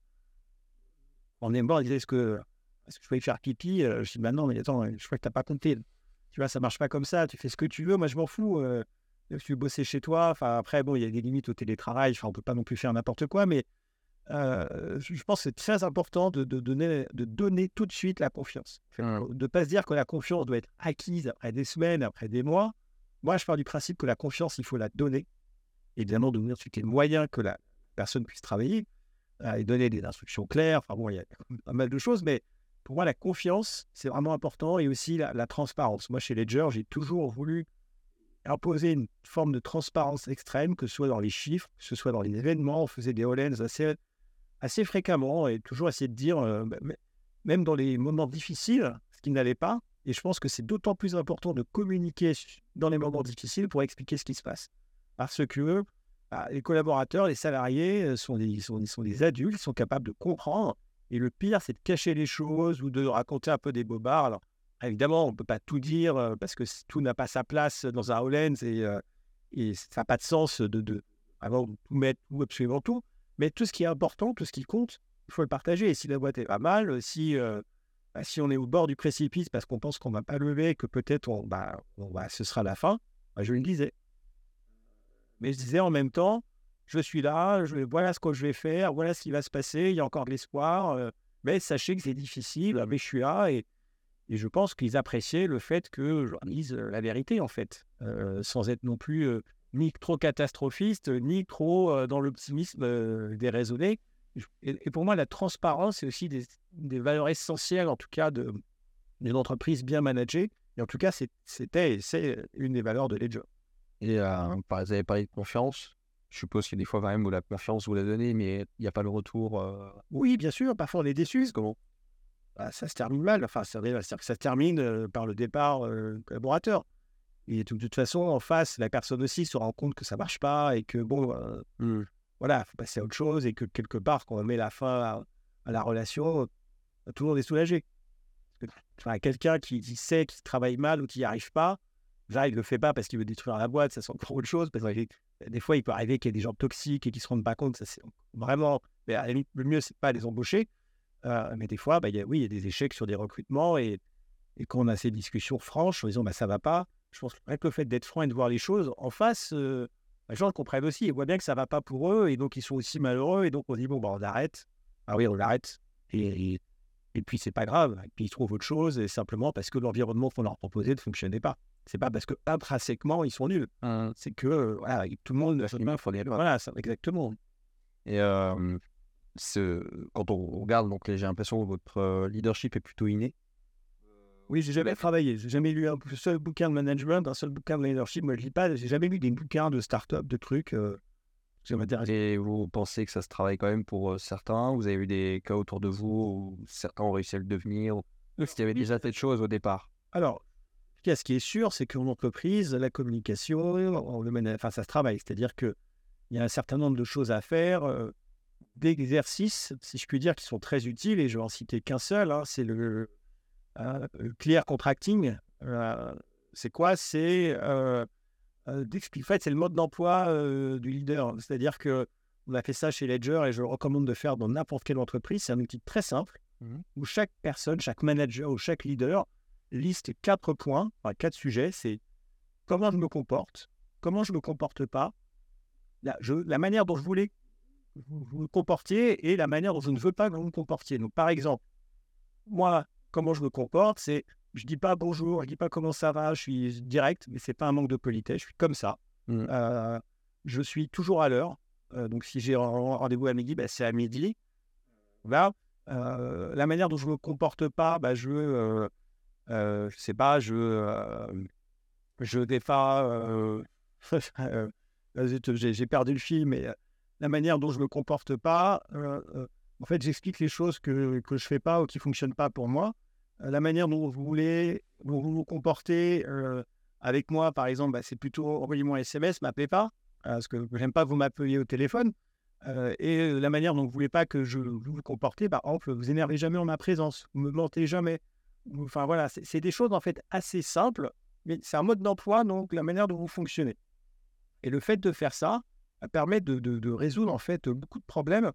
on est mort, est-ce que, est-ce que je peux y faire pipi Euh, Je dis, bah non, mais attends, je crois que tu n'as pas compté. Tu vois, ça marche pas comme ça. Tu fais ce que tu veux. Moi, je m'en fous. Euh, tu veux bosser chez toi. Enfin, après, bon, il y a des limites au télétravail. Enfin, on peut pas non plus faire n'importe quoi. Mais euh, je pense que c'est très important de, de donner, de donner tout de suite la confiance. Mmh. De ne pas se dire que la confiance doit être acquise après des semaines, après des mois. Moi, je pars du principe que la confiance, il faut la donner. Évidemment, donner ensuite les moyens que la personne puisse travailler euh, et donner des instructions claires. Enfin bon, il y a *laughs* pas mal de choses, mais pour moi, la confiance, c'est vraiment important et aussi la, transparence. Moi, chez Ledger, j'ai toujours voulu imposer une forme de transparence extrême, que ce soit dans les chiffres, que ce soit dans les événements. On faisait des all assez, fréquemment et toujours essayer de dire, euh, bah, même dans les moments difficiles, ce qui n'allait pas. Et je pense que c'est d'autant plus important de communiquer dans les moments difficiles pour expliquer ce qui se passe. Parce que bah, les collaborateurs, les salariés euh, sont des, sont, sont des adultes, ils sont capables de comprendre. Et le pire, c'est de cacher les choses ou de raconter un peu des bobards. Alors, évidemment, on ne peut pas tout dire euh, parce que tout n'a pas sa place dans un Hollands et, euh, et ça n'a pas de sens de, de tout mettre, tout, absolument tout. Mais tout ce qui est important, tout ce qui compte, il faut le partager. Et si la boîte est pas mal, si, bah, si on est au bord du précipice parce qu'on pense qu'on ne va pas lever, que peut-être on, bah, ce sera la fin, bah, je le disais. Mais je disais en même temps, je suis là, voilà ce que je vais faire, voilà ce qui va se passer, il y a encore de l'espoir. euh, mais sachez que c'est difficile, mais je suis là et, et je pense qu'ils appréciaient le fait que je dise euh, la vérité, en fait, euh, sans être non plus ni trop catastrophiste, ni trop dans l'optimisme déraisonné. Et, pour moi, la transparence, c'est aussi des, des valeurs essentielles, en tout cas, de- d'une entreprise bien managée. Et en tout cas, c'était et c'est une des valeurs de Ledger. Et euh, vous avez parlé de confiance. Je suppose qu'il y a des fois quand même où la confiance vous la donnez, mais il n'y a pas le retour. euh, Oui, bien sûr, parfois on est déçu. Comment? Bah, ça se termine mal. Enfin, ça, c'est-à-dire que ça se termine euh, par le départ collaborateur. Et de, toute façon, en face, la personne aussi se rend compte que ça marche pas et que bon, Mmh. Voilà, faut passer à autre chose et que quelque part, quand on met la fin à, la relation, euh, tout le monde est soulagé. Enfin, quelqu'un qui, qui sait qu'il travaille mal ou qui n'y arrive pas, là, il le fait pas parce qu'il veut détruire la boîte, ça c'est encore autre chose. Parce que des fois, il peut arriver qu'il y ait des gens toxiques et qui se rendent pas compte. Ça c'est vraiment. Mais le mieux, c'est pas les embaucher. Euh, mais des fois, bah, y a, oui, il y a des échecs sur des recrutements et, et quand on a ces discussions franches en disant bah, ça va pas, je pense que le fait d'être franc et de voir les choses en face, euh, les gens le comprennent aussi. Ils voient bien que ça va pas pour eux et donc ils sont aussi malheureux et donc on dit bon, bah, on arrête. Ah oui, on arrête. Et, et, et puis c'est pas grave. Et puis ils trouvent autre chose et simplement parce que l'environnement qu'on leur proposait ne fonctionnait pas. C'est pas parce que intrinsèquement ils sont nuls. Mmh. C'est que euh, voilà, tout le monde. Humain, faut les- Voilà, ça, exactement. Et euh, ce- quand on regarde, donc j'ai l'impression que votre euh, leadership est plutôt inné. Oui, j'ai jamais travaillé. J'ai jamais lu un seul bouquin de management, un seul bouquin de leadership. Moi, je lis pas. J'ai jamais lu des bouquins de start-up, de trucs. Euh, ça m'intéresse. Et vous pensez que ça se travaille quand même pour euh, certains? Vous avez eu des cas autour de vous où certains ont réussi à le devenir ou Est-ce qu'il y avait déjà cette chose au départ? Alors, ce qui est sûr, c'est qu'en entreprise, la communication, le enfin, ça se travaille. C'est-à-dire qu'il y a un certain nombre de choses à faire, euh, d'exercices, si je puis dire, qui sont très utiles. Et je vais en citer qu'un seul. hein, c'est le clear contracting. Euh, c'est quoi? C'est euh, euh. En fait, c'est le mode d'emploi euh, du leader. C'est-à-dire que on a fait ça chez Ledger et je le recommande de faire dans n'importe quelle entreprise. C'est un outil très simple Mhm. où chaque personne, chaque manager ou chaque leader liste quatre points, enfin, quatre sujets. C'est comment je me comporte, comment je me comporte pas, la, je- la manière dont je voulais que vous vous comportiez et la manière dont je ne veux pas que vous vous comportiez. Donc, par exemple, moi, comment je me comporte, c'est je dis pas bonjour, je dis pas comment ça va, je suis direct, mais c'est pas un manque de politesse, je suis comme ça. Mhm. Euh, je suis toujours à l'heure. Euh, donc, si j'ai un rendez-vous à midi, bah, c'est à midi. Voilà. Euh, la manière dont je me comporte pas, bah, je, je sais pas, je, je vais pas. *laughs* zut, j'ai perdu le fil, mais la manière dont je me comporte pas, en fait, j'explique les choses que que je fais pas ou qui fonctionnent pas pour moi. Euh, la manière dont vous voulez, vous vous comportez euh, avec moi, par exemple, bah, c'est plutôt envoyez-moi un SMS, m'appelez pas, euh, parce que j'aime pas vous m'appeliez au téléphone. et la manière dont vous voulez pas que je vous vous comportez, par exemple, vous énervez jamais en ma présence, vous me mentez jamais. Enfin voilà, c'est des choses en fait assez simples, mais c'est un mode d'emploi, donc la manière dont vous fonctionnez. Et le fait de faire ça ça permet de, de- de résoudre en fait beaucoup de problèmes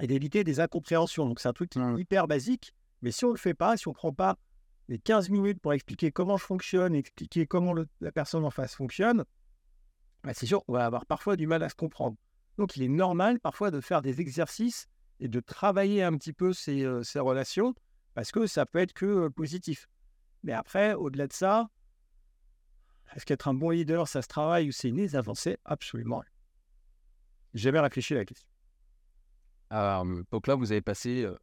et d'éviter des incompréhensions. Donc c'est un truc qui est hyper basique, mais si on ne le fait pas, si on ne prend pas les 15 minutes pour expliquer comment je fonctionne, expliquer comment le- la personne en face fonctionne, bah, c'est sûr qu'on va avoir parfois du mal à se comprendre. Donc il est normal parfois de faire des exercices et de travailler un petit peu ces, euh, ces relations parce que ça peut être que euh, positif. Mais après, au-delà de ça, est-ce qu'être un bon leader, ça se travaille ou c'est une avancées Absolument. J'ai jamais réfléchi à la question. Euh, donc là, vous avez passé euh,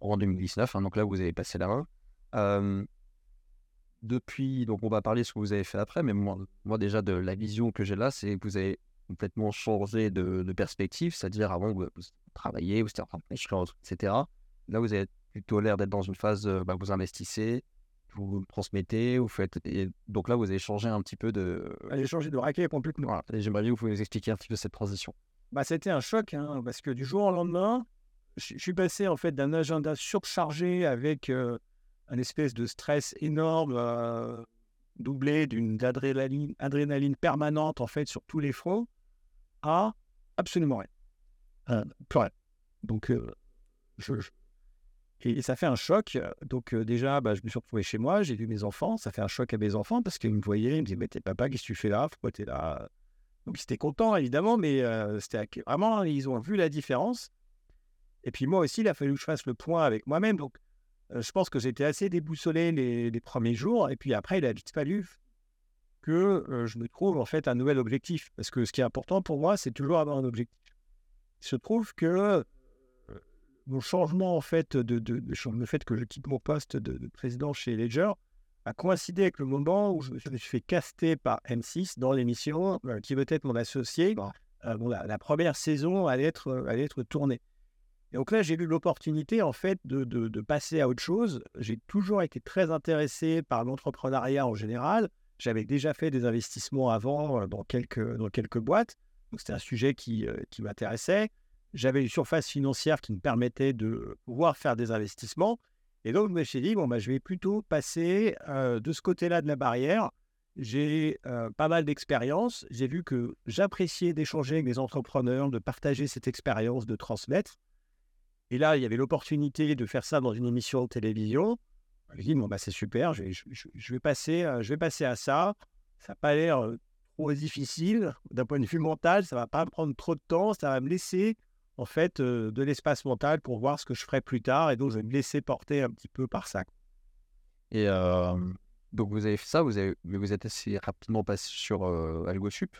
en 2019, hein, donc là, vous avez passé la main. Euh, depuis, donc on va parler de ce que vous avez fait après, mais moi, moi déjà, de la vision que j'ai là, c'est que vous avez complètement changé de, de perspective, c'est-à-dire avant, vous, vous travaillez, vous étiez en train de etc. Là, vous avez plutôt l'air d'être dans une phase, bah, vous investissez, vous transmettez, vous faites. et donc là, vous avez changé un petit peu de. J'ai changé de raquet complètement. Voilà. J'aimerais bien que vous nous expliquiez un petit peu cette transition. Bah, c'était un choc, hein, parce que du jour au lendemain, je suis passé en fait d'un agenda surchargé avec un espèce de stress énorme, doublé d'une adrénaline, adrénaline permanente en fait sur tous les fronts, à absolument rien. Euh, plus rien. Donc, je, Et, ça fait un choc. Donc, déjà, bah, je me suis retrouvé chez moi, j'ai vu mes enfants. Ça fait un choc à mes enfants parce qu'ils me voyaient, ils me disaient Mais t'es papa, qu'est-ce que tu fais là? Pourquoi t'es là? Donc, ils étaient contents, évidemment, mais euh, c'était vraiment, ils ont vu la différence. Et puis, moi aussi, il a fallu que je fasse le point avec moi-même. Donc, je pense que j'étais assez déboussolé les, premiers jours. Et puis après, il a vite fallu que je me trouve en fait un nouvel objectif. Parce que ce qui est important pour moi, c'est toujours avoir un objectif. Il se trouve que mon changement en fait de, le fait que je quitte mon poste de président chez Ledger a coïncidé avec le moment où je me suis fait caster par M6 dans l'émission euh, qui veut être mon associé. Euh, bon, la, la première saison allait être, euh, allait être tournée. Et donc là, j'ai eu l'opportunité en fait de, de- de passer à autre chose. J'ai toujours été très intéressé par l'entrepreneuriat en général. J'avais déjà fait des investissements avant dans quelques, dans quelques boîtes. Donc c'était un sujet qui, qui m'intéressait. J'avais une surface financière qui me permettait de pouvoir faire des investissements. Et donc, je me suis dit, bon, bah, je vais plutôt passer euh, de ce côté-là de la barrière. J'ai euh, pas mal d'expérience. J'ai vu que j'appréciais d'échanger avec des entrepreneurs, de partager cette expérience, de transmettre. Et là, il y avait l'opportunité de faire ça dans une émission de télévision. Je me dit, bon, bah, c'est super, je vais, passer, euh, je vais passer à ça. Ça n'a pas l'air trop difficile d'un point de vue mental. Ça ne va pas prendre trop de temps. Ça va me laisser, en fait, euh, de l'espace mental pour voir ce que je ferai plus tard. Et donc, je vais me laisser porter un petit peu par ça. Et donc vous avez fait ça, vous avez, mais vous êtes assez rapidement passé sur AlgoSup,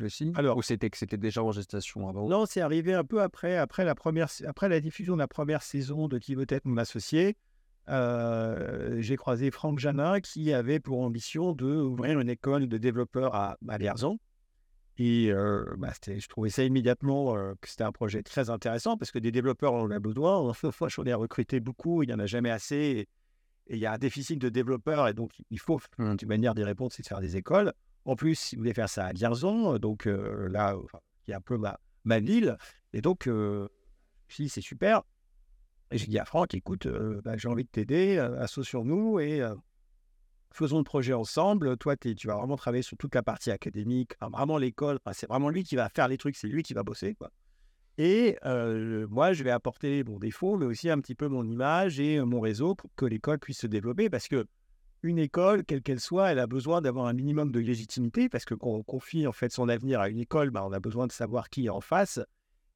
aussi. Alors- ou c'était que c'était déjà en gestation avant? Non, c'est arrivé un peu après, après, la première, après la diffusion de la première saison de Qui veut être mon associé. Euh, j'ai croisé Franck Janin qui avait pour ambition d'ouvrir une école de développeurs à, à Vierzon. Et euh, bah, je trouvais ça immédiatement que c'était un projet très intéressant parce que des développeurs, on en a besoin. *laughs* Moi, j'en ai recruté beaucoup, il n'y en a jamais assez. Et, il y a un déficit de développeurs et donc il faut, Hmm. une manière d'y répondre, c'est de faire des écoles. En plus, si vous voulez faire ça à Vierzon, donc là, qui est un peu ma, ma ville. Et donc, je dit, c'est super. Et j'ai dit à Franck, écoute, bah, j'ai envie de t'aider, associons-nous et euh, faisons le projet ensemble. Toi, tu vas vraiment travailler sur toute la partie académique, enfin, vraiment l'école. Enfin, c'est vraiment lui qui va faire les trucs, c'est lui qui va bosser. Quoi. Et euh, moi, je vais apporter mon défaut, mais aussi un petit peu mon image et euh, mon réseau pour que l'école puisse se développer. Parce que une école, quelle qu'elle soit, elle a besoin d'avoir un minimum de légitimité. Parce que quand on confie en fait son avenir à une école, bah, on a besoin de savoir qui est en face.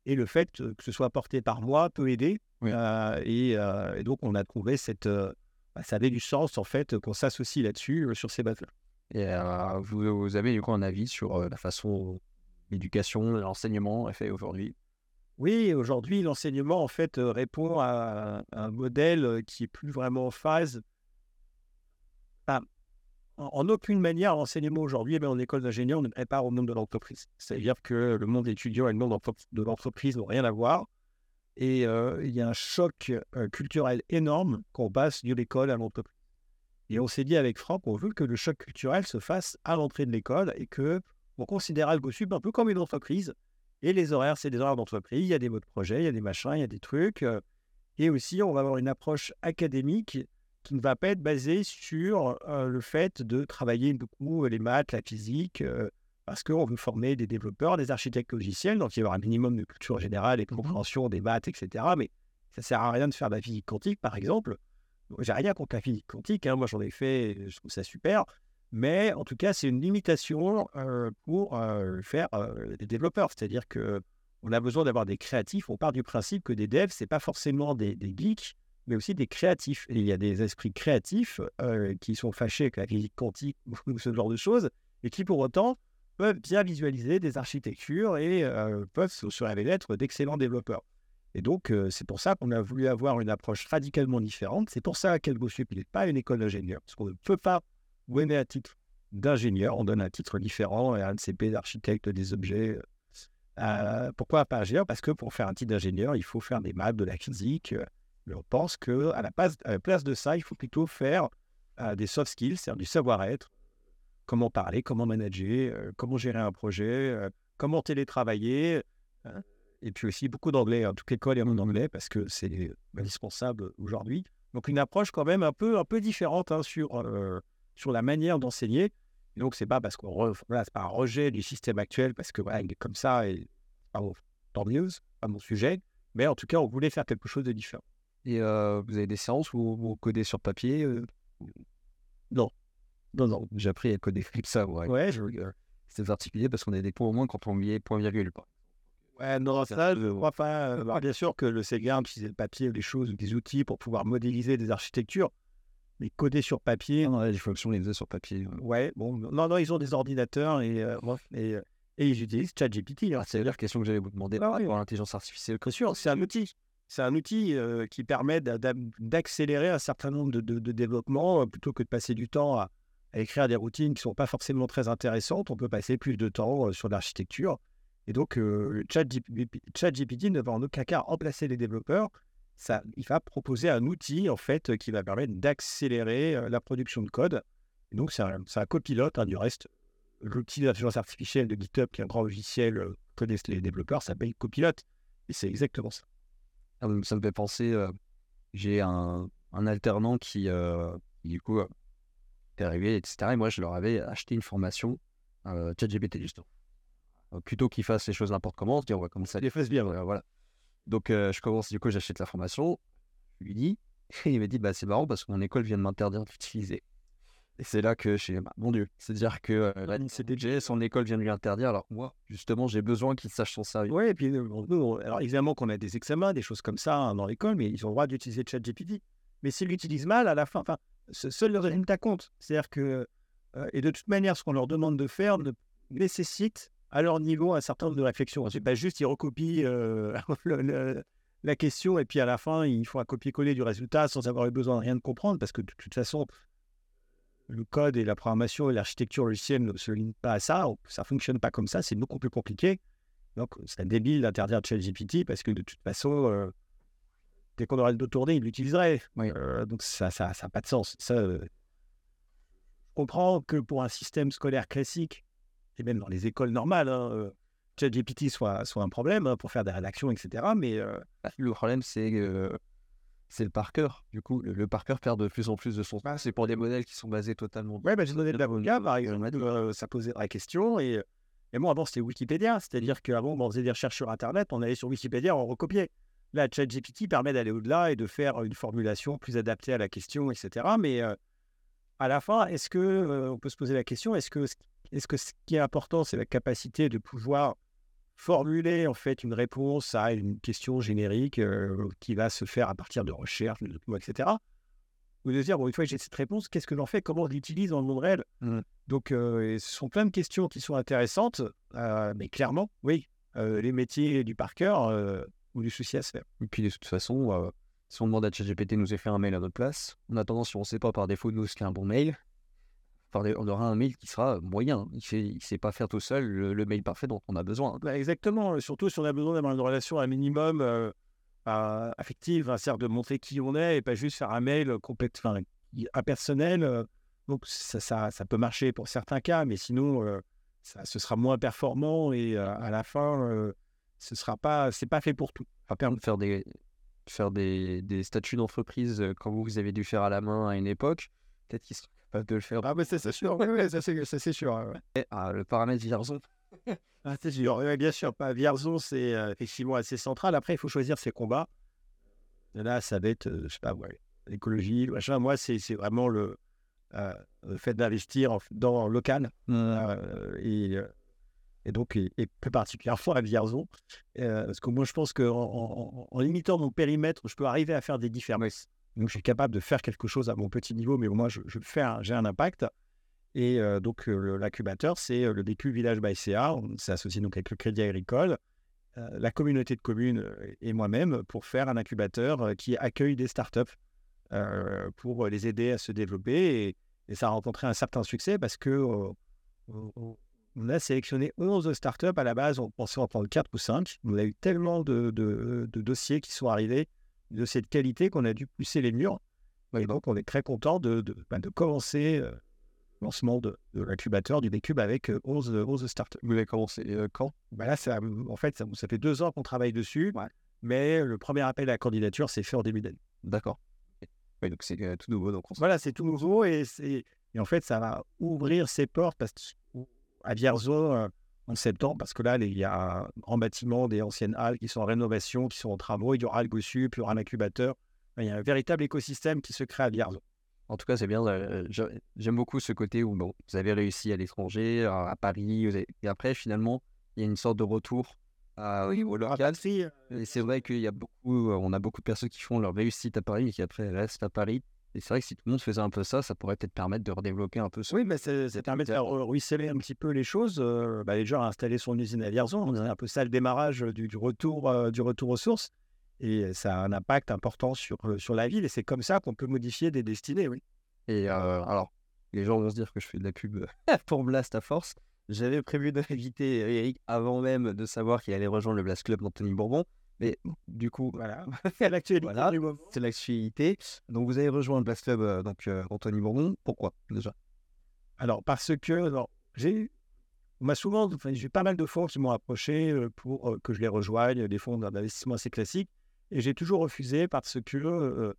Et le fait euh, que ce soit porté par moi peut aider. Oui. Euh, et, euh, et donc, on a trouvé cette. Bah, ça avait du sens, en fait, qu'on s'associe là-dessus, euh, sur ces bases-là. Et euh, vous, vous avez du coup un avis sur euh, la façon dont l'éducation, l'enseignement est fait aujourd'hui? Oui, aujourd'hui, l'enseignement, en fait, répond à, un modèle qui est plus vraiment en phase. Enfin, en, en aucune manière, l'enseignement aujourd'hui, eh en école d'ingénieur, ne prépare au monde de l'entreprise. C'est-à-dire que le monde étudiant et le monde de l'entreprise n'ont rien à voir. Et il y a un choc culturel énorme quand on passe de l'école à l'entreprise. Et on s'est dit avec Franck, on veut que le choc culturel se fasse à l'entrée de l'école et que on considère AlgoSup un peu comme une entreprise Et les horaires, c'est des horaires d'entreprise. Il y a des modes projet, il y a des machins, il y a des trucs. Et aussi, on va avoir une approche académique qui ne va pas être basée sur le fait de travailler beaucoup les maths, la physique, parce qu'on veut former des développeurs, des architectes logiciels. Donc, il y avoir un minimum de culture générale et de mmh compréhension des maths, etc. Mais ça ne sert à rien de faire de la physique quantique, par exemple. J'ai rien contre la physique quantique. Hein. Moi, j'en ai fait, je trouve ça super. Mais en tout cas, c'est une limitation pour faire des développeurs. C'est-à-dire que on a besoin d'avoir des créatifs. On part du principe que des devs, c'est pas forcément des, geeks, mais aussi des créatifs. Et il y a des esprits créatifs qui sont fâchés avec la physique quantique *laughs* ou ce genre de choses, et qui pour autant peuvent bien visualiser des architectures et peuvent se révéler être d'excellents développeurs. Et donc, c'est pour ça qu'on a voulu avoir une approche radicalement différente. C'est pour ça qu'Elgosup n'est pas une école d'ingénieur, parce qu'on ne peut pas donner un titre d'ingénieur, on donne un titre différent et un CP d'architecte des objets. Euh, pourquoi pas ingénieur Parce que pour faire un titre d'ingénieur, il faut faire des maths, de la physique. Mais on pense qu'à la, à la place de ça, il faut plutôt faire des soft skills, c'est-à-dire du savoir-être, comment parler, comment manager, comment gérer un projet, comment télétravailler. Hein, et puis aussi beaucoup d'anglais. Hein. Toute l'école est en anglais parce que c'est indispensable aujourd'hui. Donc une approche quand même un peu, un peu différente hein, sur, sur la manière d'enseigner. Donc c'est pas parce qu'on re, pas un rejet du système actuel parce que voilà, il est comme ça et tant mieux, pas mon sujet. Mais en tout cas, on voulait faire quelque chose de différent. Et vous avez des séances où vous codez sur papier Non. Non, non. J'ai appris à coder comme ça, ouais. Ouais, C'est particulier parce qu'on a des points au moins quand on met point virgule. Ouais, non, ça, je crois pas. bien sûr que le Sega utilisait le papier ou des choses ou des outils pour pouvoir modéliser des architectures, mais coder sur papier. Non, les fonctions, les faisait sur papier. Ouais, bon, non, non, ils ont des ordinateurs et, euh, et, et, ils utilisent ChatGPT. Hein. c'est la question que j'allais vous demander ah, pour l'intelligence artificielle. Bien sûr, c'est un outil. C'est un outil euh, qui permet d'accélérer un certain nombre de, de, développements euh, plutôt que de passer du temps à, à écrire des routines qui ne sont pas forcément très intéressantes. On peut passer plus de temps sur l'architecture. Et donc, euh, ChatGPT ne va en aucun cas remplacer les développeurs. Ça, il va proposer un outil en fait qui va permettre d'accélérer euh, la production de code. Et donc, c'est un, copilote. Hein, du reste, l'outil d'intelligence artificielle de GitHub, qui est un grand logiciel euh, connaissent les développeurs, s'appelle Copilot. Et c'est exactement ça. Ça me fait penser, j'ai un, alternant qui, du coup, arrivé, etc. Et moi, je leur avais acheté une formation ChatGPT, justement. Euh, plutôt qu'il fasse les choses n'importe comment, on se dit on va commencer à les faire bien. Voilà. Donc euh, je commence, du coup, j'achète la formation, je lui dis, et *laughs* il me dit bah, c'est marrant parce que mon école vient de m'interdire d'utiliser. Et c'est là que j'ai, bah, mon Dieu, c'est-à-dire que euh, la CDG, son école vient de lui interdire, alors moi, justement, j'ai besoin qu'il sache son service. Oui, et puis, alors évidemment qu'on a des examens, des choses comme ça hein, dans l'école, mais ils ont le droit d'utiliser ChatGPT. Mais s'ils l'utilisent mal, à la fin, enfin, seul le résultat compte. C'est-à-dire que, et de toute manière, ce qu'on leur demande de faire nécessite à leur niveau un certain nombre de réflexions. C'est pas juste ils recopient euh, *laughs* la question et puis à la fin ils font un copier-coller du résultat sans avoir eu besoin de rien de comprendre parce que de toute façon le code et la programmation et l'architecture logicielle ne se limitent pas à ça. Ça fonctionne pas comme ça, c'est beaucoup plus compliqué. Donc c'est débile d'interdire ChatGPT parce que de toute façon euh, dès qu'on aurait le dos tourné, il l'utiliserait. Euh, donc ça ça n'a pas de sens. Ça, je comprends que pour un système scolaire classique et même dans les écoles normales, hein, ChatGPT soit, soit un problème hein, pour faire des rédactions, etc. Mais bah, le problème, c'est c'est le par cœur. Du coup, le, par cœur perd de plus en plus de son sens. C'est pour des modèles qui sont basés totalement. Ouais, bah, j'ai donné de l'avocat, par exemple. ça posait la question. Et, et bon, avant, c'était Wikipédia. C'est-à-dire qu'avant, on faisait des recherches sur Internet, on allait sur Wikipédia, on recopiait. Là, ChatGPT permet d'aller au-delà et de faire une formulation plus adaptée à la question, etc. Mais à la fin, est-ce que on peut se poser la question est-ce que est-ce que ce qui est important, c'est la capacité de pouvoir formuler en fait une réponse à une question générique euh, qui va se faire à partir de recherches, etc. Ou de dire, bon, une fois que j'ai cette réponse, qu'est-ce que j'en fais? Comment je l'utilise dans le monde réel? Mmh. Donc, ce sont plein de questions qui sont intéressantes, mais clairement, oui, les métiers du par cœur ou du souci à se faire. Et puis, de toute façon, si on demande à ChatGPT de nous faire un mail à notre place, on a tendance, si on ne sait pas par défaut, nous, ce qu'est un bon mail, on aura un mail qui sera moyen. Il ne sait pas faire tout seul le, mail parfait dont on a besoin. Bah, exactement. Surtout si on a besoin d'avoir une relation à minimum euh, affective, hein, c'est-à-dire de montrer qui on est et pas juste faire un mail complètement impersonnel. Euh. donc ça, ça, peut marcher pour certains cas, mais sinon, euh, ça, ce sera moins performant et à la fin, ce sera pas, c'est pas fait pour tout. Enfin, faire des, faire des, des statuts d'entreprise euh, quand vous, vous avez dû faire à la main à une époque, peut-être qu'ils sont capables de le faire. Ah, mais c'est sûr, ouais, ça c'est sûr. Ouais. Ah, le paramètre Vierzon. *laughs* ah, c'est sûr, bien sûr. Pas. Vierzon, c'est euh, effectivement assez central. Après, il faut choisir ses combats. Et là, ça va être, euh, je sais pas, ouais, l'écologie, machin. Moi, c'est vraiment le, le fait d'investir dans le local. Mmh. et et donc, et, plus particulièrement à Vierzon. Euh, parce que moi, je pense qu'en en, limitant mon périmètre, je peux arriver à faire des différences. Donc, je suis capable de faire quelque chose à mon petit niveau, mais au moins, je, je fais j'ai un impact. Et euh, donc, euh, l'incubateur, c'est le DQ Village by CA. On s'est associé donc avec le Crédit Agricole, la communauté de communes et moi-même pour faire un incubateur qui accueille des startups pour les aider à se développer. Et, et, ça a rencontré un certain succès parce que on a sélectionné 11 startups. À la base, on pensait en prendre 4 ou 5. On a eu tellement de, dossiers qui sont arrivés, de cette qualité, qu'on a dû pousser les murs. Et donc, on est très content de, de, bah, commencer le euh, lancement de, l'incubateur du B-Cube avec 11, euh, 11 startups. Vous avez commencé euh, quand? Bah Là, ça, en fait, ça, fait deux ans qu'on travaille dessus. Mais le premier appel à la candidature s'est fait en début d'année. D'accord. donc c'est tout nouveau. Donc Voilà, c'est tout nouveau et, et en fait, ça va ouvrir ses portes parce que à Vierzon euh, en septembre, parce que là, il y a un grand bâtiment des anciennes halles qui sont en rénovation, qui sont en travaux. Il y aura le Gossu, puis il y aura un incubateur. Il y a un véritable écosystème qui se crée à Vierzon. En tout cas, c'est bien. Euh, j'aime beaucoup ce côté où bon, vous avez réussi à l'étranger, à, Paris, et après, finalement, il y a une sorte de retour à, oui, au local. Euh, et c'est vrai qu'il y a beaucoup, on a beaucoup de personnes qui font leur réussite à Paris et qui après restent à Paris. Et c'est vrai que si tout le monde faisait un peu ça, ça pourrait peut-être permettre de redévelopper un peu ça. Oui, mais ça, permet de faire ruisseler un petit peu les choses. Euh, bah, les gens ont installé son usine à Vierzon. On un peu ça le démarrage du, retour, euh, du retour aux sources. Et ça a un impact important sur, sur la ville. Et c'est comme ça qu'on peut modifier des destinées, oui. Et alors, les gens vont se dire que je fais de la pub *laughs* pour Blast à force. J'avais prévu d'inviter *laughs* Eric avant même de savoir qu'il allait rejoindre le Blast Club d'Anthony Bourbon. Mais du coup, voilà, *laughs* c'est l'actualité. Donc, vous avez rejoint le Blast Club, euh, donc euh, Anthony Bourbon. Pourquoi déjà? Alors, parce que j'ai, on m'a souvent, j'ai pas mal de fonds qui m'ont approché euh, pour que je les rejoigne, des fonds d'investissement assez classiques, et j'ai toujours refusé parce que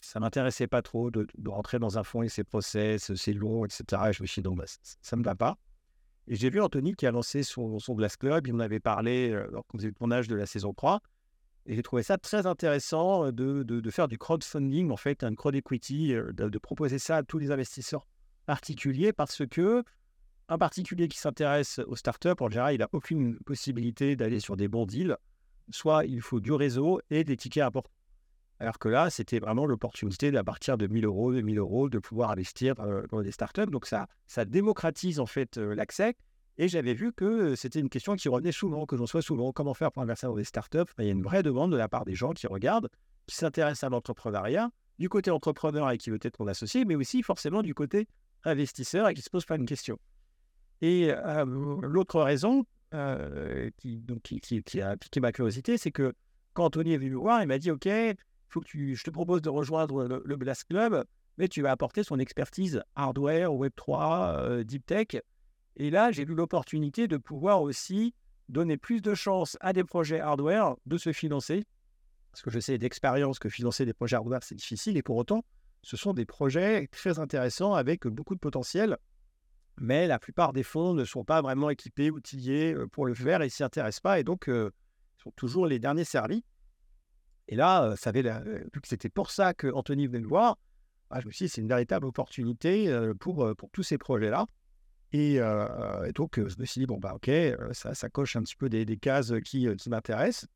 ça m'intéressait pas trop de, rentrer dans un fonds et ses process, c'est long, etc. Et je me suis dit, non, bah, ça me va pas. Et j'ai vu Anthony qui a lancé son, son Blast Club, il m'en avait parlé quand on faisait le tournage de la saison 3. Et j'ai trouvé ça très intéressant euh, de, de, faire du crowdfunding, en fait, un crowd equity, euh, de, proposer ça à tous les investisseurs particuliers parce que un particulier qui s'intéresse aux startups, en général, il n'a aucune possibilité d'aller sur des bons deals. Soit il faut du réseau et des tickets importants. Alors que là, c'était vraiment l'opportunité d'à partir de 1000 euros, 2000 euros, de pouvoir investir dans des startups. Donc ça, ça démocratise en fait l'accès. Et j'avais vu que c'était une question qui revenait souvent, que j'en sois souvent. Comment faire pour investir dans des startups Il y a une vraie demande de la part des gens qui regardent, qui s'intéressent à l'entrepreneuriat, du côté entrepreneur avec qui peut-être mon associé, mais aussi forcément du côté investisseur et qui se pose pas une question. Et l'autre raison qui, qui, a piqué ma curiosité, c'est que quand Anthony est venu me voir, il m'a dit Ok, faut que tu, je te propose de rejoindre le, Blast Club, mais tu vas apporter son expertise hardware, Web3, Deep Tech. Et là, j'ai eu l'opportunité de pouvoir aussi donner plus de chances à des projets hardware de se financer. Parce que je sais d'expérience que financer des projets hardware, c'est difficile. Et pour autant, ce sont des projets très intéressants avec beaucoup de potentiel. Mais la plupart des fonds ne sont pas vraiment équipés, outillés euh, pour le faire et s'y intéressent pas. Et donc, euh, sont toujours les derniers servis. Et là, ça vu que c'était pour ça que Anthony venait me voir, ah, je me suis dit, c'est une véritable opportunité pour, pour tous ces projets-là. Et, donc, je me suis dit, bon, bah, ok, ça, ça coche un petit peu des, cases qui, qui m'intéressent.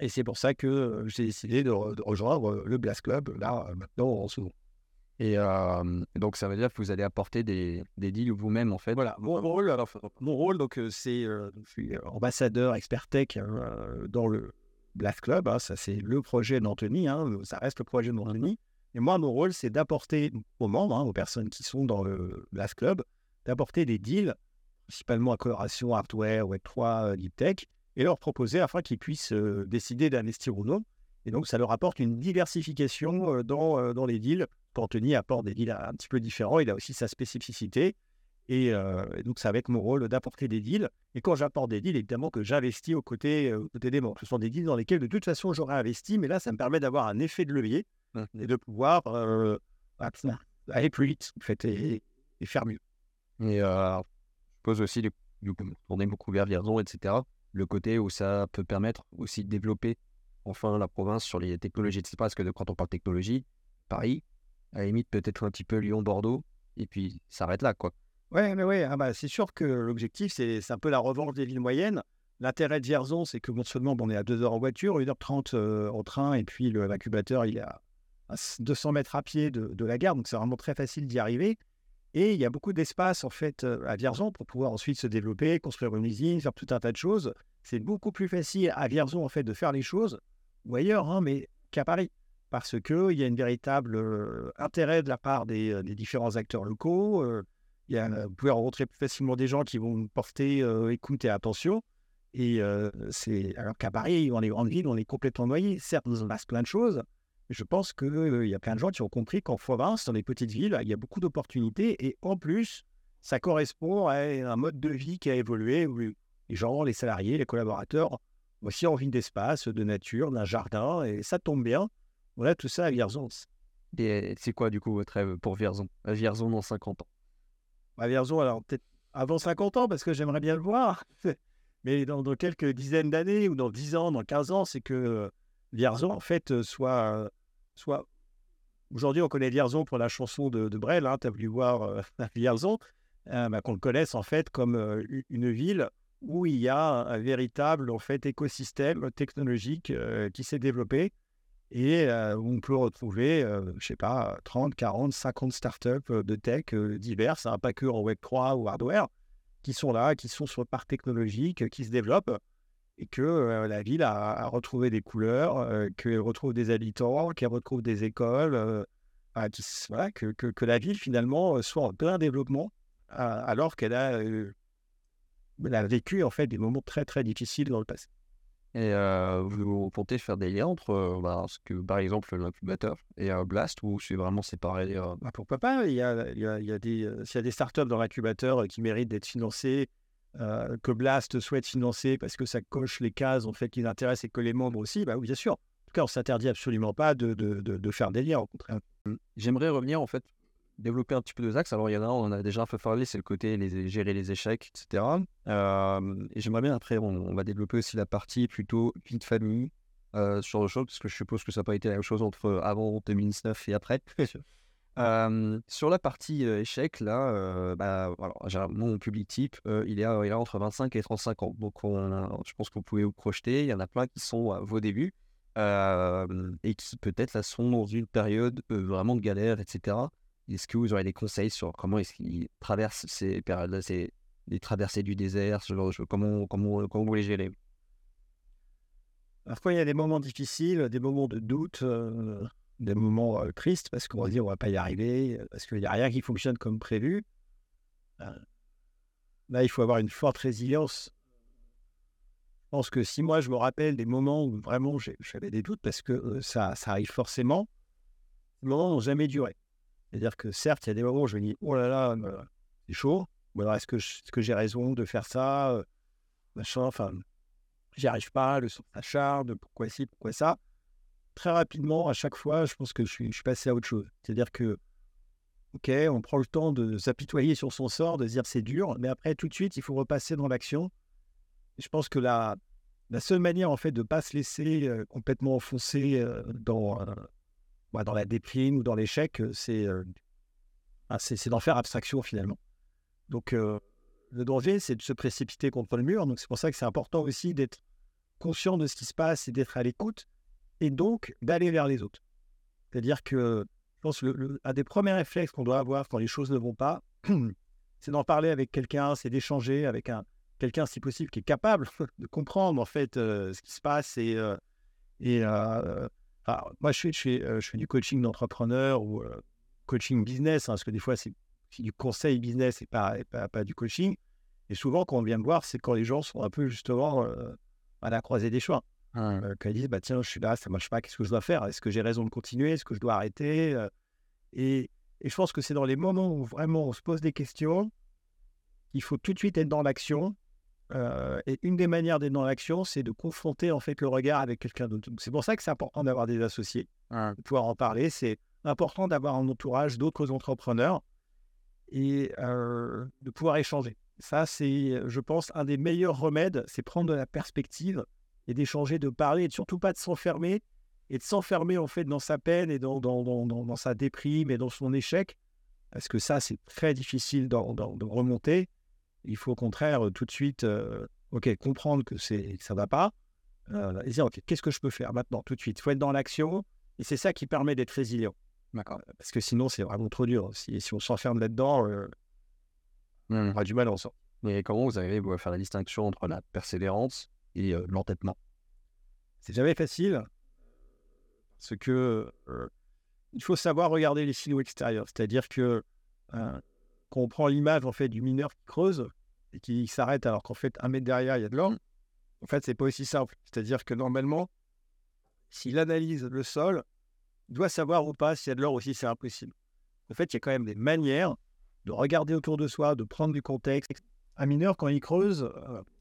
Et c'est pour ça que j'ai décidé de, rejoindre le Blast Club, là, maintenant, en moment. Et donc, ça veut dire que vous allez apporter des, des deals vous-même, en fait? Voilà, mon rôle, alors, mon rôle donc, c'est je suis ambassadeur expert tech dans le Blast Club. Hein, ça, c'est le projet d'Anthony. Hein, ça reste le projet d'Anthony. Et moi, mon rôle, c'est d'apporter aux membres, hein, aux personnes qui sont dans le Blast Club, d'apporter des deals, principalement à coloration hardware, Web3, Deep Tech, et leur proposer afin qu'ils puissent euh, décider d'investir ou non. Et donc, ça leur apporte une diversification euh, dans, euh, dans les deals. Anthony apporte des deals un petit peu différents, il a aussi sa spécificité. Et, donc, ça va être mon rôle d'apporter des deals. Et quand j'apporte des deals, évidemment que j'investis aux côtés, des membres. Ce sont des deals dans lesquels, de toute façon, j'aurais investi, mais là, ça me permet d'avoir un effet de levier mmh. et de pouvoir aller plus vite, en fait, et, faire mieux. Et je pose aussi, on est beaucoup vers Vierzon, etc., le côté où ça peut permettre aussi de développer enfin la province sur les technologies, etc. Parce que quand on parle technologie, Paris, à la limite, peut-être un petit peu Lyon, Bordeaux, et puis ça arrête là, quoi. Ouais, mais ouais, ah bah, c'est sûr que l'objectif, c'est un peu la revanche des villes moyennes. L'intérêt de Vierzon, c'est que non seulement on est à 2 heures en voiture, 1h30 euh, en train, et puis l'incubateur, il est à, 200 mètres à pied de, la gare, donc c'est vraiment très facile d'y arriver. Et il y a beaucoup d'espace, en fait, euh, à Vierzon pour pouvoir ensuite se développer, construire une usine, faire tout un tas de choses. C'est beaucoup plus facile à Vierzon, en fait, de faire les choses, ou ailleurs, hein, mais qu'à Paris parce qu'il y a un véritable euh, intérêt de la part des, euh, différents acteurs locaux. Euh, il y a, vous pouvez rencontrer plus facilement des gens qui vont porter écoute et attention. Et c'est alors qu'à Paris, on est grandes villes, on est complètement noyé. Certes, il se passe plein de choses, je pense qu'il y a plein de gens qui ont compris qu'en province, dans les petites villes, il y a beaucoup d'opportunités. Et en plus, ça correspond à un mode de vie qui a évolué les gens, les salariés, les collaborateurs ont aussi envie d'espace, de nature, d'un jardin. Et ça tombe bien voilà, tout ça à Vierzon. Et c'est quoi, du coup, votre rêve pour Vierzon? Vierzon dans 50 ans Vierzon, alors peut-être avant 50 ans, parce que j'aimerais bien le voir. *laughs* Mais dans, quelques dizaines d'années, ou dans 10 ans, dans 15 ans, c'est que euh, Vierzon, en fait, euh, soit. soit... Aujourd'hui, on connaît Vierzon pour la chanson de, de Brel, hein, tu as voulu voir euh, *laughs* Vierzon, bah, qu'on le connaisse en fait comme une ville où il y a un, véritable en fait, écosystème technologique qui s'est développé et on peut retrouver, je je sais pas, 30, 40, 50 startups de tech diverses, hein, pas que en Web3 ou hardware, qui sont là, qui sont sur le parc technologique, qui se développent, et que la ville a, retrouvé des couleurs, qu'elle retrouve des habitants, qu'elle retrouve des écoles, que, que, la ville finalement soit en plein développement, alors qu'elle a, a vécu en fait des moments très très difficiles dans le passé. Et vous comptez faire des liens entre, bah, ce que, par exemple, l'incubateur et Blast, ou c'est vraiment séparé bah, Pourquoi pas Il y a, il y a, il y a des, S'il y a des startups dans l'incubateur qui méritent d'être financées, que Blast souhaite financer parce que ça coche les cases en fait, qui l'intéressent et que les membres aussi, bah oui, bien sûr. En tout cas, on ne s'interdit absolument pas de, de, de, faire des liens, au contraire. Mmh. J'aimerais revenir en fait développer un petit peu deux axes. Alors, il y en a on en a déjà un peu parlé, c'est le côté les, gérer les échecs, etc. Euh, et j'aimerais bien, après, on, va développer aussi la partie plutôt vie de famille euh, sur le show, parce que je suppose que ça n'a pas été la même chose entre avant 2019 et après. *laughs* Euh, *laughs* sur la partie échec, là, bah, voilà, mon public type, il, est, il est entre 25 et 35 ans. Donc, je pense que vous pouvez vous projeter. Il y en a plein qui sont à vos débuts et qui, peut-être, là, sont dans une période vraiment de galère, etc. Est-ce que vous aurez des conseils sur comment est-ce qu'ils traversent ces périodes-là, les traversées du désert, Comment, comment, comment vous les gérez? Parfois, il y a des moments difficiles, des moments de doute, euh, des moments euh, tristes, parce qu'on va dire on va pas y arriver, parce qu'il n'y a rien qui fonctionne comme prévu. Euh, là, il faut avoir une forte résilience. Je pense que si moi, je me rappelle des moments où vraiment j'avais des doutes, parce que ça, ça arrive forcément, les moments n'ont jamais duré. C'est-à-dire que certes, il y a des moments où je me dis, oh là là, euh, c'est chaud. Ou alors, est-ce que, j'ai raison de faire ça euh, Machin, enfin, j'y arrive pas, le son s'acharne, pourquoi ci, pourquoi ça Très rapidement, à chaque fois, je pense que je suis, passé à autre chose. C'est-à-dire que, ok, on prend le temps de s'apitoyer sur son sort, de dire c'est dur, mais après, tout de suite, il faut repasser dans l'action. Je pense que la, seule manière, en fait, de ne pas se laisser euh, complètement enfoncer dans bah, dans la déprime ou dans l'échec, c'est ah, c'est d'en faire abstraction finalement. Donc le danger, c'est de se précipiter contre le mur. Donc c'est pour ça que c'est important aussi d'être conscient de ce qui se passe et d'être à l'écoute et donc d'aller vers les autres. C'est-à-dire que je pense que un des premiers réflexes qu'on doit avoir quand les choses ne vont pas, *clears throat* c'est d'en parler avec quelqu'un, c'est d'échanger avec un quelqu'un si possible qui est capable *laughs* de comprendre en fait ce qui se passe et moi, je fais, je, fais, euh, je fais, du coaching d'entrepreneur ou euh, coaching business, hein, parce que des fois, c'est du conseil business et pas, pas, du coaching. Et souvent, quand on vient me voir, c'est quand les gens sont un peu justement euh, à la croisée des choix. Quand ils disent, bah, tiens, je suis là, ça ne marche pas, qu'est-ce que je dois faire? Est-ce que j'ai raison de continuer? Est-ce que je dois arrêter? Et, et, je pense que c'est dans les moments où vraiment on se pose des questions il faut tout de suite être dans l'action. Euh, et une des manières d'être dans l'action, c'est de confronter en fait le regard avec quelqu'un d'autre. C'est pour ça que c'est important d'avoir des associés, de pouvoir en parler. C'est important d'avoir un entourage d'autres entrepreneurs et euh, de pouvoir échanger. Ça, c'est, je pense, un des meilleurs remèdes, c'est prendre de la perspective et d'échanger, de parler, et surtout pas de s'enfermer et de s'enfermer en fait dans sa peine et dans, dans, dans, dans, sa déprime et dans son échec, parce que ça, c'est très difficile de remonter. Il faut au contraire tout de suite, ok, comprendre que c'est ça va pas, et dire ok, qu'est-ce que je peux faire maintenant, tout de suite? Il faut être dans l'action, et c'est ça qui permet d'être résilient. D'accord. Parce que sinon, c'est vraiment trop dur. Si, si on s'enferme là-dedans, on mmh. aura du mal en sortir. Mais comment vous arrivez à faire la distinction entre la persévérance et l'entêtement? C'est jamais facile. Parce que il faut savoir regarder les signaux extérieurs. C'est-à-dire que quand on prend l'image en fait du mineur qui creuse et qui s'arrête alors qu'en fait un mètre derrière il y a de l'or, en fait c'est pas aussi simple. C'est-à-dire que normalement, s'il analyse le sol, il doit savoir ou pas s'il y a de l'or aussi c'est impossible. En fait, il y a quand même des manières de regarder autour de soi, de prendre du contexte. Un mineur, quand il creuse,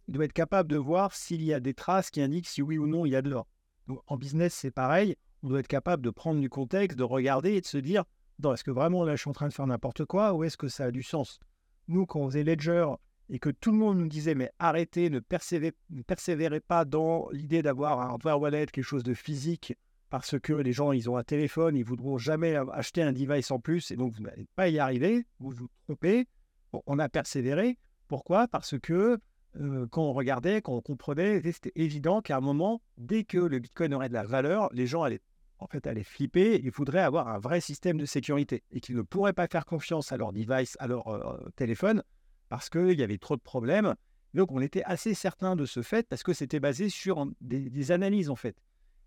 il doit être capable de voir s'il y a des traces qui indiquent si oui ou non il y a de l'or. en business, c'est pareil. On doit être capable de prendre du contexte, de regarder et de se dire est-ce que vraiment là, je suis en train de faire n'importe quoi ou est-ce que ça a du sens? Nous, quand on faisait Ledger et que tout le monde nous disait mais arrêtez, ne persévérez, pas dans l'idée d'avoir un hardware wallet, quelque chose de physique, parce que les gens, ils ont un téléphone, ils voudront jamais acheter un device en plus et donc vous n'allez pas y arriver, vous vous trompez. on a persévéré. Pourquoi? Parce que euh, quand on regardait, quand on comprenait, c'était évident qu'à un moment, dès que le Bitcoin aurait de la valeur, les gens allaient en fait, aller flipper, il faudrait avoir un vrai système de sécurité et qu'ils ne pourraient pas faire confiance à leur device, à leur euh, téléphone, parce qu'il y avait trop de problèmes. Donc, on était assez certain de ce fait parce que c'était basé sur des, analyses, en fait.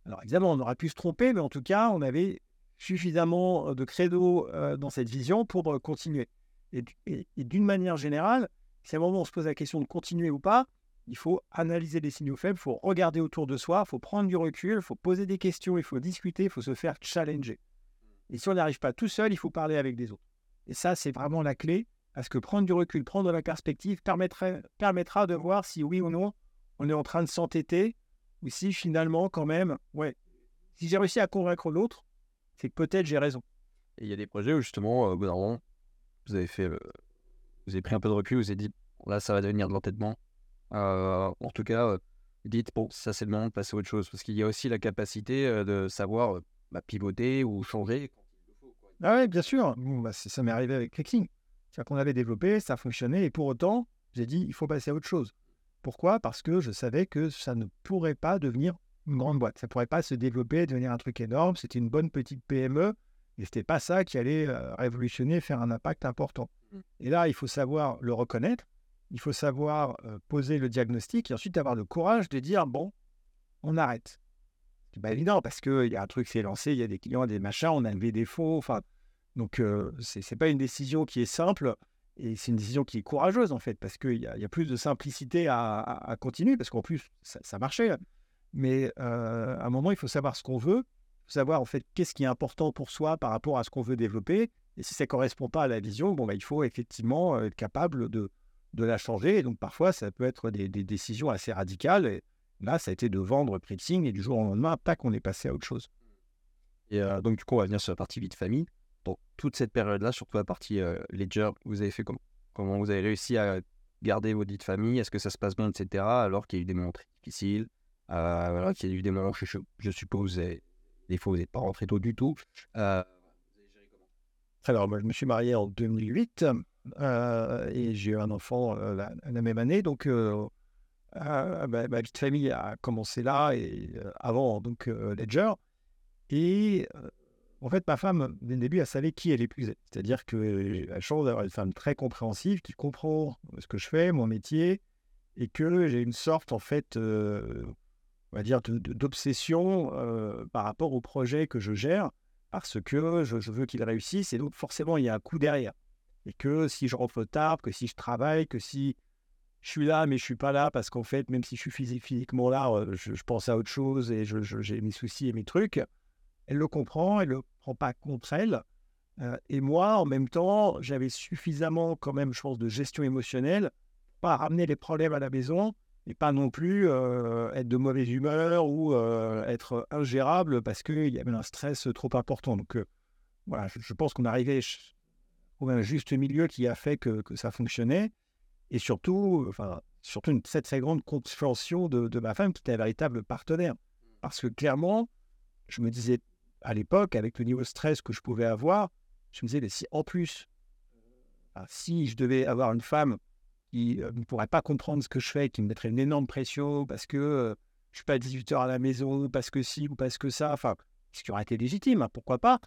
Alors, évidemment, on aurait pu se tromper, mais en tout cas, on avait suffisamment euh, de credo euh, dans cette vision pour continuer. Et, et d'une manière générale, si à un moment on se pose la question de continuer ou pas, il faut analyser les signaux faibles, il faut regarder autour de soi, il faut prendre du recul, il faut poser des questions, il faut discuter, il faut se faire challenger. Et si on n'arrive pas tout seul, il faut parler avec des autres. Et ça, c'est vraiment la clé, parce que prendre du recul, prendre la perspective permettra de voir si oui ou non on est en train de s'entêter, ou si finalement, quand même, ouais, si j'ai réussi à convaincre l'autre, c'est que peut-être j'ai raison. Et il y a des projets où justement, au bout vous avez fait, vous avez pris un peu de recul, vous avez dit, là, ça va devenir de l'entêtement, euh, en tout cas, euh, dites, bon, ça c'est le moment de passer à autre chose. Parce qu'il y a aussi la capacité euh, de savoir bah, pivoter ou changer Ah oui, bien sûr. bah, ça m'est arrivé avec Clixing. C'est-à-dire qu'on avait développé, ça fonctionnait, et pour autant, j'ai dit, il faut passer à autre chose. Pourquoi? Parce que je savais que ça ne pourrait pas devenir une grande boîte. Ça ne pourrait pas se développer, devenir un truc énorme. C'était une bonne petite PME, et c'était pas ça qui allait révolutionner, faire un impact important. Mmh. Et là, il faut savoir le reconnaître il faut savoir poser le diagnostic et ensuite avoir le courage de dire bon, on arrête. C'est pas évident parce qu'il y a un truc qui s'est lancé, il y a des clients, des machins, on a des fonds. Enfin, donc, ce n'est pas une décision qui est simple et c'est une décision qui est courageuse en fait parce qu'il y, a plus de simplicité à, continuer parce qu'en plus, ça, marchait. Mais à un moment, il faut savoir ce qu'on veut, savoir en fait qu'est-ce qui est important pour soi par rapport à ce qu'on veut développer. Et si ça ne correspond pas à la vision, bon, bah, il faut effectivement être capable de, de la changer. Et donc, parfois, ça peut être des, décisions assez radicales. Et là, ça a été de vendre Pritzing et du jour au lendemain, tac, on est passé à autre chose. Et euh, donc, du coup, on va venir sur la partie vie de famille. Donc, toute cette période-là, surtout la partie euh, ledger, vous avez fait comment Comment vous avez réussi à garder votre vie de famille? Est-ce que ça se passe bien, etc. Alors qu'il y a eu des moments très difficiles, euh, voilà, qu'il y a eu des moments, je, je suppose, des fois, vous n'êtes pas rentré tôt du tout. Alors, moi, je me suis marié en 2008. Euh, et j'ai eu un enfant euh, la, même année. Donc, euh, ma, vie de famille a commencé là, et avant donc Ledger. Et en fait, ma femme, dès le début, elle savait qui elle épousait. C'est-à-dire que j'ai la chance d'avoir une femme très compréhensive qui comprend ce que je fais, mon métier, et que j'ai une sorte, en fait, on va dire, d'obsession par rapport au projet que je gère, parce que je, veux qu'il réussisse, et donc forcément, il y a un coup derrière et que si je rentre tard, que si je travaille, que si je suis là mais je suis pas là parce qu'en fait, même si je suis physiquement là, euh, je, pense à autre chose et j'ai mes soucis et mes trucs. Elle le comprend, elle le prend pas contre elle. Euh, et moi, en même temps, j'avais suffisamment, quand même, je pense, de gestion émotionnelle, pas ramener les problèmes à la maison et pas non plus euh, être de mauvaise humeur ou euh, être ingérable parce qu'il y avait un stress trop important. Donc voilà, je, pense qu'on arrivait au un juste milieu qui a fait que, que ça fonctionnait. Et surtout, enfin, surtout une très, très grande compréhension de, de ma femme qui était un véritable partenaire. Parce que clairement, je me disais à l'époque, avec le niveau de stress que je pouvais avoir, je me disais, mais si en plus, si je devais avoir une femme qui euh, ne pourrait pas comprendre ce que je fais, qui me mettrait une énorme pression parce que euh, je suis pas à 18 heures à la maison, parce que si ou parce que ça, enfin, ce qui aurait été légitime, hein, pourquoi pas,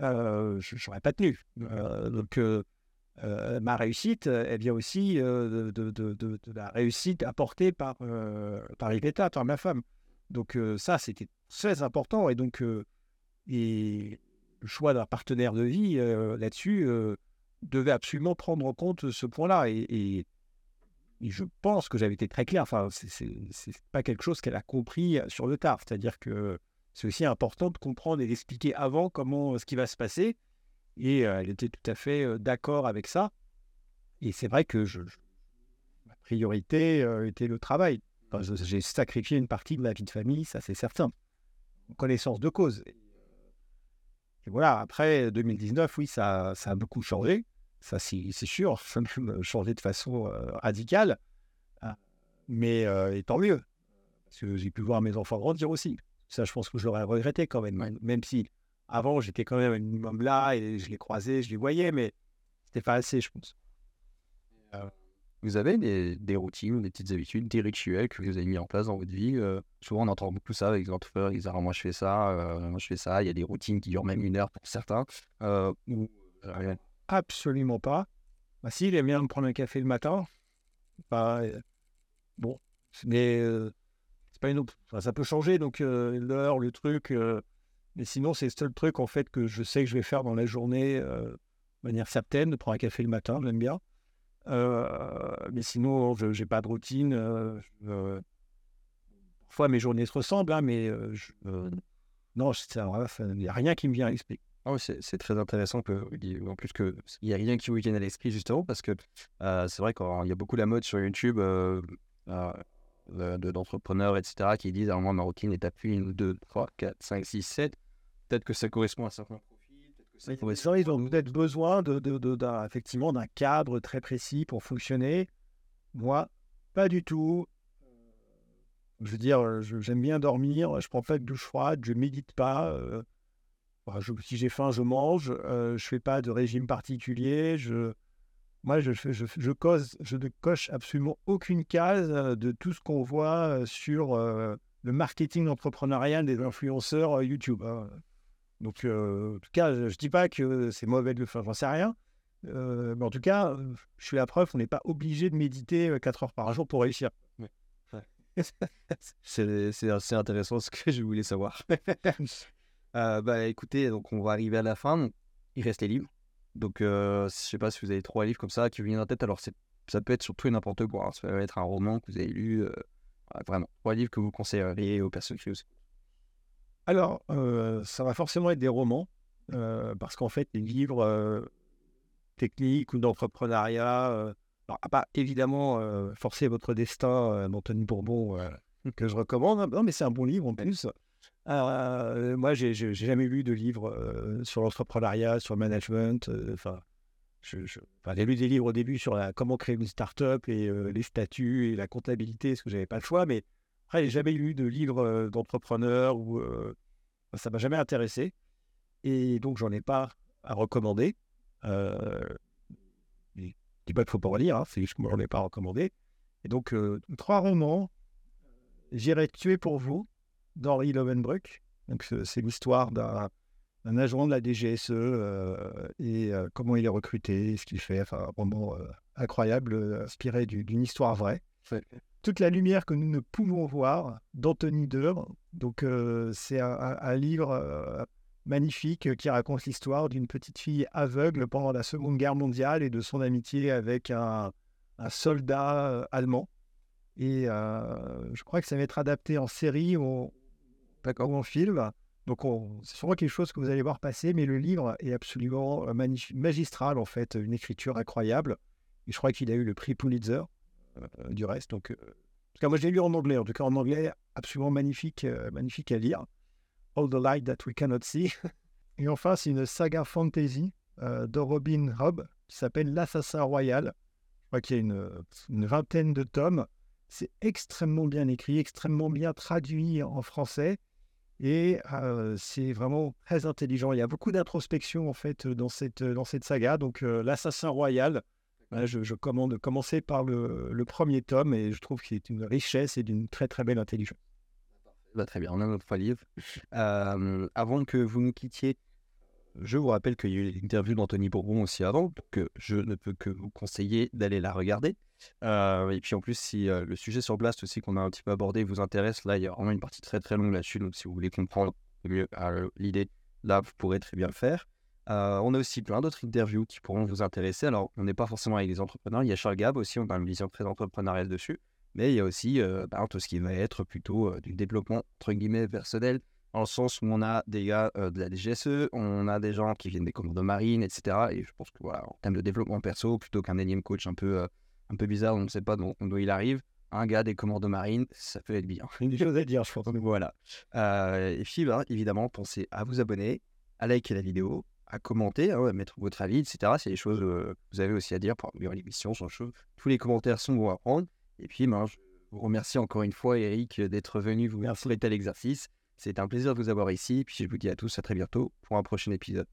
euh, je n'aurais pas tenu. donc, ma réussite, elle vient aussi de, la réussite apportée par, par Yvetta, par ma femme. Donc, ça, c'était très important. Et donc, le choix d'un partenaire de vie là-dessus devait absolument prendre en compte ce point-là. Et, je pense que j'avais été très clair. Enfin, c'est pas quelque chose qu'elle a compris sur le tard. C'est-à-dire que c'est aussi important de comprendre et d'expliquer avant comment ce qui va se passer. Et elle était tout à fait d'accord avec ça. Et c'est vrai que je, ma priorité était le travail. J'ai sacrifié une partie de ma vie de famille, ça c'est certain. En connaissance de cause. Et voilà, après 2019, oui, ça, ça a beaucoup changé. Ça, c'est sûr. *laughs* Même changé de façon euh, radicale. Mais euh, et tant mieux. Parce que j'ai pu voir mes enfants grandir aussi. Ça, je pense que je l'aurais regretté quand même. Même si avant, j'étais quand même un minimum là et je les croisais, je les voyais, mais c'était pas assez, je pense. Euh, vous avez des, routines, des petites habitudes, des rituels que vous avez mis en place dans votre vie euh, Souvent, on entend beaucoup ça avec les entrepreneurs. Ils disent ah, Moi, je fais ça, euh, moi, je fais ça. Il y a des routines qui durent même une heure pour certains. Euh, Absolument pas. Bah, si, il aime bien me prendre un café le matin. Bah, bon, mais c'est pas une ça peut changer, donc l'heure, le truc. mais sinon, c'est le seul truc en fait que je sais que je vais faire dans la journée de manière certaine, de prendre un café le matin, j'aime bien. Euh, mais sinon, je n'ai pas de routine. Euh, euh, parfois, mes journées se ressemblent, hein, mais non, il n'y a rien qui me vient à l'esprit. Ah c'est très intéressant que, en plus qu'il n'y a rien qui vous vienne à l'esprit justement parce que c'est vrai qu'il y a beaucoup la mode sur YouTube d'entrepreneurs, etc., qui disent à un moment ma routine est à plus 1, 2, 3, 4, 5, 6, 7. Peut-être que ça correspond à certains ils ont peut-être besoin de, de, effectivement d'un cadre très précis pour fonctionner. Moi, pas du tout. Je veux dire, j'aime bien dormir, je prends pas de douche froide, je médite pas. Euh, si j'ai faim, je mange. Euh, je fais pas de régime particulier. Je, moi, je, je, je, cause, je ne coche absolument aucune case de tout ce qu'on voit sur euh, le marketing entrepreneurial des influenceurs YouTube. Hein. Donc, euh, en tout cas, je ne dis pas que c'est mauvais de le faire, j'en sais rien. Euh, mais en tout cas, euh, je suis la preuve, on n'est pas obligé de méditer 4 heures par jour pour réussir. *laughs* c'est assez intéressant ce que je voulais savoir. *laughs* bah écoutez, donc on va arriver à la fin. Il reste les livres. Donc je ne sais pas si vous avez trois livres comme ça qui vous viennent en tête. Alors ça peut être surtout n'importe quoi. Hein. Ça peut être un roman que vous avez lu. vraiment, trois livres que vous conseilleriez aux personnes qui vous alors, euh, ça va forcément être des romans, euh, parce qu'en fait, les livres euh, techniques ou d'entrepreneuriat, pas évidemment Forcer votre destin d'Anthony Bourbon, *laughs* que je recommande. Hein. Non, mais c'est un bon livre en plus. Moi, j'ai jamais lu de livre sur l'entrepreneuriat, sur le management. Enfin, j'ai lu des livres au début sur comment créer une start-up et les statuts et la comptabilité, parce que j'avais pas le choix, mais après, j'ai jamais lu de livre d'entrepreneur ou ça m'a jamais intéressé. Et donc, j'en ai pas à recommander. Euh, je dis pas qu'il faut pas en lire, hein, c'est juste que moi, j'en ai pas recommandé. Et donc, trois romans. J'irai tuer pour vous d'Henri Lovenbruck. Donc, c'est l'histoire d'un agent de la DGSE et comment il est recruté, ce qu'il fait. Enfin, un roman incroyable, inspiré d'une histoire vraie toute la lumière que nous ne pouvons voir d'Anthony Deur. Donc, euh, c'est un, livre euh, magnifique qui raconte l'histoire d'une petite fille aveugle pendant la Seconde Guerre mondiale et de son amitié avec un, soldat euh, allemand. Et je crois que ça va être adapté en série ou, en film. Donc, c'est sûrement quelque chose que vous allez voir passer, mais le livre est absolument euh, magistral, en fait, une écriture incroyable. Et je crois qu'il a eu le prix Pulitzer, euh, du reste. Donc, en tout cas, moi, je l'ai lu en anglais. En tout cas, en anglais, absolument magnifique, magnifique à lire. All the Light That We Cannot See. *laughs* Et enfin, c'est une saga fantasy de Robin Hobb qui s'appelle L'Assassin Royal. Je crois qu'il y a une vingtaine de tomes. C'est extrêmement bien écrit, extrêmement bien traduit en français. Et c'est vraiment très intelligent. Il y a beaucoup d'introspection en fait dans cette, dans cette saga. Donc l'assassin royal, je, je, commande commencer par le, le, premier tome et je trouve que c'est une richesse et d'une très très belle intelligence. Bah, très bien, on a notre livre. avant que vous nous quittiez, je vous rappelle qu'il y a eu l'interview d'Anthony Bourbon aussi avant, donc je ne peux que vous conseiller d'aller la regarder. Euh, et puis en plus, si euh, le sujet sur Blast aussi qu'on a un petit peu abordé vous intéresse, là il y a vraiment une partie très très longue là-dessus. Donc si vous voulez comprendre mieux euh, l'idée, là vous pourrez très bien le faire. on a aussi plein d'autres interviews qui pourront vous intéresser. Alors on n'est pas forcément avec les entrepreneurs. Il y a Charles Gab aussi, on a une vision très entrepreneuriale dessus. Mais il y a aussi bah, tout ce qui va être plutôt du développement entre guillemets personnel, le sens où on a des gars de la DGSE, on a des gens qui viennent des commandes marines, etc. Et je pense que voilà, en termes de développement perso, plutôt qu'un énième coach un peu un peu bizarre, on ne sait pas d'où il arrive. Un gars des commandes marines, ça peut être bien. Une chose à dire, je pense. *laughs* Voilà. Euh, et puis, bah, évidemment, pensez à vous abonner, à liker la vidéo, à commenter, hein, à mettre votre avis, etc. C'est des choses que vous avez aussi à dire pour améliorer l'émission. Tous les commentaires sont bons à prendre. Et puis, ben, je vous remercie encore une fois, Eric, d'être venu vous faire tel exercice. C'est un plaisir de vous avoir ici. Puis, je vous dis à tous à très bientôt pour un prochain épisode.